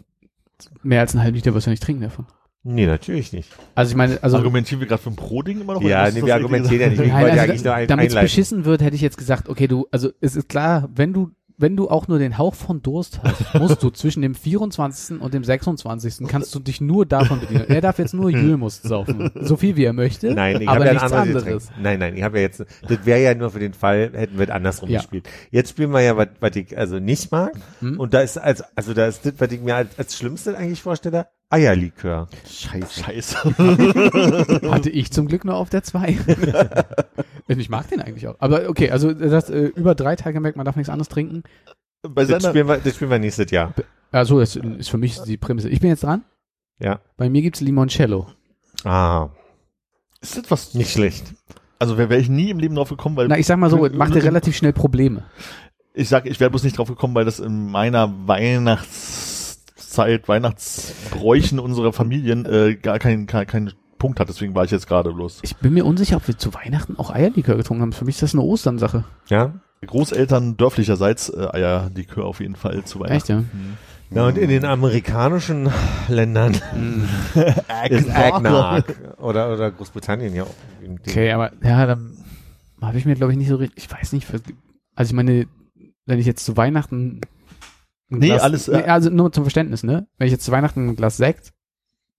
mehr als einen halben Liter wirst du ja nicht trinken davon.
Nee, natürlich nicht.
Also ich meine, also
Argumentieren wir gerade für ein Pro-Ding immer noch?
Ja, nee, wir argumentieren ja nicht. Ich
Nein,
wollte ja
also
eigentlich nur ein,
damit es beschissen wird, hätte ich jetzt gesagt, okay, du, also es ist klar, wenn du, wenn du auch nur den Hauch von Durst hast, musst du zwischen dem 24. und dem 26. kannst du dich nur davon bedienen. Er darf jetzt nur Jülmust saufen. So viel wie er möchte.
Nein, ich
aber
habe ja ein
nichts
anderes.
anderes.
Nein, nein, ich habe ja jetzt, das wäre ja nur für den Fall, hätten wir es andersrum
Ja.
gespielt. Jetzt spielen wir ja, was was ich also nicht mag.
Hm?
Und da ist als, also da ist das, was ich mir als, als Schlimmste eigentlich vorstelle, Eierlikör.
Scheiße.
Scheiße.
Hatte ich zum Glück nur auf der 2. ich mag den eigentlich auch. Aber okay, also das äh, über drei Tage merkt, man darf nichts anderes trinken.
Bei
Das spielen wir, das spielen wir nächstes Jahr.
Also das ist für mich die Prämisse. Ich bin jetzt dran.
Ja.
Bei mir gibt's Limoncello.
Ah,
ist das was,
nicht schlecht.
also wäre wär ich nie im Leben drauf gekommen, weil
Na, ich sag mal so, macht dir relativ schnell Probleme.
ich sag, ich wäre bloß nicht drauf gekommen, weil das in meiner Weihnachtszeit, Weihnachtsbräuchen unserer Familien äh, gar keinen kein, keinen Punkt hat. Deswegen war ich jetzt gerade bloß.
Ich bin mir unsicher, ob wir zu Weihnachten auch Eierlikör getrunken haben. Für mich ist das eine Osternsache.
Ja.
Großeltern dörflicherseits äh, Eierlikör auf jeden Fall zu Weihnachten.
Echt, ja?
Ja, und in den amerikanischen Ländern ist
Eggnog.
Oder, oder Großbritannien ja auch.
Okay, aber ja, dann habe ich mir, glaube ich, nicht so richtig, ich weiß nicht, also ich meine, wenn ich jetzt zu Weihnachten
Nee, alles, äh,
nee, also nur zum Verständnis, ne? Wenn ich jetzt zu Weihnachten ein Glas Sekt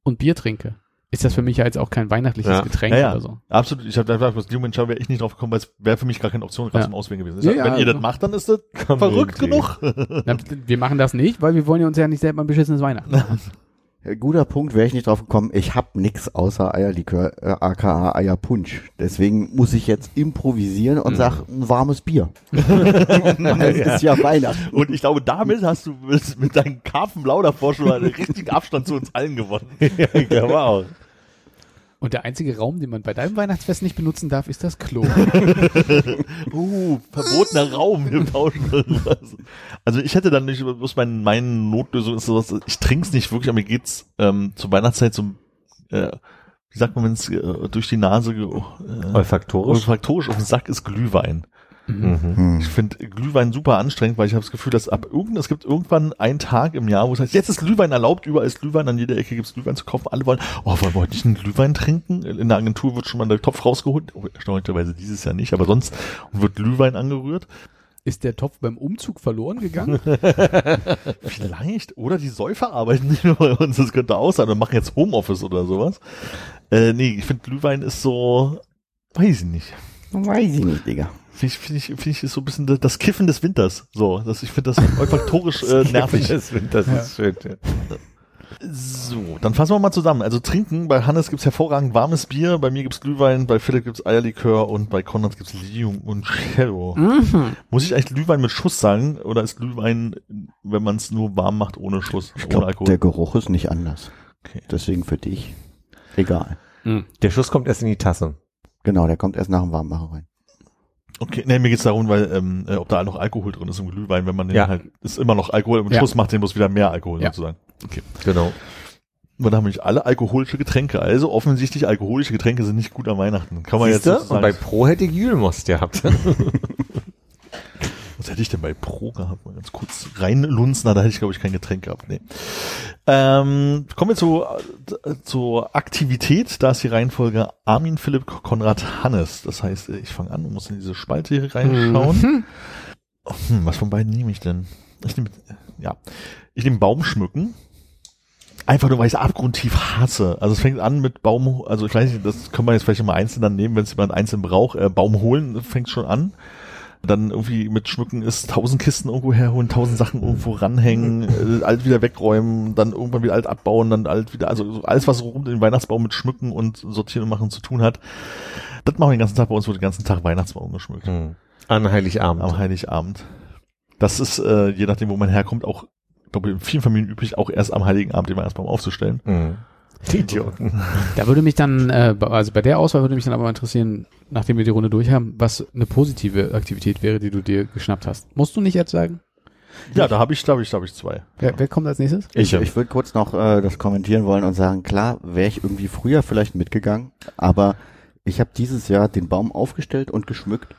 und Bier trinke, ist das für mich ja jetzt auch kein weihnachtliches
Ja.
Getränk
Ja, ja.
oder so.
Absolut. Ich habe da gesagt, was Lumen wäre ich nicht drauf gekommen, weil es wäre für mich gar keine Option gerade
Ja.
zum Auswählen gewesen. Sag, wenn
ja,
ihr das macht, dann ist das verrückt genug.
Na, wir machen das nicht, weil wir wollen ja uns ja nicht selber ein beschissenes Weihnachten machen.
Ja, Guter Punkt, wäre ich nicht drauf gekommen. Ich hab nix außer Eierlikör, äh, aka Eierpunsch. Deswegen muss ich jetzt improvisieren und sag ein warmes Bier. Weil es ist ja Weihnachten.
Und ich glaube, damit hast du mit, mit deinem Karpfenblau davor schon mal einen richtigen Abstand zu uns allen gewonnen.
ja, ich glaube auch.
Und der einzige Raum, den man bei deinem Weihnachtsfest nicht benutzen darf, ist das Klo.
Uh, verbotener Raum, wir tauschen irgendwas. Also ich hätte dann nicht, bloß mein, meine Notlösung ist sowas, ich trink's nicht wirklich, aber mir geht's ähm, zur Weihnachtszeit so, äh, wie sagt man, wenn es äh, durch die Nase äh,
Olfaktorisch.
olfaktorisch auf den Sack ist Glühwein.
Mhm.
Hm.
Ich finde Glühwein super anstrengend, weil ich habe das Gefühl, dass ab irgend, es gibt irgendwann einen Tag im Jahr, wo es heißt, jetzt ist Glühwein erlaubt, überall ist Glühwein, an jeder Ecke gibt's Glühwein zu kaufen. Alle wollen, oh, wollen wir heute nicht einen Glühwein trinken? In der Agentur wird schon mal der Topf rausgeholt. Oh, erstaunlicherweise dieses Jahr nicht, aber sonst wird Glühwein angerührt.
Ist der Topf beim Umzug verloren gegangen?
Vielleicht. Oder die Säufer arbeiten nicht mehr bei uns. Das könnte auch sein. Und machen jetzt Homeoffice oder sowas. Äh, nee, ich finde Glühwein ist so, weiß ich nicht.
Weiß ich nicht, Digga.
Finde ich, finde ich, finde ich, ist so ein bisschen das- Kiffen des Winters. So, das, ich finde das olfaktorisch äh, nervig.
Das, das ist schön. Ja.
So, dann fassen wir mal zusammen. Also trinken, bei Hannes gibt's hervorragend warmes Bier, bei mir gibt's Glühwein, bei Philipp gibt's Eierlikör und bei Konrad gibt's Lium und Cello.
mhm.
Muss ich eigentlich Glühwein mit Schuss sagen oder ist Glühwein, wenn man es nur warm macht, ohne Schuss,
Ich
ohne
glaube,
Alkohol?
der Geruch ist nicht anders.
Okay.
Deswegen für dich egal.
Der Schuss kommt erst in die Tasse.
Genau, der kommt erst nach dem Warmmachen rein.
Okay, nee, mir geht's darum, weil ähm, äh, ob da noch Alkohol drin ist im Glühwein, wenn man den
Ja.
halt ist immer noch Alkohol im
Ja.
Schluss macht, den muss wieder mehr Alkohol
Ja.
sozusagen. Okay.
Genau.
Und dann haben wir alle alkoholische Getränke. Also offensichtlich alkoholische Getränke sind nicht gut an Weihnachten. Kann man
Siehste?
jetzt sozusagen,
Und bei Pro hätte ich Jülmost gehabt.
Was hätte ich denn bei Pro gehabt? Mal ganz kurz reinlunzen, da hätte ich glaube ich kein Getränk gehabt. Nee. Ähm, kommen wir zu, äh, zur Aktivität. Da ist die Reihenfolge Armin Philipp Konrad Hannes. Das heißt, äh, ich fange an und muss in diese Spalte hier reinschauen. Hm, was von beiden nehme ich denn? Ich nehme, ja, ich nehme Baum schmücken. Einfach nur, weil ich es abgrundtief hasse. Also es fängt an mit Baum, also ich weiß nicht, das kann man jetzt vielleicht immer einzeln dann nehmen, wenn es jemand einzeln braucht. Äh, Baum holen fängt schon an. Dann irgendwie mit Schmücken ist tausend Kisten irgendwo herholen, tausend Sachen irgendwo ranhängen, äh, alt wieder wegräumen, dann irgendwann wieder alt abbauen, dann alt wieder, also so alles, was rund um den Weihnachtsbaum mit Schmücken und Sortieren und Machen zu tun hat. Das machen wir den ganzen Tag. Bei uns wird den ganzen Tag Weihnachtsbaum geschmückt
Hm. An Heiligabend.
am Heiligabend. Das ist, äh, je nachdem, wo man herkommt, auch, ich glaube, in vielen Familien üblich, auch erst am Heiligen Abend den Weihnachtsbaum aufzustellen.
Hm. Die Idioten.
Da würde mich dann, äh, also bei der Auswahl würde mich dann aber mal interessieren, nachdem wir die Runde durch haben, was eine positive Aktivität wäre, die du dir geschnappt hast. Musst du nicht jetzt sagen?
Ja, da habe ich, habe ich, habe ich zwei.
Wer, wer kommt als nächstes?
Ich, ich würde kurz noch äh, das kommentieren wollen und sagen, klar, wäre ich irgendwie früher vielleicht mitgegangen, aber ich habe dieses Jahr den Baum aufgestellt und geschmückt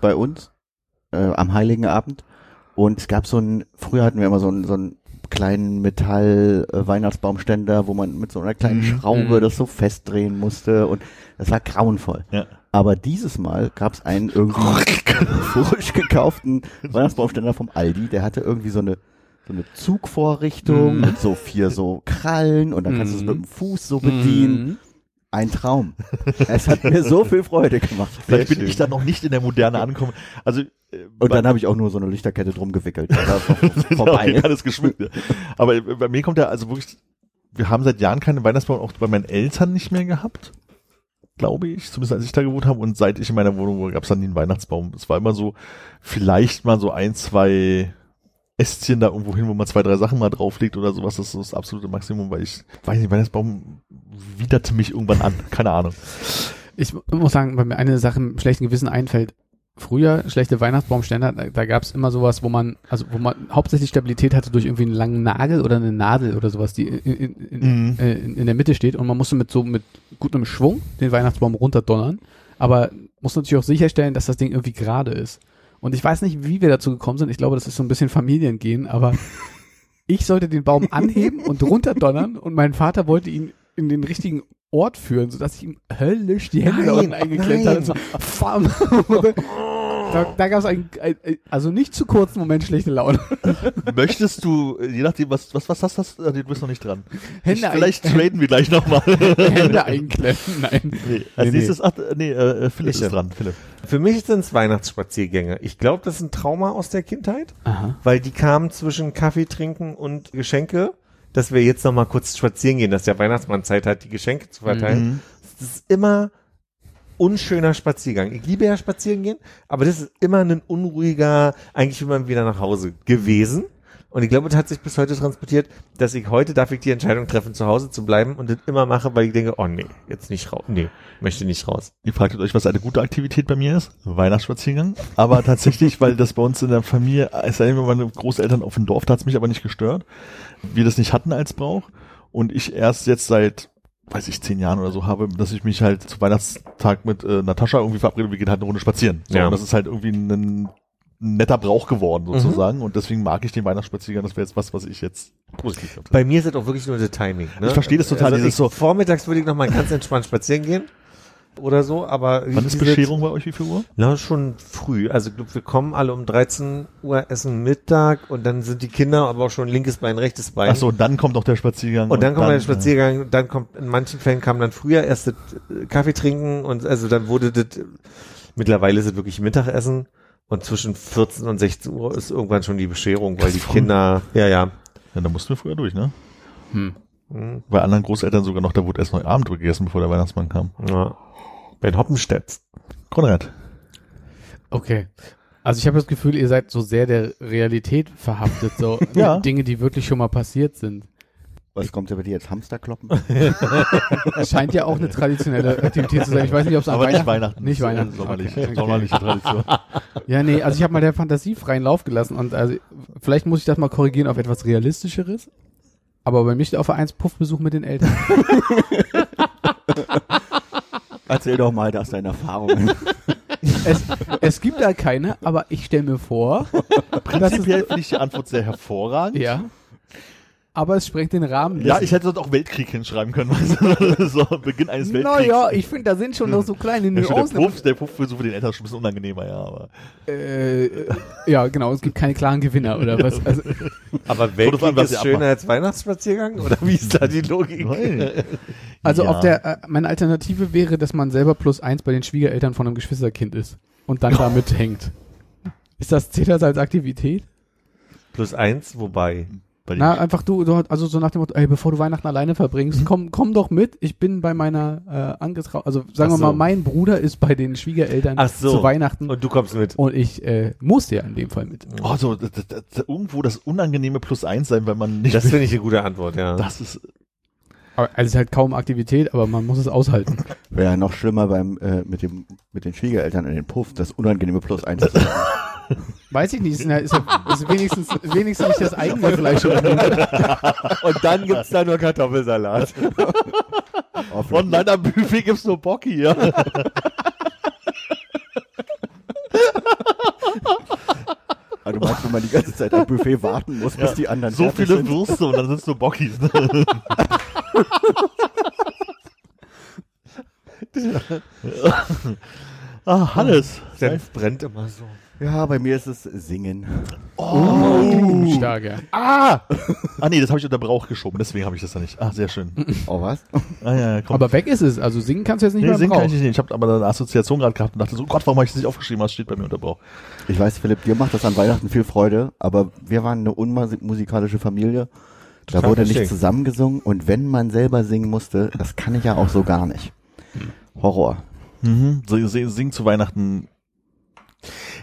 bei uns äh, am Heiligen Abend und es gab so ein, früher hatten wir immer so einen, so einen kleinen Metall-Weihnachtsbaumständer, wo man mit so einer kleinen
Mhm.
Schraube
Mhm.
das so festdrehen musste und das war grauenvoll.
Ja.
Aber dieses Mal gab es einen irgendwie frisch gekauften Weihnachtsbaumständer vom Aldi, der hatte irgendwie so eine so eine Zugvorrichtung
Mhm.
mit so vier so Krallen und dann kannst du es
Mhm.
mit dem Fuß so bedienen.
Mhm.
Ein Traum. es hat mir so viel Freude gemacht.
Vielleicht bin ich da noch nicht in der Moderne angekommen. Also, äh,
Und dann habe ich auch nur so eine Lichterkette drum gewickelt.
Okay,
vorbei.
alles geschmückt. ja. Aber äh, bei mir kommt ja also wirklich, wir haben seit Jahren keinen Weihnachtsbaum auch bei meinen Eltern nicht mehr gehabt. Glaube ich, zumindest als ich da gewohnt habe. Und seit ich in meiner Wohnung war, gab es dann nie einen Weihnachtsbaum. Es war immer so, vielleicht mal so ein, zwei Ästchen da irgendwo hin, wo man zwei, drei Sachen mal drauflegt oder sowas. Das ist das absolute Maximum, weil ich, weiß nicht, Weihnachtsbaum widerte mich irgendwann an. Keine Ahnung.
Ich muss sagen, weil mir eine Sache mit schlechten Gewissen einfällt. Früher, schlechte Weihnachtsbaumständer, da, da gab es immer sowas, wo man, also wo man hauptsächlich Stabilität hatte durch irgendwie einen langen Nagel oder eine Nadel oder sowas, die in, in, in,
Mhm.
äh, in, in der Mitte steht und man musste mit so mit gutem Schwung den Weihnachtsbaum runterdonnern, aber muss natürlich auch sicherstellen, dass das Ding irgendwie gerade ist. Und ich weiß nicht, wie wir dazu gekommen sind. Ich glaube, das ist so ein bisschen Familiengehen, aber ich sollte den Baum anheben und runterdonnern und mein Vater wollte ihn in den richtigen Ort führen, sodass ich ihm höllisch die Hände da unten eingeklemmt habe. So, da da gab es ein, ein, also nicht zu kurzen Moment schlechte Laune.
Möchtest du, äh, je nachdem, was, was, was hast du, äh, du bist noch nicht dran.
Hände,
ich, vielleicht traden wir gleich nochmal.
Hände einklemmen. Nein.
Nee, als
Nee,
nächstes, ach, nee, äh, Philipp
Ich,
ist dran, Philipp.
Für mich sind es Weihnachtsspaziergänge. Ich glaube, das ist ein Trauma aus der Kindheit,
Aha.
weil die kamen zwischen Kaffee trinken und Geschenke, dass wir jetzt noch mal kurz spazieren gehen, dass der Weihnachtsmann Zeit hat, die Geschenke zu verteilen.
Mhm.
Das ist immer unschöner Spaziergang. Ich liebe ja spazieren gehen, aber das ist immer ein unruhiger, eigentlich man wieder nach Hause gewesen. Und ich glaube, das hat sich bis heute transportiert, dass ich heute darf ich die Entscheidung treffen, zu Hause zu bleiben und das immer mache, weil ich denke, oh nee, jetzt nicht raus. Nee, möchte nicht raus.
Ihr fragtet euch, was eine gute Aktivität bei mir ist? Weihnachtsspaziergang. Aber tatsächlich, weil das bei uns in der Familie, es sei denn, meine Großeltern auf dem Dorf, da hat es mich aber nicht gestört. Wir das nicht hatten als Brauch. Und ich erst jetzt seit, weiß ich, zehn Jahren oder so habe, dass ich mich halt zu Weihnachtstag mit äh, Natascha irgendwie verabrede, wir gehen halt eine Runde spazieren. So,
Ja.
Und das ist halt irgendwie ein netter Brauch geworden sozusagen. Und deswegen mag ich den Weihnachtsspaziergang. Das wäre jetzt was, was ich jetzt positiv finde.
Bei mir ist es auch wirklich nur das Timing. Ne?
Ich verstehe das total,
Also
dieses so-
Vormittags würde ich noch mal ganz entspannt spazieren gehen oder so, aber
Wann ist Bescherung bei euch? Wie viel Uhr?
Na, schon früh. Also ich glaub, wir kommen alle um 13 Uhr, essen Mittag und dann sind die Kinder aber auch schon linkes Bein, rechtes Bein.
Ach so, dann kommt auch der Spaziergang.
Und dann kommt der
äh,
Spaziergang, dann kommt, in manchen Fällen kam dann früher erst das äh, Kaffee trinken und also dann wurde das, äh, mittlerweile ist es wirklich Mittagessen und zwischen 14 und 16 Uhr ist irgendwann schon die Bescherung, weil
Das
die Kinder, ja, ja.
Ja, da mussten wir früher durch, ne?
Hm.
Hm,
Bei anderen Großeltern sogar noch, da wurde erst noch Abend gegessen, bevor der Weihnachtsmann kam.
ja. Ben Hoppenstedt.
Konrad.
Okay. Also ich habe das Gefühl, ihr seid so sehr der Realität verhaftet, so
Ja.
Dinge, die wirklich schon mal passiert sind.
Was kommt ja bei dir jetzt? Hamsterkloppen?
Das scheint ja auch eine traditionelle Aktivität zu sein. Ich weiß nicht, ob es an
Aber nicht
Weihnachten,
Weihnachten.
Nicht
das ist
Weihnachten.
Sommerlich,
Okay,
sommerliche Tradition.
Ja, nee, also ich habe mal der Fantasie freien Lauf gelassen und also vielleicht muss ich das mal korrigieren auf etwas realistischeres. Aber bei mir steht auf der 1 Puffbesuch mit den Eltern.
Erzähl doch mal aus deinen Erfahrungen.
es, es gibt da keine, aber ich stelle mir vor,
Prinzipiell finde ich die Antwort sehr hervorragend.
ja. Aber es sprengt den Rahmen.
Ja, ich hätte dort auch Weltkrieg hinschreiben können. so, Beginn eines Weltkriegs.
Naja, ich finde, da sind schon noch so kleine
Ja, schon
Nuancen.
der Puff, der Puffbesuch für den Eltern ist schon ein bisschen unangenehmer, ja, aber.
Äh, äh, ja, genau, es gibt keine klaren Gewinner oder was. Also,
Aber Weltkrieg
was
ist schöner
abmacht.
als Weihnachtsspaziergang? Oder wie ist da die Logik?
also
Ja.
auf der, äh, meine Alternative wäre, dass man selber plus eins bei den Schwiegereltern von einem Geschwisterkind ist und dann damit hängt. Ist das, zählt das als Aktivität?
Plus eins, wobei.
Na, einfach du, du, also so nach dem Motto, ey, bevor du Weihnachten alleine verbringst, komm, komm doch mit, ich bin bei meiner äh, angetrau, also sagen
Ach
wir mal,
so.
mein Bruder ist bei den Schwiegereltern
Ach so.
zu Weihnachten und,
Und du kommst mit.
ich äh, muss ja in dem Fall mit.
Oh, so, das, das, das, irgendwo das unangenehme Plus eins sein, weil man nicht.
Das finde ich eine gute Antwort, ja.
das ist.
Also es ist halt kaum Aktivität, aber man muss es aushalten.
Wäre ja noch schlimmer beim äh, mit dem mit den Schwiegereltern in den Puff, das unangenehme Plus eins.
Weiß ich nicht, ist, ist, ist wenigstens, wenigstens nicht das eigene Fleisch.
Und dann gibt's da nur Kartoffelsalat.
Nein, am Buffet gibt's nur Bocki, ja.
Also du meinst, wenn man die ganze Zeit am Buffet warten muss, bis
Ja.
die anderen
So viele
sind?
Würste und dann sind's nur Bockis. Ne? ah, Hannes.
Senf brennt immer so.
Ja, bei mir ist es Singen.
Oh, stark, ja.
Ah! Ah nee, das habe ich unter Brauch geschoben, deswegen habe ich das da nicht. Ah, sehr schön.
Oh was?
Ah, ja, ja, komm.
Aber weg ist es, also singen kannst du jetzt nicht
nee,
mehr
singen kann ich nicht. Ich habe aber eine Assoziation gerade gehabt und dachte so, Gott, warum habe ich das nicht aufgeschrieben? Was steht bei mir unter Brauch?
Ich weiß, Philipp, dir macht das an Weihnachten viel Freude, aber wir waren eine unmusikalische Familie. Da wurde nicht zusammengesungen und wenn man selber singen musste, das kann ich ja auch so gar nicht. Horror.
Mhm. So, sing, sing zu Weihnachten.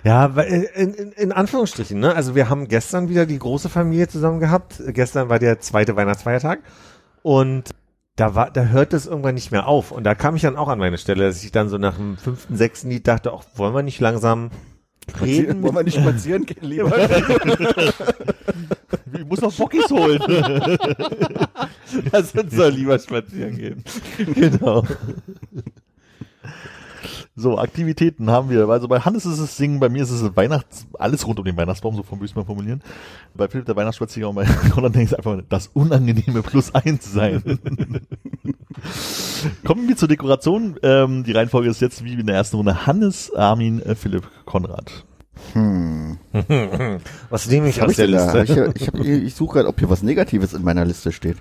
Ja, äh, in, in, in Anführungsstrichen, ne? Also wir haben gestern wieder die große Familie zusammen gehabt. Gestern war der zweite Weihnachtsfeiertag und da war, da hört es irgendwann nicht mehr auf. Und da kam ich dann auch an meine Stelle, dass ich dann so nach dem fünften, sechsten Lied dachte, auch wollen wir nicht langsam reden?
Wollen wir nicht spazieren gehen, lieber?
Ich muss noch Bockis holen.
Lass uns doch lieber spazieren gehen. genau.
So, Aktivitäten haben wir. Also bei Hannes ist es Singen, bei mir ist es Weihnachts, alles rund um den Weihnachtsbaum, so vom Büßmann formulieren. Bei Philipp der Weihnachtsspaziergang und bei Konrad denke ich einfach das unangenehme Plus eins sein. Kommen wir zur Dekoration. Ähm, die Reihenfolge ist jetzt wie in der ersten Runde Hannes, Armin, äh, Philipp, Konrad.
Hm.
Was nehme ich
Was
aus der? Liste?
Ich, ich, hab- ich suche gerade, ob hier was Negatives in meiner Liste steht.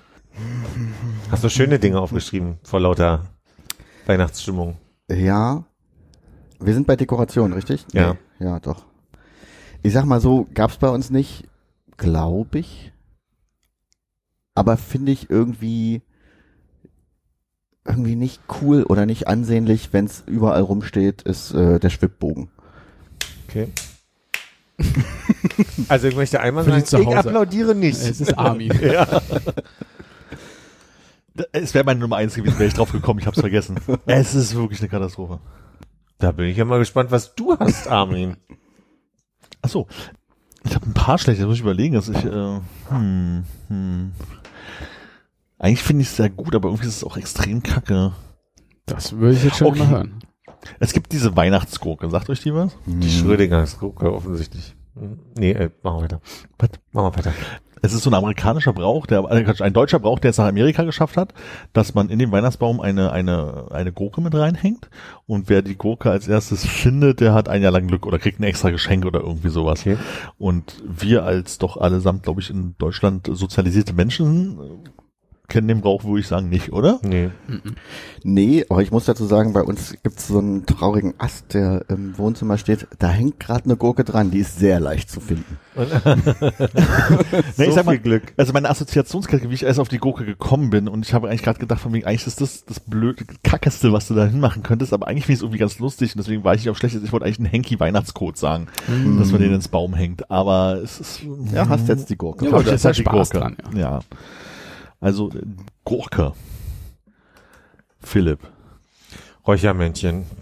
Hast du schöne Dinge aufgeschrieben vor lauter Weihnachtsstimmung?
Ja. Wir sind bei Dekoration, richtig?
Ja.
Nee. Ja, doch. Ich sag mal so, gab's bei uns nicht, glaube ich. Aber finde ich irgendwie irgendwie nicht cool oder nicht ansehnlich, wenn's überall rumsteht, ist äh, der Schwibbogen.
Okay. Also ich möchte einmal sagen, ich
Hause.
applaudiere nicht.
Es ist Armin.
Es wäre meine Nummer eins gewesen, wäre ich drauf gekommen, ich hab's vergessen. Es ist wirklich eine Katastrophe.
Da bin ich ja mal gespannt, was du hast, Armin.
Ach so. Ich habe ein paar schlechte, das muss ich überlegen. Dass ich, äh, hm, hm. Eigentlich finde ich es sehr gut, aber irgendwie ist es auch extrem kacke.
Das würde ich jetzt schon
Okay.
mal hören.
Es gibt diese Weihnachtsgurke, sagt euch die was?
Die Schrödingers Gurke offensichtlich. Hm. Nee, äh, machen wir weiter.
Was?
Machen wir weiter.
Es ist so ein amerikanischer Brauch, der, äh, ein deutscher Brauch, der es nach Amerika geschafft hat, dass man in den Weihnachtsbaum eine, eine, eine Gurke mit reinhängt. Und wer die Gurke als erstes findet, der hat ein Jahr lang Glück oder kriegt ein extra Geschenk oder irgendwie sowas.
Okay.
Und wir als doch allesamt, glaube ich, in Deutschland sozialisierte Menschen kennen den Brauch, würde ich sagen, nicht, oder?
Nee.
Nee, aber ich muss dazu sagen, bei uns gibt's so einen traurigen Ast, der im Wohnzimmer steht. Da hängt gerade eine Gurke dran, die ist sehr leicht zu finden.
Nee, ich sag mal,
viel Glück.
Also meine Assoziationskette, wie ich erst auf die Gurke gekommen bin und ich habe eigentlich gerade gedacht, von wegen, eigentlich ist das das blöde, kackeste, was du da hinmachen könntest, aber eigentlich finde ich es irgendwie ganz lustig und deswegen war ich nicht auf schlechtes. Ich wollte eigentlich einen Henky-Weihnachtscode sagen, dass man den ins Baum hängt, aber es ist...
Ja, hast jetzt die Gurke.
Ja,
Ja,
aber ist
halt
ja
die
Spaß
Gurke.
dran,
ja. Also äh, Gurke. Philipp.
Räuchermännchen.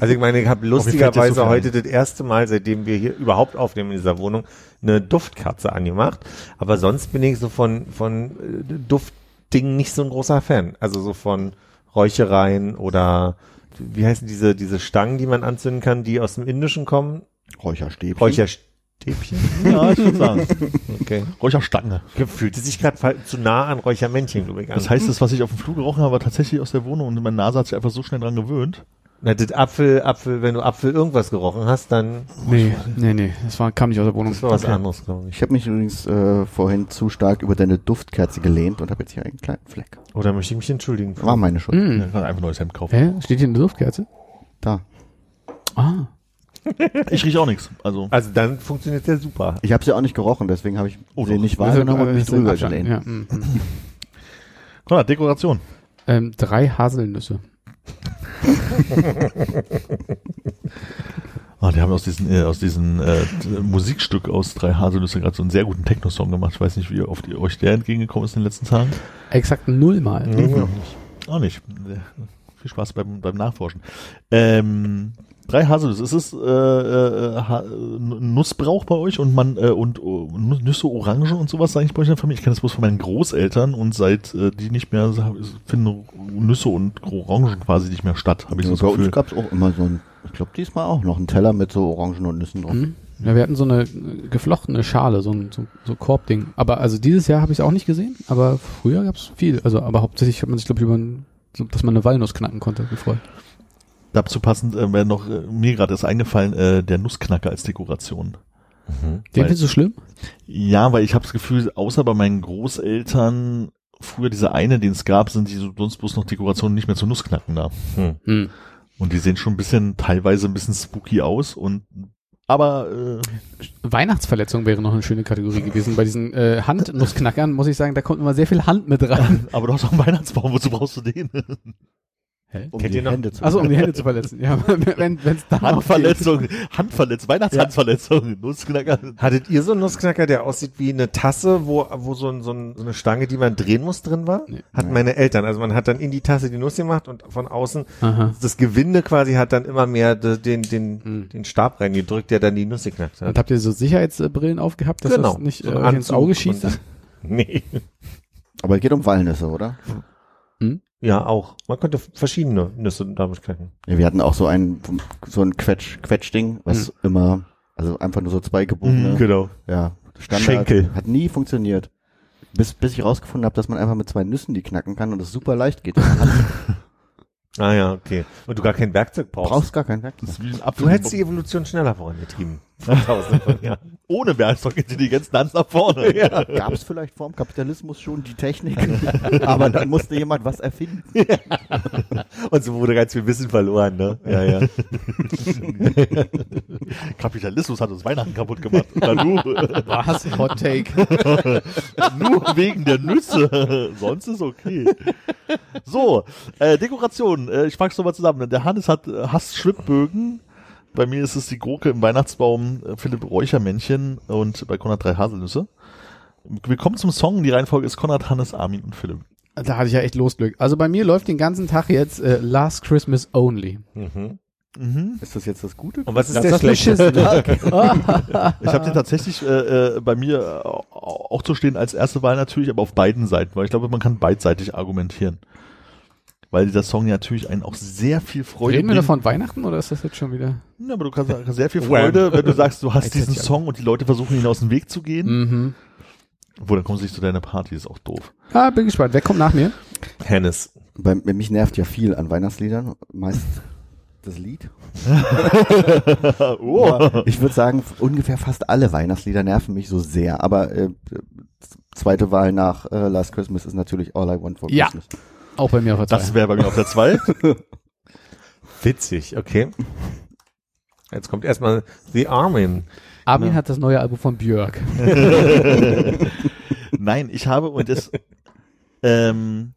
Also ich meine, ich habe
so
lustigerweise
viel
heute das erste Mal, seitdem wir hier überhaupt aufnehmen in dieser Wohnung, eine Duftkerze angemacht. Aber sonst bin ich so von, von äh, Duftdingen nicht so ein großer Fan. Also so von Räuchereien oder wie heißen diese, diese Stangen, die man anzünden kann, die aus dem Indischen kommen?
Räucherstäbchen.
Räucherstäbchen?
Ja, ich würde sagen.
Okay.
Räucherstange.
Fühlte sich gerade zu nah an Räuchermännchen, glaube ich, an.
Das heißt, das, was ich auf dem Flur gerochen habe, war tatsächlich aus der Wohnung und meine Nase hat sich einfach so schnell dran gewöhnt.
Na, das Apfel, Apfel, wenn du Apfel irgendwas gerochen hast, dann
Nee, nee, nee, das war, kam nicht aus der Wohnung.
das war was
Okay.
anderes, glaube ich.
Ich habe mich übrigens äh, vorhin zu stark über deine Duftkerze gelehnt und habe jetzt hier einen kleinen Fleck.
Oder möchte ich mich entschuldigen?
War meine Schuld.
Hm.
Ja, kann einfach ein neues Hemd kaufen.
Hä? Steht hier eine Duftkerze?
Da.
Ah.
Ich rieche auch nichts. Also
Also dann funktioniert der super.
Ich habe sie auch nicht gerochen, deswegen habe ich
Oh,
sie nicht wahrgenommen und mich drüber gelehnt.
Ja, mm.
Konrad, Dekoration.
ähm, drei Haselnüsse.
Ah, die haben aus diesem äh, aus diesem äh, Musikstück aus drei Haselnüsse gerade so einen sehr guten Techno-Song gemacht. Ich weiß nicht, wie oft ihr euch der entgegengekommen ist in den letzten Tagen.
Exakt nullmal.
Mhm.
Auch nicht. Äh, Viel Spaß beim, beim Nachforschen. Ähm, drei Haselnüsse. Es ist äh, äh, ha N- Nussbrauch bei euch und man äh, und uh, Nüsse, Orange und sowas sage ich bei euch in der Familie. Ich kenne das bloß von meinen Großeltern und seit äh, die nicht mehr finden Nüsse und Orangen quasi nicht mehr statt, habe ich so
Ja,
das
bei uns
Gefühl.
gab es auch immer so ein, ich glaube diesmal auch noch einen Teller mit so Orangen und Nüssen drauf.
Mhm. Ja, wir hatten so eine äh, geflochtene Schale, so ein so, so Korbding. Aber also dieses Jahr habe ich es auch nicht gesehen, aber früher gab es viel. Also aber hauptsächlich hat man sich, glaube ich, über ein, so, dass man eine Walnuss knacken konnte, gefreut.
Dazu passend äh, wäre noch äh, mir gerade ist eingefallen äh, der Nussknacker als Dekoration.
Den
Weil-
findest du schlimm?
Ja, weil ich habe das Gefühl, außer bei meinen Großeltern früher diese eine, den es gab, sind die so sonst bloß noch Dekorationen nicht mehr zu Nussknacken da.
Hm.
Und die sehen schon ein bisschen, teilweise ein bisschen spooky aus und aber äh,
Weihnachtsverletzung wäre noch eine schöne Kategorie gewesen. Bei diesen äh, Handnussknackern muss ich sagen, da kommt immer sehr viel Hand mit rein.
aber du hast auch einen Weihnachtsbaum, wozu brauchst du den?
Hä?
Um
Kennt
die
ihr noch-
Hände zu
Also um die Hände zu verletzen. Ja, wenn es dann
Handverletzung, Handverletzung, Weihnachtshandverletzung, Nussknacker.
Hattet ihr so einen Nussknacker, der aussieht wie eine Tasse, wo, wo so, ein, so, ein, so eine Stange, die man drehen muss, drin war?
Nee.
Hatten meine Eltern. Also man hat dann in die Tasse die Nuss gemacht und von außen
Aha.
das Gewinde quasi hat dann immer mehr de- den, den,
Hm.
den Stab reingedrückt, der dann die Nuss geknackt
Und
hat.
habt ihr so Sicherheitsbrillen aufgehabt, dass
Genau.
das nicht
So
äh, ins Auge schießt?
und- Nee.
Aber es geht um Walnüsse, oder?
Ja, auch. Man konnte verschiedene Nüsse damit knacken.
Ja, wir hatten auch so ein, so ein Quetsch, Quetschding, was immer, also einfach nur so zwei gebogene,
Genau.
ja, Standard.
Schenkel.
Hat nie funktioniert. Bis, bis ich rausgefunden habe, dass man einfach mit zwei Nüssen die knacken kann und es super leicht geht.
Ah ja, okay. Und du gar kein Werkzeug brauchst.
brauchst gar kein Werkzeug.
Du hättest die Evolution schneller vorangetrieben. Vor tausenden von Jahren.
ohne Werkzeugintelligenz ganz nach vorne. Ja.
Gab es vielleicht vor dem Kapitalismus schon die Technik, aber dann musste jemand was erfinden.
Und so wurde ganz viel Wissen verloren, ne? Ja, ja.
Kapitalismus hat uns Weihnachten kaputt gemacht. Na, nur,
Was? Hot Take.
nur wegen der Nüsse. Sonst ist okay. So, äh, Dekoration. Äh, ich fasse nochmal zusammen. Der Hannes hat äh, Hass Schwibbögen. Bei mir ist es die Gurke im Weihnachtsbaum, äh, Philipp Räuchermännchen und bei Konrad drei Haselnüsse. Wir kommen zum Song. Die Reihenfolge ist Konrad, Hannes, Armin und Philipp.
Da hatte ich ja echt Losglück. Also bei mir läuft den ganzen Tag jetzt äh, Last Christmas Only.
Mhm.
Mhm.
Ist das jetzt das Gute?
Und was ist
Das das
schlechte?
beschissen.
Ich habe den tatsächlich äh, äh, bei mir äh, auch zu stehen als erste Wahl natürlich, aber auf beiden Seiten, weil ich glaube, man kann beidseitig argumentieren. Weil dieser Song ja natürlich einen auch sehr viel Freude
Reden wir
bringt.
davon Weihnachten oder ist das jetzt schon wieder?
Ja, aber du kannst, kannst sehr viel Freude, wenn du sagst, du hast diesen Song und die Leute versuchen ihn aus dem Weg zu gehen.
Mhm.
Wo dann kommen sie nicht zu deiner Party, ist auch doof.
Ah, bin gespannt. Wer kommt nach mir?
Hennes.
Bei, mich nervt ja viel an Weihnachtsliedern. Meist das Lied.
oh.
Ich würde sagen, ungefähr fast alle Weihnachtslieder nerven mich so sehr. Aber äh, zweite Wahl nach äh, Last Christmas ist natürlich All I Want for
Ja.
Christmas.
Auch bei mir auf der
Das
Zwei.
wäre bei mir auf der 2.
Witzig, okay. Jetzt kommt erstmal The Armin.
Armin
Ja.
hat das neue Album von Björk.
Nein, ich habe und das ähm,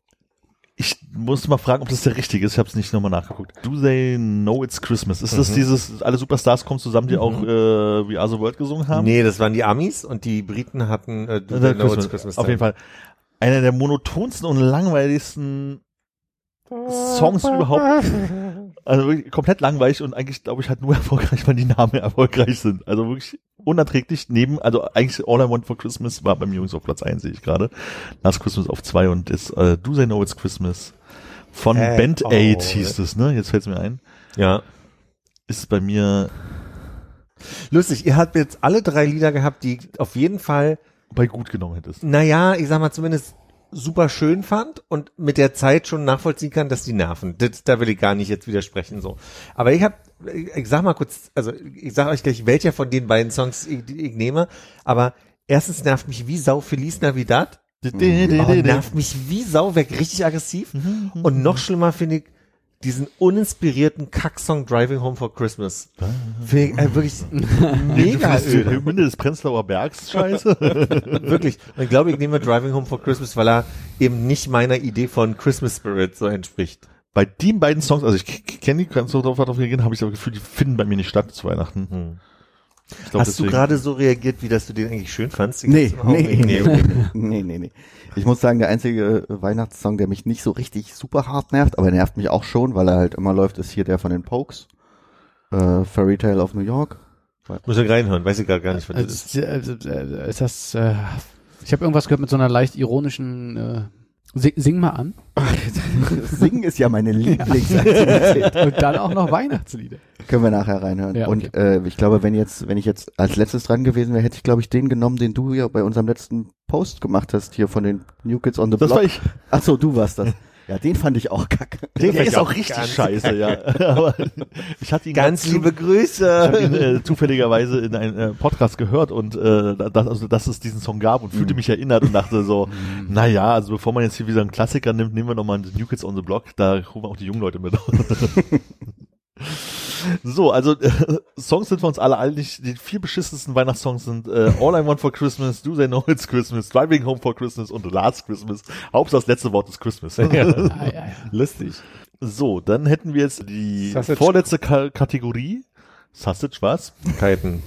Ich muss mal fragen, ob das der richtige ist. Ich habe es nicht nochmal nachgeguckt. Do They Know It's Christmas? Ist das
Mhm.
dieses, alle Superstars kommen zusammen, die
Mhm.
auch äh, We Are the World gesungen haben?
Nee, das waren die Amis und die Briten hatten äh, Do They Know
Christmas.
It's Christmas
Auf jeden Fall. Einer der monotonsten und langweiligsten Songs überhaupt. Also wirklich komplett langweilig und eigentlich glaube ich halt nur erfolgreich, weil die Namen erfolgreich sind. Also wirklich unerträglich neben, also eigentlich All I Want for Christmas war beim Jungs auf Platz 1, sehe ich gerade. Last Christmas auf 2 und ist äh, Do They Know It's Christmas von
Äh,
Band
oh.
8 hieß es, ne? Jetzt fällt es mir ein.
Ja.
Ist bei mir
Lustig, ihr habt jetzt alle drei Lieder gehabt, die auf jeden Fall,
bei gut genommen hättest.
naja, ich sag mal zumindest super schön fand und mit der Zeit schon nachvollziehen kann, dass die nerven. Das, da will ich gar nicht jetzt widersprechen so. Aber ich habe, ich sag mal kurz, also ich sag euch gleich, welcher von den beiden Songs ich, ich nehme. Aber erstens nervt mich wie Sau Feliz Navidad. Oh, nervt mich wie Sau weg, richtig aggressiv. Und noch schlimmer finde ich diesen uninspirierten Kacksong Driving Home for Christmas. Finde ich äh, wirklich mega
Die
öde.
Hymne des Prenzlauer Bergs, scheiße.
Wirklich. Und ich glaube, ich nehme Driving Home for Christmas, weil er eben nicht meiner Idee von Christmas Spirit so entspricht.
bei den beiden Songs, also ich kenne die, kannst du darauf drauf habe ich das Gefühl, die finden bei mir nicht statt zu Weihnachten. Ich glaub,
Hast du gerade so reagiert, wie dass du den eigentlich schön fandst? Ich
Nee, nee, nee, nee, nee, nee. Ich muss sagen, der einzige äh, Weihnachtssong, der mich nicht so richtig super hart nervt, aber er nervt mich auch schon, weil er halt immer läuft, ist hier der von den Pokes. Äh, Fairy Tale of New York.
Muss ich reinhören, weiß ich gerade gar nicht, was das ist.
Also, äh, äh, ist das, äh, ich habe irgendwas gehört mit so einer leicht ironischen, äh, sing, sing mal an.
Singen ist ja meine Lieblingsaktivität.
Und dann auch noch Weihnachtslieder.
Können wir nachher reinhören.
Ja, okay.
Und äh, ich glaube, wenn jetzt, wenn ich jetzt als letztes dran gewesen wäre, hätte ich, glaube ich, den genommen, den du ja bei unserem letzten Post gemacht hast, hier von den New Kids on the
Das
Block.
war ich.
Ach so, du warst das. Ja, den fand ich auch kacke.
Der
fand ich
ist
auch
richtig
ganz
scheiße, ja. Aber ich hatte ihn
Ganz
zu-
liebe
Ich habe ihn
Grüße.
äh, zufälligerweise in einem äh, Podcast gehört und äh, das, also dass es diesen Song gab und fühlte mich erinnert und dachte so, na ja, also bevor man jetzt hier wieder einen Klassiker nimmt, nehmen wir nochmal New Kids on the Block, da holen wir auch die jungen Leute mit. so, also äh, Songs sind für uns alle eigentlich, die vier beschissensten Weihnachtssongs sind äh, All I Want for Christmas, Do They Know It's Christmas, Driving Home for Christmas und Last Christmas. Hauptsache das letzte Wort ist Christmas.
Ah, ja, ja.
Lustig.
So, dann hätten wir jetzt die
Sausage.
vorletzte Ka Kategorie. Sausage was?
Keiten.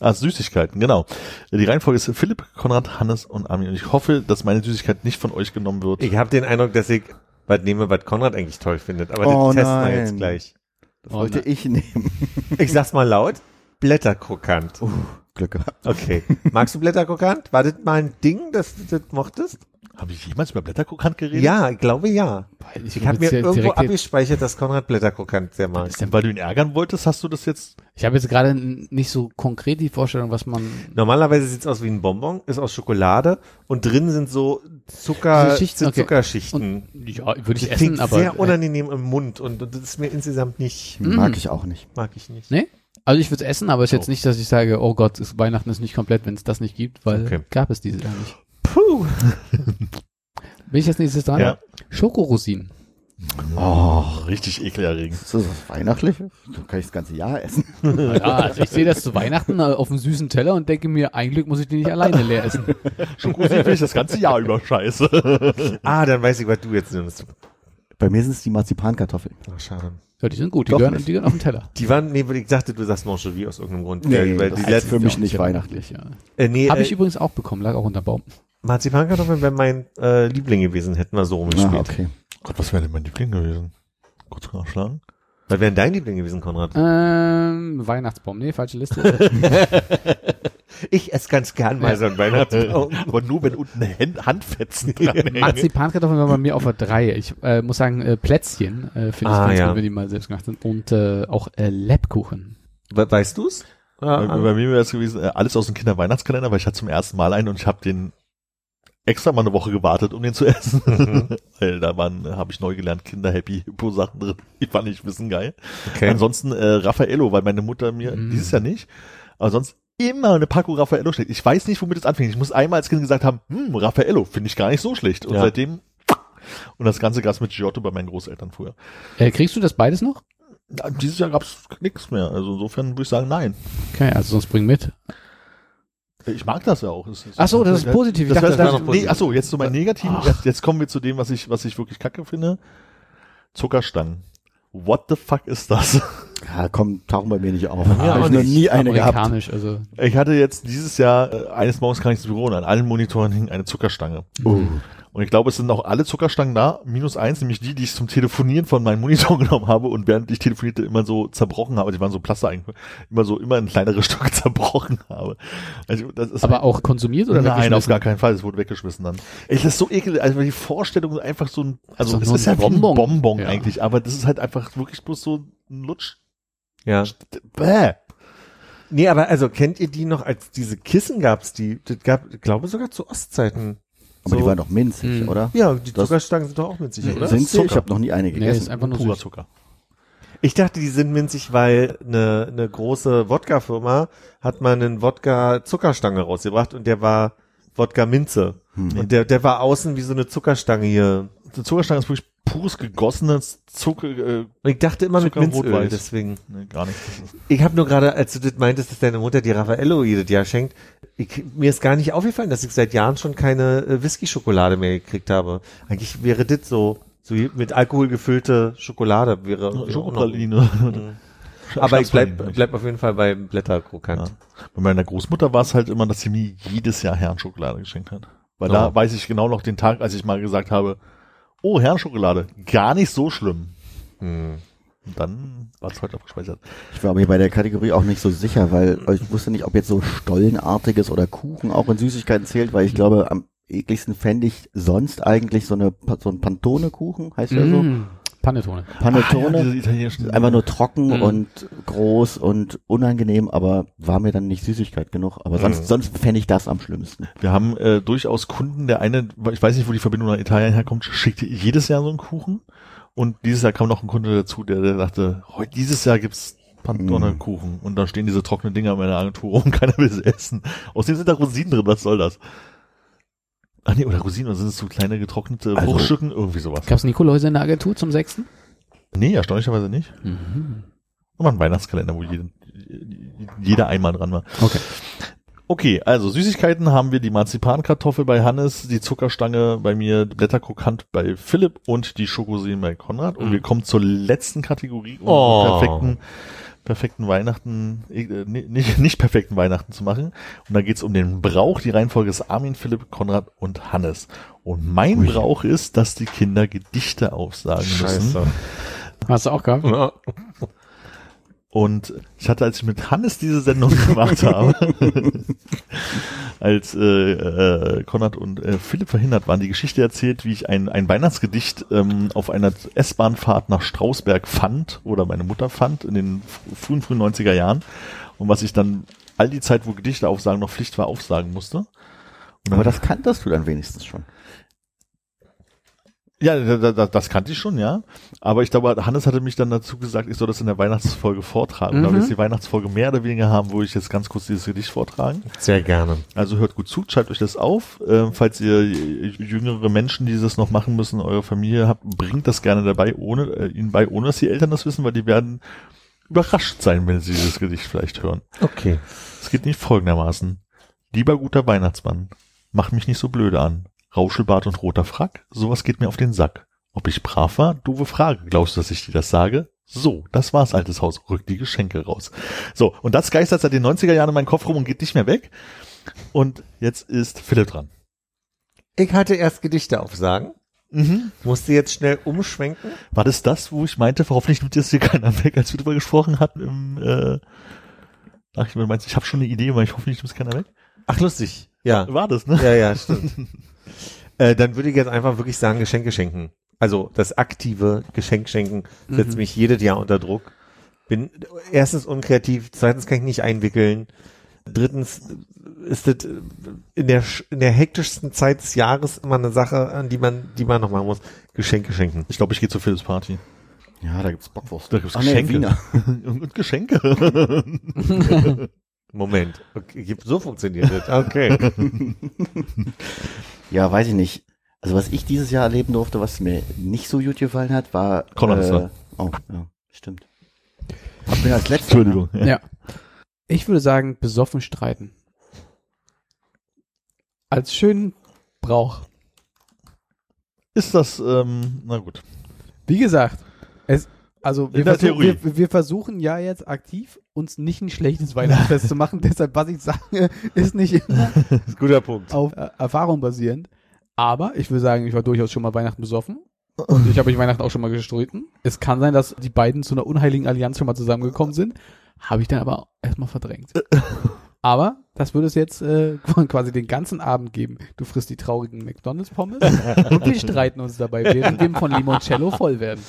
Ah, Süßigkeiten, genau. Die Reihenfolge ist Philipp, Konrad, Hannes und Armin. Und ich hoffe, dass meine Süßigkeit nicht von euch genommen wird.
Ich habe den Eindruck, dass ich was nehme, was Konrad eigentlich toll findet. Aber
Oh
das testen wir
nein.
jetzt gleich.
Das
Oh
wollte
nein.
ich nehmen.
Ich sag's mal laut. Blätterkrokant.
Glück gehabt.
Okay. Magst du Blätterkrokant? War das mal ein Ding, das du das mochtest?
Habe ich jemals über Blätterkrokant geredet?
Ja, ich glaube ja.
Ich,
Ich habe mir irgendwo abgespeichert, dass Konrad Blätterkrokant sehr mag.
Ist der-
Weil du ihn ärgern wolltest, hast du das jetzt?
Ich habe jetzt gerade nicht so konkret die Vorstellung, was man.
Normalerweise sieht's aus wie ein Bonbon, ist aus Schokolade und drin sind so Zucker,
So Schichten, okay.
Zuckerschichten.
Ja, würde ich
das
essen, aber.
sehr unangenehm im Mund und, und das ist mir insgesamt nicht,
Mag ich auch nicht.
mag ich nicht.
Nee? Also ich würde es essen, aber es ist jetzt
So.
nicht, dass ich sage, oh Gott, ist, Weihnachten ist nicht komplett, wenn es das nicht gibt, weil
Okay.
gab es dieses Jahr nicht.
Puh.
Bin ich jetzt nächstes dran?
Ja.
Schokorosinen.
Oh, richtig ekelerregend.
Ist das was Weihnachtliches? So kann ich das ganze Jahr essen.
Ja, also ich sehe das zu Weihnachten auf dem süßen Teller und denke mir, ein Glück muss ich den nicht alleine leer essen.
Schokosi finde ich das ganze Jahr über scheiße.
Ah, dann weiß ich, was du jetzt nimmst.
Bei mir sind es die Marzipankartoffeln.
Ach, schade.
Ja, die sind gut, die
Doch
gehören,
nicht.
die gehören auf den Teller.
Die waren, nee, ich dachte, du sagst Manchevie aus irgendeinem Grund.
Nee,
weil, weil
das
die
ist
letzten,
für mich nicht weihnachtlich.
Ja.
äh, nee,
Habe
äh,
ich übrigens auch bekommen, lag auch unter Baum.
Marzipankartoffeln wäre mein äh, Liebling gewesen, hätten wir so rumgespielt.
Ah, okay.
Gott, was wäre denn mein Liebling gewesen? Kurz nachschlagen.
Was wäre dein Liebling gewesen, Konrad?
Ähm, Weihnachtsbaum, nee, falsche Liste.
Ich esse ganz gern mal so ein Weihnachtsbaum.
Aber nur wenn unten Hand- Handfetzen dran hängen.
Marzipankartoffeln waren bei mir auf der 3. Ich äh, muss sagen, äh, Plätzchen äh, finde ich
Ah,
ganz
ja.
gut, wenn die mal selbst gemacht sind. Und äh, auch äh, Lebkuchen.
We weißt du's?
Bei,
Ja,
bei mir wäre es gewesen, äh, alles aus dem Kinderweihnachtskalender, weil ich hatte zum ersten Mal einen und ich habe den extra mal eine Woche gewartet, um den zu essen.
Mhm.
weil da waren, habe ich neu gelernt, Kinder-Happy-Hippo-Sachen drin. Die fand ich wissen geil.
okay.
Ansonsten äh, Raffaello, weil meine Mutter mir,
Mm.
dieses Jahr nicht, aber sonst immer eine Packung Raffaello schlägt. Ich weiß nicht, womit es anfängt. Ich muss einmal als Kind gesagt haben, hm, Raffaello, finde ich gar nicht so schlecht. Und
Ja.
seitdem, und das ganze Gas mit Giotto bei meinen Großeltern früher.
Äh, kriegst du das beides noch?
Ja, Dieses Jahr gab's nichts mehr. Also insofern würde ich sagen, nein.
Okay, also sonst bring mit.
Ich mag das ja auch.
Ach so, das ist positiv. Ich
Das,
dachte,
das,
das-
das, nee, ach so, jetzt zu meinen Negativen. Jetzt, jetzt kommen wir zu dem, was ich, was ich wirklich kacke finde. Zuckerstangen. What the fuck ist das?
Ja, komm, tauchen bei mir nicht auf.
mir
Hab
auch
ich noch nie eine gehabt.
Also.
Ich hatte jetzt dieses Jahr, äh, eines Morgens kam ich ins Büro und an allen Monitoren hing eine Zuckerstange.
Oh.
Und ich glaube, es sind auch alle Zuckerstangen da, minus eins, nämlich die, die ich zum Telefonieren von meinem Monitor genommen habe und während ich telefonierte immer so zerbrochen habe, die waren so Plaster eigentlich, immer so, immer in kleinere Stücke zerbrochen habe. Also, das ist
Aber auch konsumiert oder
Nein, auf gar keinen Fall. Es wurde weggeschmissen dann. Ey, das ist so ekelhaft. Also die Vorstellung einfach so ein, also
doch
es ist ja wie ein
Bonbon.
Bonbon
Ja.
eigentlich, aber das ist halt einfach wirklich bloß so ein Lutsch.
Ja.
Bäh.
Nee, aber also kennt ihr die noch, als diese Kissen gab's, die, das gab, ich glaube sogar zu Ostzeiten.
Aber
So-
die waren doch minzig,
Hm.
oder?
Ja, die
Das-
Zuckerstangen sind doch auch minzig, oder?
Sind sie?
Zucker.
Ich habe noch nie eine
Nee,
gegessen.
ist einfach nur
Purer. Zucker.
Ich dachte, die sind minzig, weil eine, eine große Wodka-Firma hat mal einen Wodka-Zuckerstange rausgebracht und der war Wodka-Minze.
Hm.
Und der, der war außen wie so eine Zuckerstange hier.
Die Zuckerstange ist wirklich pures gegossenes Zucker, äh,
ich dachte immer
Zucker,
mit Minzöl,
Rot-Weiß.
deswegen.
nee, gar nicht.
Ich habe nur gerade, als du das meintest, dass deine Mutter die Raffaello jedes Jahr schenkt, ich, mir ist gar nicht aufgefallen, dass ich seit Jahren schon keine äh, Whisky-Schokolade mehr gekriegt habe. Eigentlich wäre das so, so mit Alkohol gefüllte Schokolade wäre. noch-
Schokopraline.
Aber ich bleib, bleib auf jeden Fall beim Blätterkrokant.
Ja. Bei meiner Großmutter war es halt immer, dass sie mir jedes Jahr Herrenschokolade geschenkt hat. Weil
Oh.
da weiß ich genau noch den Tag, als ich mal gesagt habe, oh, Herrenschokolade, gar nicht so schlimm.
Hm.
Und dann war es heute aufgespeichert.
Ich war mir bei der Kategorie auch nicht so sicher, weil ich wusste nicht, ob jetzt so Stollenartiges oder Kuchen auch in Süßigkeiten zählt, weil ich glaube, am ekligsten fände ich sonst eigentlich so eine so ein Pantone-Kuchen, heißt der so?
Panettone.
Panettone.
Ah, ja, italienischen.
Einfach nur trocken
Mhm.
und groß und unangenehm, aber war mir dann nicht Süßigkeit genug. Aber sonst,
Mhm.
sonst fände ich das am schlimmsten.
Wir haben äh, durchaus Kunden, der eine, ich weiß nicht, wo die Verbindung nach Italien herkommt, schickt jedes Jahr so einen Kuchen. Und dieses Jahr kam noch ein Kunde dazu, der, der dachte, heute dieses Jahr gibt's Pantone-Kuchen. Und da stehen diese trockenen Dinger in meiner Agentur rum, keiner will sie essen. Außerdem sind da Rosinen drin, was soll das? Ach nee, oder Rosinen, oder sind es so kleine getrocknete
Also-
Fruchtstücken? Irgendwie sowas.
Gab's Nikoläuse in der Agentur zum sechsten?
Nee, erstaunlicherweise nicht.
Mhm.
War ein Weihnachtskalender, wo jede, jeder einmal dran war.
Okay.
Okay, also Süßigkeiten haben wir die Marzipankartoffel bei Hannes, die Zuckerstange bei mir, Blätterkrokant bei Philipp und die Schokoseen bei Konrad. Und
Mhm.
wir kommen zur letzten Kategorie, um
Oh.
perfekten, perfekten Weihnachten, äh, ni- nicht, nicht perfekten Weihnachten zu machen. Und da geht's um den Brauch. Die Reihenfolge ist Armin, Philipp, Konrad und Hannes. Und mein
Ui.
Brauch ist, dass die Kinder Gedichte aufsagen müssen.
Hast du auch gehabt?
Ja.
Und ich hatte, als ich mit Hannes diese Sendung gemacht habe, als äh, äh, Konrad und äh, Philipp verhindert waren, die Geschichte erzählt, wie ich ein, ein Weihnachtsgedicht ähm, auf einer S-Bahn-Fahrt nach Strausberg fand oder meine Mutter fand in den frühen, frühen 90er Jahren und was ich dann all die Zeit, wo Gedichte aufsagen, noch Pflicht war, aufsagen musste.
Aber das kanntest du dann wenigstens schon.
Ja, da, da, das kannte ich schon, ja. Aber ich glaube, Hannes hatte mich dann dazu gesagt, ich soll das in der Weihnachtsfolge vortragen.
Mhm.
Da wir jetzt die Weihnachtsfolge mehr oder weniger haben, wo ich jetzt ganz kurz dieses Gedicht vortragen.
Sehr gerne.
Also hört gut zu, schreibt euch das auf. Ähm, falls ihr jüngere Menschen, die das noch machen müssen, eure Familie habt, bringt das gerne dabei, ohne äh, ihnen bei, ohne dass die Eltern das wissen, weil die werden überrascht sein, wenn sie dieses Gedicht vielleicht hören.
Okay.
Es geht nicht folgendermaßen. Lieber guter Weihnachtsmann, mach mich nicht so blöde an. Rauschelbart und roter Frack, sowas geht mir auf den Sack. Ob ich brav war? Doofe Frage. Glaubst du, dass ich dir das sage? So, das war's, altes Haus. Rück die Geschenke raus. So, und das geistert seit den 90er Jahren in meinem Kopf rum und geht nicht mehr weg. Und jetzt ist Philipp dran.
Ich hatte erst Gedichte aufsagen,
Mhm.
musste jetzt schnell umschwenken.
War das das, wo ich meinte, hoffentlich nimmt jetzt hier keiner weg, als wir drüber gesprochen hatten im, äh, ach, ich meinst, ich habe schon eine Idee, aber ich hoffe nicht, nimmt keiner weg.
Ach, lustig. Ja.
War das, ne?
Ja, ja, stimmt. äh, dann würde ich jetzt einfach wirklich sagen, Geschenke schenken. Also das aktive Geschenk schenken setzt
Mhm.
mich jedes Jahr unter Druck. Bin erstens unkreativ, zweitens kann ich nicht einwickeln. Drittens ist das in der in der hektischsten Zeit des Jahres immer eine Sache, an die man die man noch machen muss. Geschenke schenken.
Ich glaube, ich gehe zu Philips Party.
Ja, da gibt's Bockwurst.
Da gibt's
Ach nee,
Geschenke.
Wiener.
Und Geschenke.
Moment, okay, so funktioniert das. Okay.
Ja, weiß ich nicht. Also was ich dieses Jahr erleben durfte, was mir nicht so gut gefallen hat, war.
Ist
äh,
da.
oh, ja, stimmt. Hab mir als letztes.
Entschuldigung.
Ja. Ich würde sagen, besoffen streiten. als schönen Brauch.
Ist das, ähm, na gut.
Wie gesagt, es, also wir, versuch, wir, wir versuchen ja jetzt aktiv, uns nicht ein schlechtes Weihnachtsfest zu machen. Deshalb, was ich sage, ist nicht immer
ist guter Punkt.
auf äh, Erfahrung basierend. Aber ich will sagen, ich war durchaus schon mal Weihnachten besoffen. Und ich habe mich Weihnachten auch schon mal gestritten. Es kann sein, dass die beiden zu einer unheiligen Allianz schon mal zusammengekommen sind. Habe ich dann aber erstmal verdrängt. Aber das würde es jetzt äh, quasi den ganzen Abend geben. Du frisst die traurigen McDonalds-Pommes und wir streiten uns dabei, während wir von Limoncello voll werden.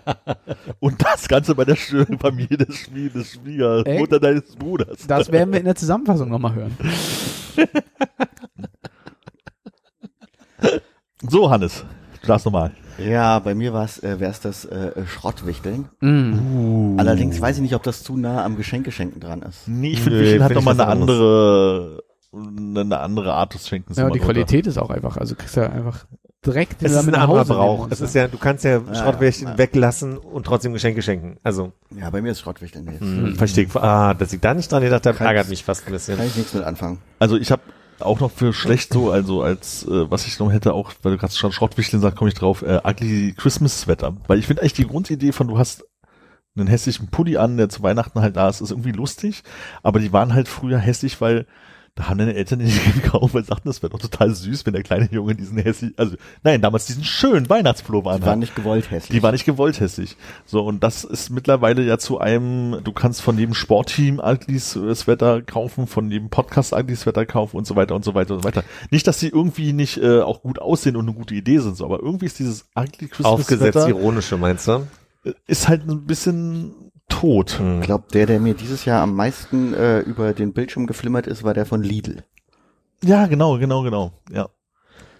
Und das Ganze bei der schönen Familie des, Schwie des Schwiegermutter deines Bruders.
Das werden wir in der Zusammenfassung nochmal hören.
So, Hannes, du darfst nochmal.
Ja, bei mir war's, äh, wär's das äh, Schrottwichteln.
Mm.
Allerdings weiß ich nicht, ob das zu nah am Geschenkeschenken dran ist.
Nee, ich finde, Wichteln hat nochmal eine andere, eine andere Art des Schenkens.
Ja, und
immer
die
drunter.
Qualität ist auch einfach, also kriegst ja einfach direkt
Es ist
mit
ein anderer
Hause
Brauch. Es ist ja, du kannst ja
Ja,
Schrottwäschchen
ja.
weglassen und trotzdem Geschenke schenken. Also,
Ja, bei mir ist Schrottwichteln jetzt.
hm, verstehe ich. Ah, dass ich da nicht dran gedacht habe, ärgert
ich-
mich fast ein bisschen.
Kann ich nichts mit anfangen.
Also ich habe auch noch für schlecht so, also als äh, was ich noch hätte, auch weil du gerade schon Schrottwichteln sagst, komme ich drauf, äh, ugly Christmas Sweater. Weil ich finde eigentlich die Grundidee von, du hast einen hässlichen Pulli an, der zu Weihnachten halt da ist, ist irgendwie lustig, aber die waren halt früher hässlich, weil da haben deine Eltern die nicht gekauft, weil sie sagten, das wäre doch total süß, wenn der kleine Junge diesen hässlich, also nein, damals diesen schönen Weihnachtspullover
Die
anhat.
waren nicht gewollt hässlich.
Die war nicht gewollt hässlich. So, und das ist mittlerweile ja zu einem, du kannst von jedem Sportteam Uglys äh, Sweater kaufen, von jedem Podcast Uglys Sweater kaufen und so weiter und so weiter und so weiter. Nicht, dass sie irgendwie nicht äh, auch gut aussehen und eine gute Idee sind, so, aber irgendwie ist dieses Ugly Christmas
Aufgesetzt
Sweater
ironische, meinst du?
äh, ist halt ein bisschen tot.
Hm.
Ich glaube, der, der mir dieses Jahr am meisten äh, über den Bildschirm geflimmert ist, war der von Lidl.
Ja, genau, genau, genau. Ja.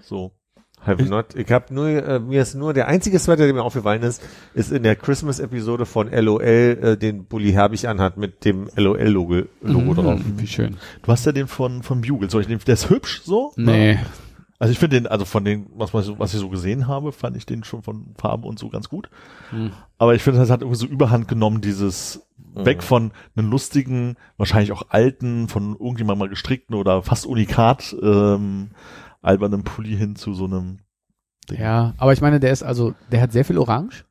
So.
Have not. Ich habe nur, äh, mir ist nur der einzige Sweater, der mir aufgefallen ist, ist in der Christmas-Episode von LOL, äh, den Bully Herbig anhat mit dem LOL-Logo Logo drauf.
Mhm, Wie schön.
Du hast ja den von, von Bugle. Soll ich den, der ist hübsch, so?
Nee.
Also ich finde den, also von den, was, man so, was ich so gesehen habe, fand ich den schon von Farben und so ganz gut.
Hm.
Aber ich finde, das hat irgendwie so Überhand genommen, dieses weg von einem lustigen, wahrscheinlich auch alten, von irgendjemandem mal gestrickten oder fast unikat ähm, albernen Pulli hin zu so einem Ding.
Ja, aber ich meine, der ist also, der hat sehr viel Orange.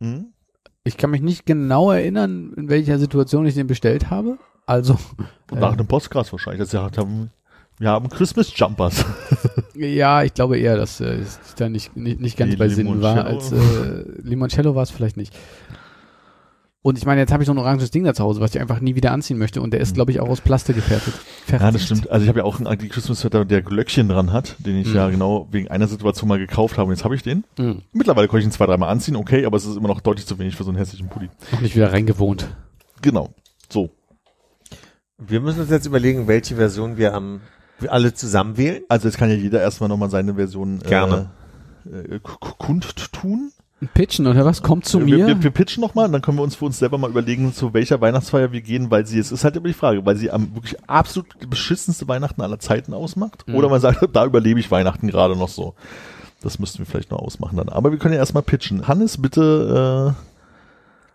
Hm?
Ich kann mich nicht genau erinnern, in welcher Situation ich den bestellt habe. Also,
Und nach
äh,
einem Podcast wahrscheinlich. Das ja, haben, wir haben Christmas Jumpers.
ja, ich glaube eher, dass äh, ich da nicht, nicht, nicht ganz
Die
bei Sinn war.
Limoncello.
Als äh, Limoncello war es vielleicht nicht. Und ich meine, jetzt habe ich so ein oranges Ding da zu Hause, was ich einfach nie wieder anziehen möchte. Und der ist, glaube ich, auch aus Plastik gefertigt.
Ja, das stimmt. Also ich habe ja auch einen Ugly Christmas Sweater, der Glöckchen dran hat, den ich
Mhm.
ja genau wegen einer Situation mal gekauft habe. Und jetzt habe ich den.
Mhm.
Mittlerweile konnte ich ihn zwei, dreimal anziehen, okay, aber es ist immer noch deutlich zu wenig für so einen hässlichen Pulli.
Noch nicht wieder reingewohnt.
Genau. So.
Wir müssen uns jetzt überlegen, welche Version wir am alle zusammen wählen.
Also jetzt kann ja jeder erstmal nochmal seine Version
Gerne.
Äh, äh, kundtun.
Pitchen oder was? Kommt zu
wir,
mir.
Wir, wir pitchen nochmal und dann können wir uns für uns selber mal überlegen, zu welcher Weihnachtsfeier wir gehen, weil sie, es ist halt immer die Frage, weil sie am wirklich absolut beschissenste Weihnachten aller Zeiten ausmacht.
Mhm.
Oder man sagt, da überlebe ich Weihnachten gerade noch so. Das müssten wir vielleicht noch ausmachen dann. Aber wir können ja erstmal pitchen. Hannes, bitte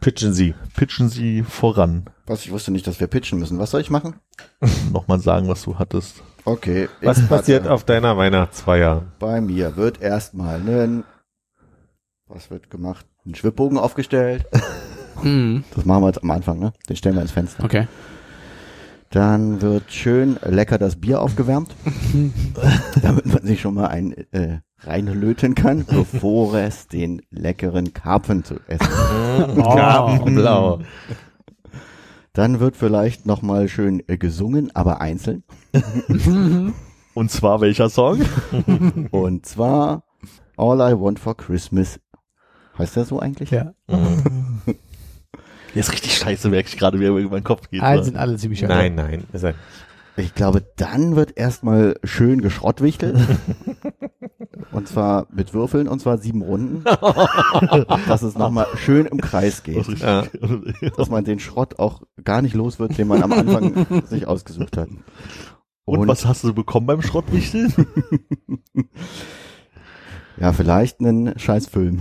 Pitchen Sie.
äh, pitchen Sie voran.
Was, ich wusste nicht, dass wir pitchen müssen. Was soll ich machen?
Nochmal sagen, was du hattest.
Okay.
Was passiert
warte.
auf deiner Weihnachtsfeier?
Bei mir wird erstmal ein, was wird gemacht? Ein Schwibbogen aufgestellt.
Mhm.
Das machen wir jetzt am Anfang, ne? Den stellen wir ins Fenster.
Okay.
Dann wird schön lecker das Bier aufgewärmt, damit man sich schon mal ein äh, reinlöten kann, bevor es den leckeren Karpfen zu essen.
Oh.
Blau.
Dann wird vielleicht noch mal schön äh, gesungen, aber einzeln.
Und zwar welcher Song?
Und zwar All I Want for Christmas. Heißt der so eigentlich?
Ja.
Der ist richtig scheiße, merke ich gerade, wie er über meinen Kopf geht.
Alle
oder?
sind alle ziemlich schön.
Nein, nein. Ist
Ich glaube, dann wird erstmal schön geschrottwichtelt. und zwar mit Würfeln, und zwar sieben Runden. dass es nochmal schön im Kreis geht.
Ja.
Dass man den Schrott auch gar nicht los wird, den man am Anfang sich ausgesucht hat.
Und, was hast du bekommen beim Schrottwichteln?
Ja, vielleicht einen Scheißfilm.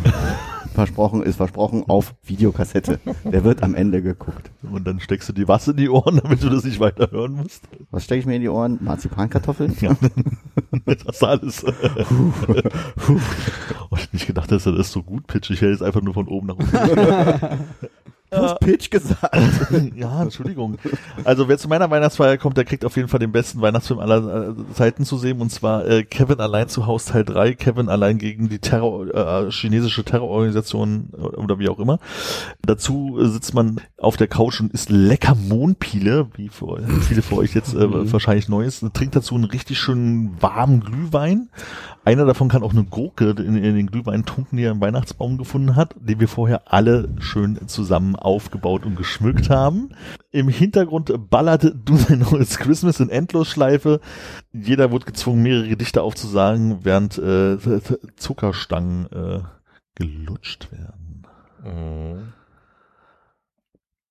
Versprochen ist versprochen auf Videokassette. Der wird am Ende geguckt.
Und dann steckst du dir was in die Ohren, damit du das nicht weiter hören musst.
Was stecke ich mir in die Ohren? Marzipankartoffeln?
Ja. Das alles. Und ich nicht gedacht, dass er das so gut pitcht. Ich hätte jetzt einfach nur von oben nach unten.
Du hast Pitch gesagt.
ja, Entschuldigung. Also wer zu meiner Weihnachtsfeier kommt, der kriegt auf jeden Fall den besten Weihnachtsfilm aller äh, Zeiten zu sehen und zwar äh, Kevin allein zu Haus Teil 3, Kevin allein gegen die Terror, äh, chinesische Terrororganisation äh, oder wie auch immer. Dazu äh, sitzt man auf der Couch und isst lecker Mohnpiele, wie für, viele für euch jetzt äh, wahrscheinlich neu ist. Trinkt dazu einen richtig schönen warmen Glühwein. Einer davon kann auch eine Gurke in, in den Glühwein tunken, die er im Weihnachtsbaum gefunden hat, den wir vorher alle schön zusammen aufgebaut und geschmückt haben. Im Hintergrund ballert Do They Know It's Christmas in Endlosschleife. Jeder wird gezwungen, mehrere Gedichte aufzusagen, während äh, Zuckerstangen äh, gelutscht werden.
Mhm.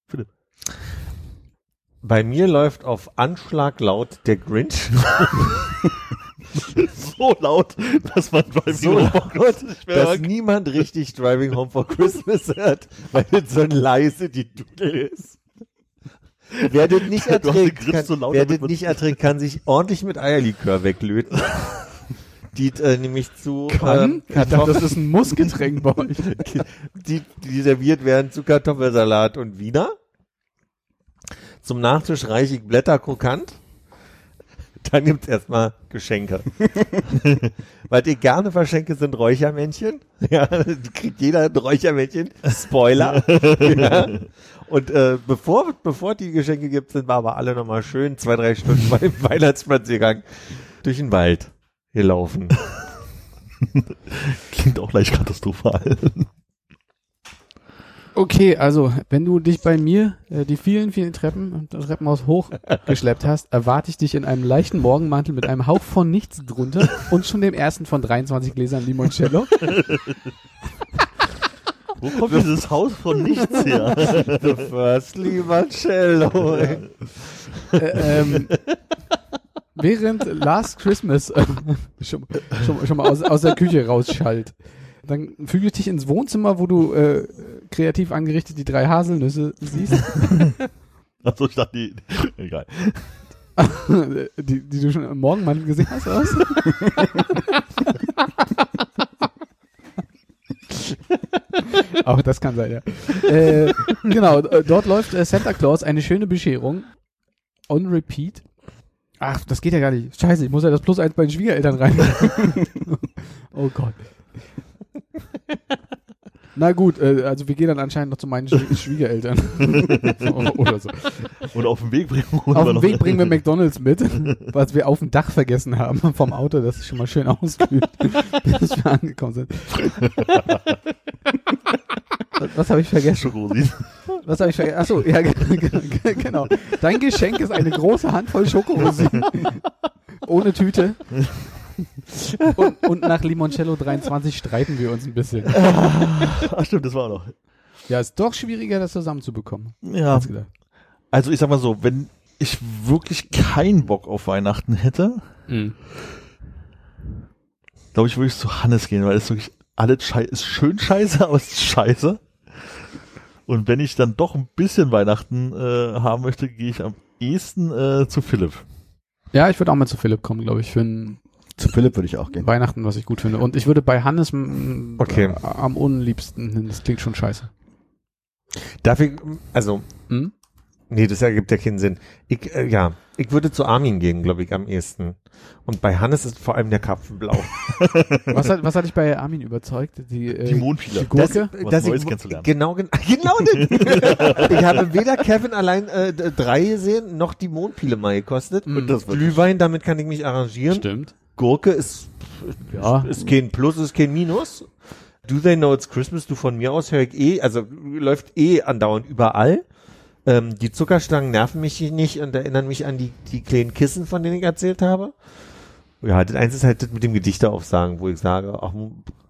Philipp.
Bei mir läuft auf Anschlag laut der Grinch.
So laut, dass man bei
so
mir
laut, dass niemand richtig Driving Home for Christmas hört, weil es so leise die Dudel ist. Wer das nicht erträgt, kann,
so laut,
wer das nicht erträgt, kann sich ordentlich mit Eierlikör weglöten. Die äh, nämlich zu
Kann?
ähm,
ich dachte, das ist ein Mussgetränk bei euch.
die, die serviert werden zu Kartoffelsalat und Wiener. Zum Nachtisch reichig Blätter krokant. Dann gibt's erstmal Geschenke. Was ich gerne verschenke, sind Räuchermännchen. Ja, kriegt jeder ein Räuchermännchen. Spoiler. ja. Und äh, bevor, bevor die Geschenke gibt, sind wir aber alle nochmal schön zwei, drei Stunden beim Weihnachtsspaziergang durch den Wald gelaufen.
Klingt auch leicht katastrophal.
Okay, also wenn du dich bei mir äh, die vielen, vielen Treppen und das Treppenhaus hochgeschleppt hast, erwarte ich dich in einem leichten Morgenmantel mit einem Hauch von nichts drunter und schon dem ersten von 23 Gläsern Limoncello.
Wo kommt dieses Haus von nichts her?
The first Limoncello.
äh, ähm, während Last Christmas äh, schon, schon, schon mal aus, aus der Küche rausschallt. Dann füge ich dich ins Wohnzimmer, wo du äh, kreativ angerichtet die drei Haselnüsse siehst,
Achso, ich dachte, die, egal.
die, die du schon im Morgenmantel gesehen hast. Aus. Auch das kann sein, ja. Äh, genau, dort läuft äh, Santa Claus eine schöne Bescherung. On repeat. Ach, das geht ja gar nicht. Scheiße, ich muss ja das Plus eins bei den Schwiegereltern rein. oh Gott. Na gut, äh, also wir gehen dann anscheinend noch zu meinen Schwie- Schwiegereltern. Oder so.
Und auf dem Weg bringen wir
Auf dem Weg bringen wir McDonalds mit, was wir auf dem Dach vergessen haben vom Auto, das ist schon mal schön auskühlt, bis wir angekommen sind. Was, was habe ich vergessen?
Schokorosinen.
Was habe ich vergessen? Achso, ja, genau. Dein Geschenk ist eine große Handvoll Schokorosinen. Ohne Tüte. Und, und nach Limoncello 23 streiten wir uns ein bisschen.
Ach stimmt, das war noch.
Ja, ist doch schwieriger, das zusammenzubekommen.
Ja, also ich sag mal so, wenn ich wirklich keinen Bock auf Weihnachten hätte,
Mhm.
glaube ich, würde ich zu Hannes gehen, weil es wirklich alles scheiße, ist schön scheiße, aber es ist scheiße. Und wenn ich dann doch ein bisschen Weihnachten äh, haben möchte, gehe ich am ehesten äh, zu Philipp.
Ja, ich würde auch mal zu Philipp kommen, glaube ich, für ein
Zu Philipp würde ich auch gehen.
Weihnachten, was ich gut finde. Und ich würde bei Hannes
Okay.
am unliebsten hin. Das klingt schon scheiße.
Darf ich, also,
Hm?
nee, das ergibt ja keinen Sinn. Ich, äh, ja, ich würde zu Armin gehen, glaube ich, am ehesten. Und bei Hannes ist vor allem der Karpfenblau.
Was hat, was hat dich bei Armin überzeugt? Die, äh,
Die Mondspieler.
die Gurke?
Was
dass
Neues
ich,
kennenzulernen.
Genau, gen- genau das. ich habe weder Kevin allein äh, drei gesehen, noch die Mondpile mal gekostet.
Mm.
Und das Glühwein, damit kann ich mich arrangieren.
Stimmt.
Gurke ist,
Ja.
ist kein Plus, ist kein Minus. Do They Know It's Christmas, du von mir aus höre ich eh, also läuft eh andauernd überall. Ähm, die Zuckerstangen nerven mich nicht und erinnern mich an die, die kleinen Kissen, von denen ich erzählt habe. Ja, das eins ist halt das mit dem Gedichte aufsagen, wo ich sage, ach,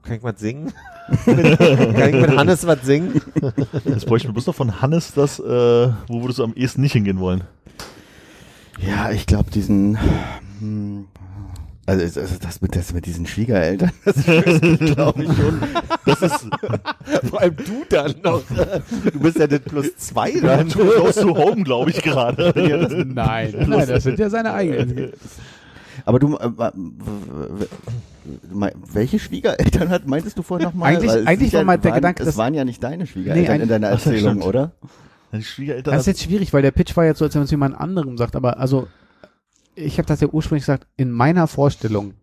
kann ich was singen? kann ich mit Hannes was singen?
Jetzt bräuchten wir bloß noch von Hannes das, äh, wo würdest du am ehesten nicht hingehen wollen?
Ja, ich glaube diesen, hm, also also das mit, das mit diesen Schwiegereltern, das glaube ich schon.
Das ist, vor allem du dann noch. Du bist ja das plus zwei dann.
Close to home, glaube ich gerade.
Ja, das, nein, nein, das sind ja seine eigenen.
Aber du, äh, w- w- welche Schwiegereltern hat, meintest du vorhin nochmal?
Eigentlich-
Weil
eigentlich war mal der
waren,
Gedanke,
es waren ja nicht deine Schwiegereltern
Nee,
in deiner Erzählung, oder?
Das ist jetzt schwierig, weil der Pitch war jetzt so, als wenn man es jemand anderem sagt, aber also ich habe das ja ursprünglich gesagt, in meiner Vorstellung,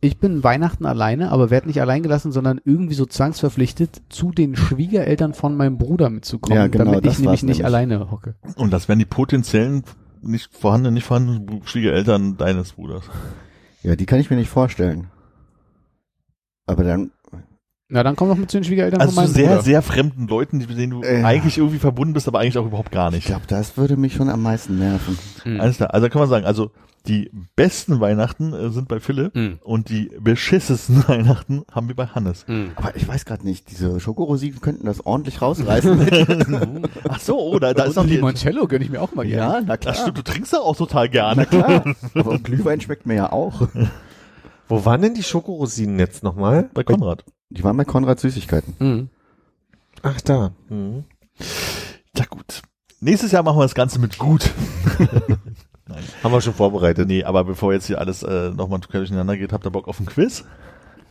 ich bin Weihnachten alleine, aber werde nicht allein gelassen, sondern irgendwie so zwangsverpflichtet, zu den Schwiegereltern von meinem Bruder mitzukommen,
Ja, genau,
damit ich nämlich nicht
nämlich.
alleine hocke.
und das wären die potenziellen nicht vorhandenen, nicht vorhandenen Schwiegereltern deines Bruders.
Ja, die kann ich mir nicht vorstellen. Aber dann,
Na, dann komm doch mit zu den Schwiegereltern
Also
von
zu
meinem
sehr,
Bruder.
sehr fremden Leuten, mit denen du
Äh.
eigentlich irgendwie verbunden bist, aber eigentlich auch überhaupt gar
ich
nicht.
glaube, das würde mich schon am meisten nerven.
Hm.
Alles klar. Also kann man sagen, also die besten Weihnachten äh, sind bei Philipp
Hm.
und die beschissesten Weihnachten haben wir bei Hannes.
Hm.
Aber ich weiß gerade nicht, diese Schokorosinen könnten das ordentlich rausreißen.
Ach so, oh, da, da ist
Und
noch die.
Limoncello gönne ich mir auch mal gerne.
ja, na
Das
klar.
stimmt, du trinkst ja auch total gerne.
Na klar. Aber Glühwein schmeckt mir ja auch.
Wo waren denn die Schokorosinen jetzt nochmal?
Bei Konrad.
Die waren bei Konrad Süßigkeiten.
Hm.
Ach, da. Hm.
Ja gut. Nächstes Jahr machen wir das Ganze mit gut. Nein.
Haben wir schon vorbereitet.
Nee, aber bevor jetzt hier alles äh, nochmal durcheinander geht, habt ihr Bock auf ein Quiz?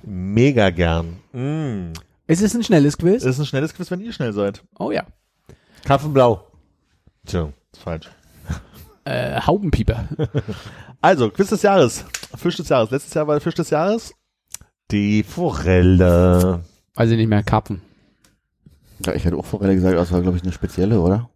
Mega gern. Mm.
Es ist ein schnelles Quiz.
Es ist ein schnelles Quiz, wenn ihr schnell seid.
Oh ja.
Kaffenblau. Tja.
ist falsch.
Äh, Haubenpieper.
Also, Quiz des Jahres. Fisch des Jahres. Letztes Jahr war der Fisch des Jahres.
Die Forelle.
Also nicht mehr Karpfen.
Ja, ich hätte auch Forelle gesagt, das war, glaube ich, eine spezielle, oder?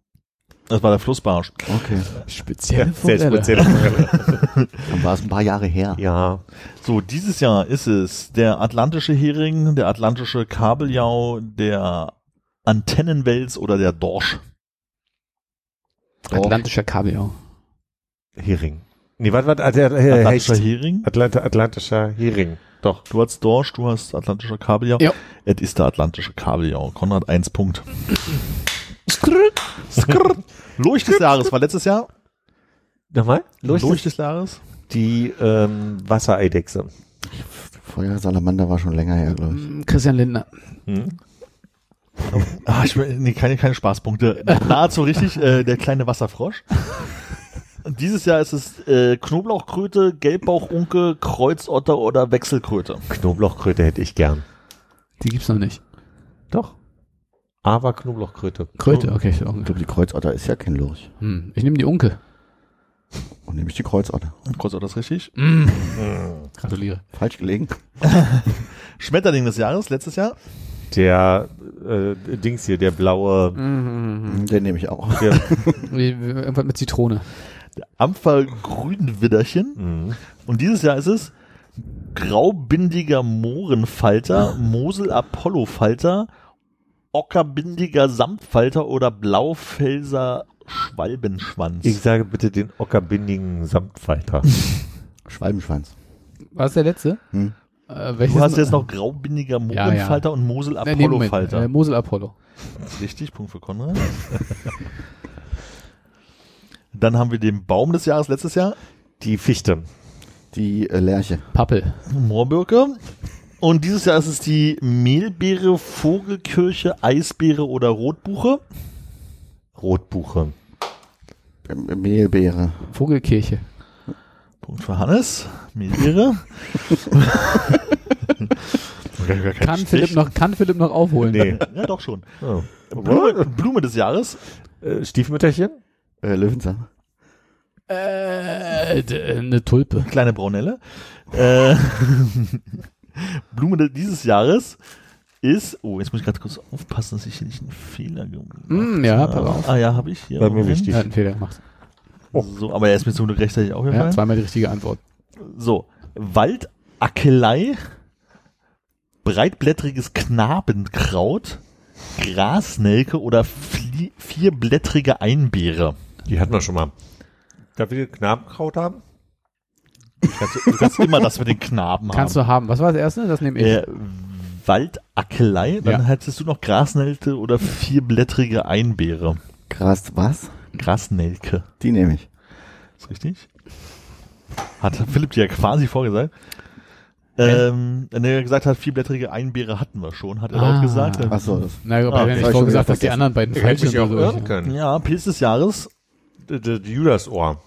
Das war der Flussbarsch.
Okay.
Spezielle
Sehr
Forelle.
spezielle Forelle.
Dann war es ein paar Jahre her.
ja.
So, dieses Jahr ist es der atlantische Hering, der atlantische Kabeljau, der Antennenwels oder der Dorsch.
Atlantischer Kabeljau.
Hering. Nee, was war der, der, der
Atlantischer
Hecht.
Hering.
Atlanta, Atlantischer Hering. Doch.
Du hast Dorsch, du hast atlantischer Kabeljau.
Ja.
Es ist der atlantische Kabeljau. Konrad, eins Punkt. Lurch des Jahres war letztes Jahr.
Nochmal?
Lurch des Jahres.
Die ähm, Wassereidechse.
Feuersalamander war schon länger her, glaube ich.
Hm, Christian Lindner.
Hm?
Ah, ich, will- nee, keine, keine Spaßpunkte. Nahezu richtig, äh, der kleine Wasserfrosch. Und Dieses Jahr ist es äh, Knoblauchkröte, Gelbbauchunke, Kreuzotter oder Wechselkröte.
Knoblauchkröte hätte ich gern.
Die gibt's noch nicht.
Doch. Aber Knoblauchkröte.
Kröte, okay. ist auch
Ich glaube, die Kreuzotter ist ja kein Lurch.
Hm. Ich nehme die Unke.
Und nehme ich die Kreuzotter.
Kreuzotter ist richtig.
Mm. Gratuliere.
Falsch gelegen.
Schmetterling des Jahres, letztes Jahr.
Der äh, Dings hier, der blaue.
Mhm.
Den nehme ich auch.
Wie- Irgendwas mit Zitrone.
Der Ampfergrünwidderchen.
Mhm.
Und dieses Jahr ist es graubindiger Mohrenfalter, Mosel-Apollo-Falter, ockerbindiger Samtfalter oder blaufelser Schwalbenschwanz.
ich sage bitte den ockerbindigen Samtfalter.
Schwalbenschwanz.
War das der letzte?
Hm.
Äh,
Du hast jetzt noch graubindiger
Ja,
Mohrenfalter
ja.
und
Nee, nee, Moment.
Mosel-Apollo-Falter.
Äh, Mosel Apollo.
Richtig, Punkt für Konrad. Dann haben wir den Baum des Jahres letztes Jahr,
Die Fichte.
Die äh, Lerche.
Pappel.
Moorbirke. Und dieses Jahr ist es die Mehlbeere, Vogelkirche, Eisbeere oder Rotbuche.
Rotbuche.
Ähm, Mehlbeere.
Vogelkirche.
Punkt für Hannes. Mehlbeere.
Kann Philipp, noch, kann Philipp noch aufholen?
Nee.
Ja, doch schon.
Oh.
Blume, Blume des Jahres.
Äh, Stiefmütterchen?
Äh, Löwenzahn.
Äh, d- eine Tulpe.
Kleine Braunelle. Äh, Blume dieses Jahres ist, oh, jetzt muss ich gerade kurz aufpassen, dass ich hier nicht einen Fehler gemacht
Mm, ja, pass auf.
Ah ja, habe ich hier.
Bei mir wichtig.
Er hat einen Fehler gemacht.
So, aber er ist mir zum Glück rechtzeitig
Ja,
aufgefallen.
zweimal die richtige Antwort.
So, Waldackelei, breitblättriges Knabenkraut, Grasnelke oder vierblättrige Einbeere.
Die hatten wir schon mal. Darf ich Knabenkraut haben?
Du kannst, du kannst immer das mit den Knaben
Kannst
haben.
du haben. Was war das erste? Das nehme ich.
Äh, Waldackelei, dann
Ja.
hättest du noch Grasnelke oder vierblättrige Einbeere.
Gras, was?
Grasnelke,
Die nehme ich.
ist richtig? Hat Philipp dir ja quasi vorgesagt. Ähm, wenn er gesagt hat, vierblättrige Einbeere hatten wir schon, hat er
Ah.
laut gesagt.
Ach so, das
Na, ich
Ah,
habe ja
okay.
nicht vorgesagt, dass die anderen beiden falsch sind.
Ja, Pilz des Jahres,
D- d- Judas Ohr.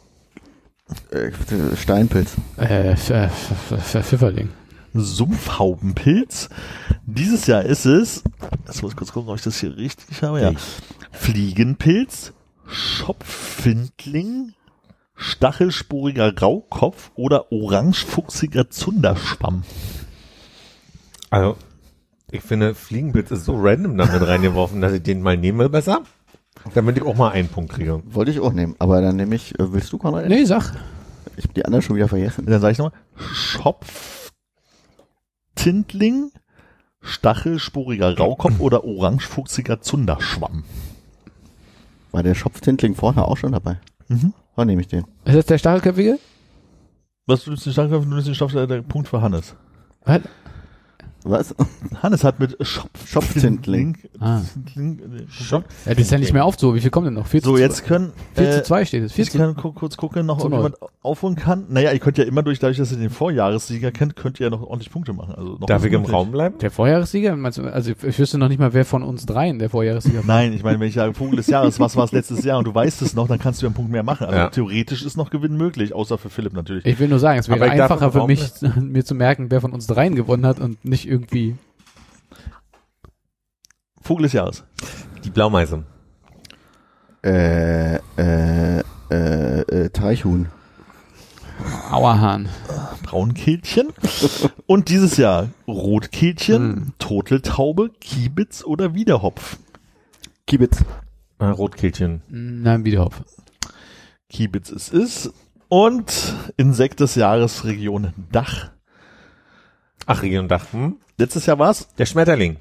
Äh, Steinpilz.
Äh, Pfifferling.
Sumpfhaubenpilz. Dieses Jahr ist es, jetzt muss ich kurz gucken, ob ich das hier richtig habe, ja. Fliegenpilz, Schopffindling, stachelspuriger Raukopf oder orangefuchsiger Zunderschwamm.
Also, ich finde, Fliegenpilz ist so random damit reingeworfen, dass ich den mal nehme besser. Damit ich auch mal einen Punkt kriege.
Wollte ich auch nehmen. Aber dann nehme ich, äh, willst du, Konrad?
Nee, sag.
Ich habe die anderen schon wieder vergessen.
Dann sage ich nochmal, Schopftintling, stachelspuriger Raukopf oder orangefuchsiger Zunderschwamm.
War der Schopftintling vorne auch schon dabei?
Mhm.
Dann nehme ich den.
Ist das der Stachelköpfige?
Was du nimmst den Stachelkopf, du nimmst den Stoff, der Punkt für Hannes.
Was?
Was?
Hannes hat mit Schopf,
Schopftintling.
Ah.
Schock.
Ja, das ist ja nicht mehr auf so. Wie viel kommt denn noch? 4
So,
zu
jetzt können,
4
äh,
zu 2 steht es. 4
ich
zu
kann kurz gucken, noch, ob jemand aufholen kann. Naja, ihr könnt ja immer durch, dadurch, dass ihr den Vorjahressieger kennt, könnt ihr ja noch ordentlich Punkte machen. Also noch
Darf ich im. Raum bleiben?
Der Vorjahressieger? Meinst du, also ich, wüsste noch nicht mal, wer von uns dreien der Vorjahressieger war.
Nein, ich meine, wenn ich sage Vogel des Jahres, was war es letztes Jahr und du weißt es noch, dann kannst du ja einen Punkt mehr machen. Also
Ja.
theoretisch ist noch Gewinn möglich, außer für Philipp natürlich.
Ich will nur sagen, es wäre einfacher für mich, mir zu merken, wer von uns dreien gewonnen hat und nicht irgendwie.
Vogel des Jahres.
Die Blaumeise.
Äh, äh, äh, äh, Teichhuhn.
Auerhahn.
Braunkehlchen. und dieses Jahr Rotkehlchen,
Hm.
Turteltaube, Kiebitz oder Wiederhopf.
Kiebitz.
Äh, Rotkehlchen.
Nein, Wiederhopf.
Kiebitz es ist. Und Insekt des Jahres Region Dach.
Ach, Region Dach. Hm?
Letztes Jahr war es
Der Schmetterling.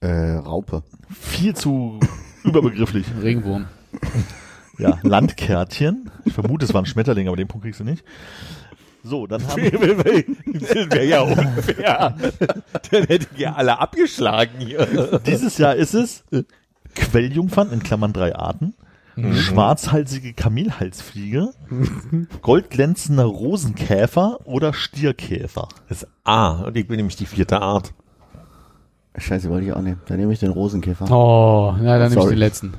Äh, Raupe.
viel zu überbegrifflich.
Regenwurm.
Ja, Landkärtchen. Ich vermute, es war ein Schmetterling, aber den Punkt kriegst du nicht. So, dann haben wir
das wäre ja unfair. Dann hätte ich ja alle abgeschlagen hier.
dieses Jahr ist es Quelljungfern in Klammern drei Arten, schwarzhalsige Kamelhalsfliege, goldglänzender Rosenkäfer oder Stierkäfer.
Das ist A. Und ich bin nämlich die vierte Art.
Scheiße, wollte ich auch nehmen. Dann nehme ich den Rosenkäfer.
Oh, na, dann nehme ich den letzten.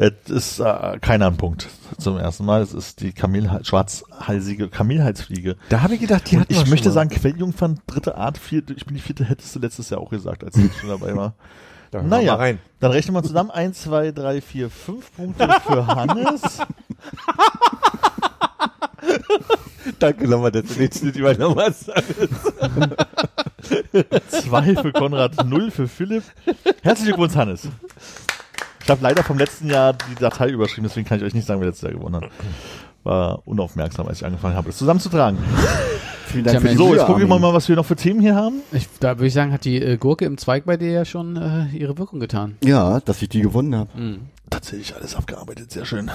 Es ist äh, keiner ein Punkt zum ersten Mal. Es ist die Kamelhal schwarzhalsige Kamelhalsfliege.
Da habe ich gedacht, die hatten
ich möchte
schon mal.
sagen, Quelljungfern, dritte Art, vierte, ich bin die vierte, hättest du letztes Jahr auch gesagt, als ich schon dabei war.
Da
Naja,
mal rein.
dann rechnen wir zusammen. Eins, zwei, drei, vier, fünf Punkte für Hannes.
Danke nochmal, dass du Schnitt übernommen hast.
Zwei für Konrad, null für Philipp. Herzlichen Glückwunsch, Hannes. Ich habe leider vom letzten Jahr die Datei überschrieben, deswegen kann ich euch nicht sagen, wer letztes Jahr gewonnen hat. War unaufmerksam, als ich angefangen habe, das zusammenzutragen.
Vielen
Tja,
Dank für die.
So,
Mühe,
jetzt gucken wir mal, was wir noch für Themen hier haben.
Ich, da würde ich sagen, hat die äh, Gurke im Zweig bei dir ja schon äh, ihre Wirkung getan.
Ja, dass ich die gewonnen habe.
Mhm.
Tatsächlich alles abgearbeitet, sehr schön.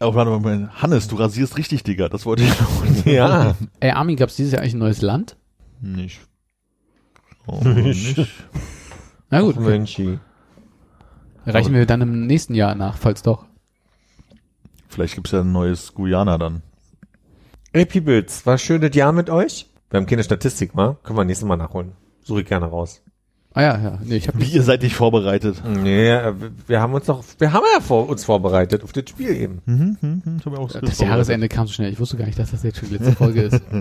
Oh, warte mal. Hannes, du rasierst richtig, Digga. Das wollte ich noch
Ja.
Ey, Armin, gab es dieses Jahr eigentlich ein neues Land?
nicht. Oh,
Nicht.
nicht.
Na gut, okay.
Menchi.
reichen wir dann im nächsten Jahr nach, falls doch.
Vielleicht gibt's ja ein neues Guyana dann.
Ey, Peoples, war schönes Jahr mit euch? Wir haben keine Statistik, mal. Können wir nächstes Mal nachholen. Suche ich gerne raus.
Ah ja, ja. Nee, ich habe
Wie ihr seid nicht vorbereitet.
Nee, wir haben uns noch, wir haben ja vor, uns vorbereitet auf das Spiel eben.
Mhm, mhm, mhm. Ich hab mir auch
das. Jahresende kam so schnell. Ich wusste gar nicht, dass das jetzt schon die letzte Folge ist.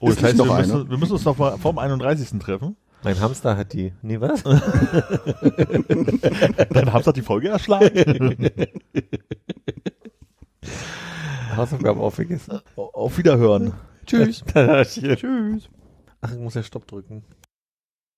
Oh, das
Ist
heißt,
nicht
wir
noch
müssen,
eine?
wir müssen uns noch mal vorm 31. treffen.
Mein Hamster hat die, nee, was?
Dann habt ihr die Folge erschlagen.
Hausaufgabe aufgegessen.
Auf Wiederhören.
Tschüss. Tschüss. Ach, ich muss ja Stopp drücken.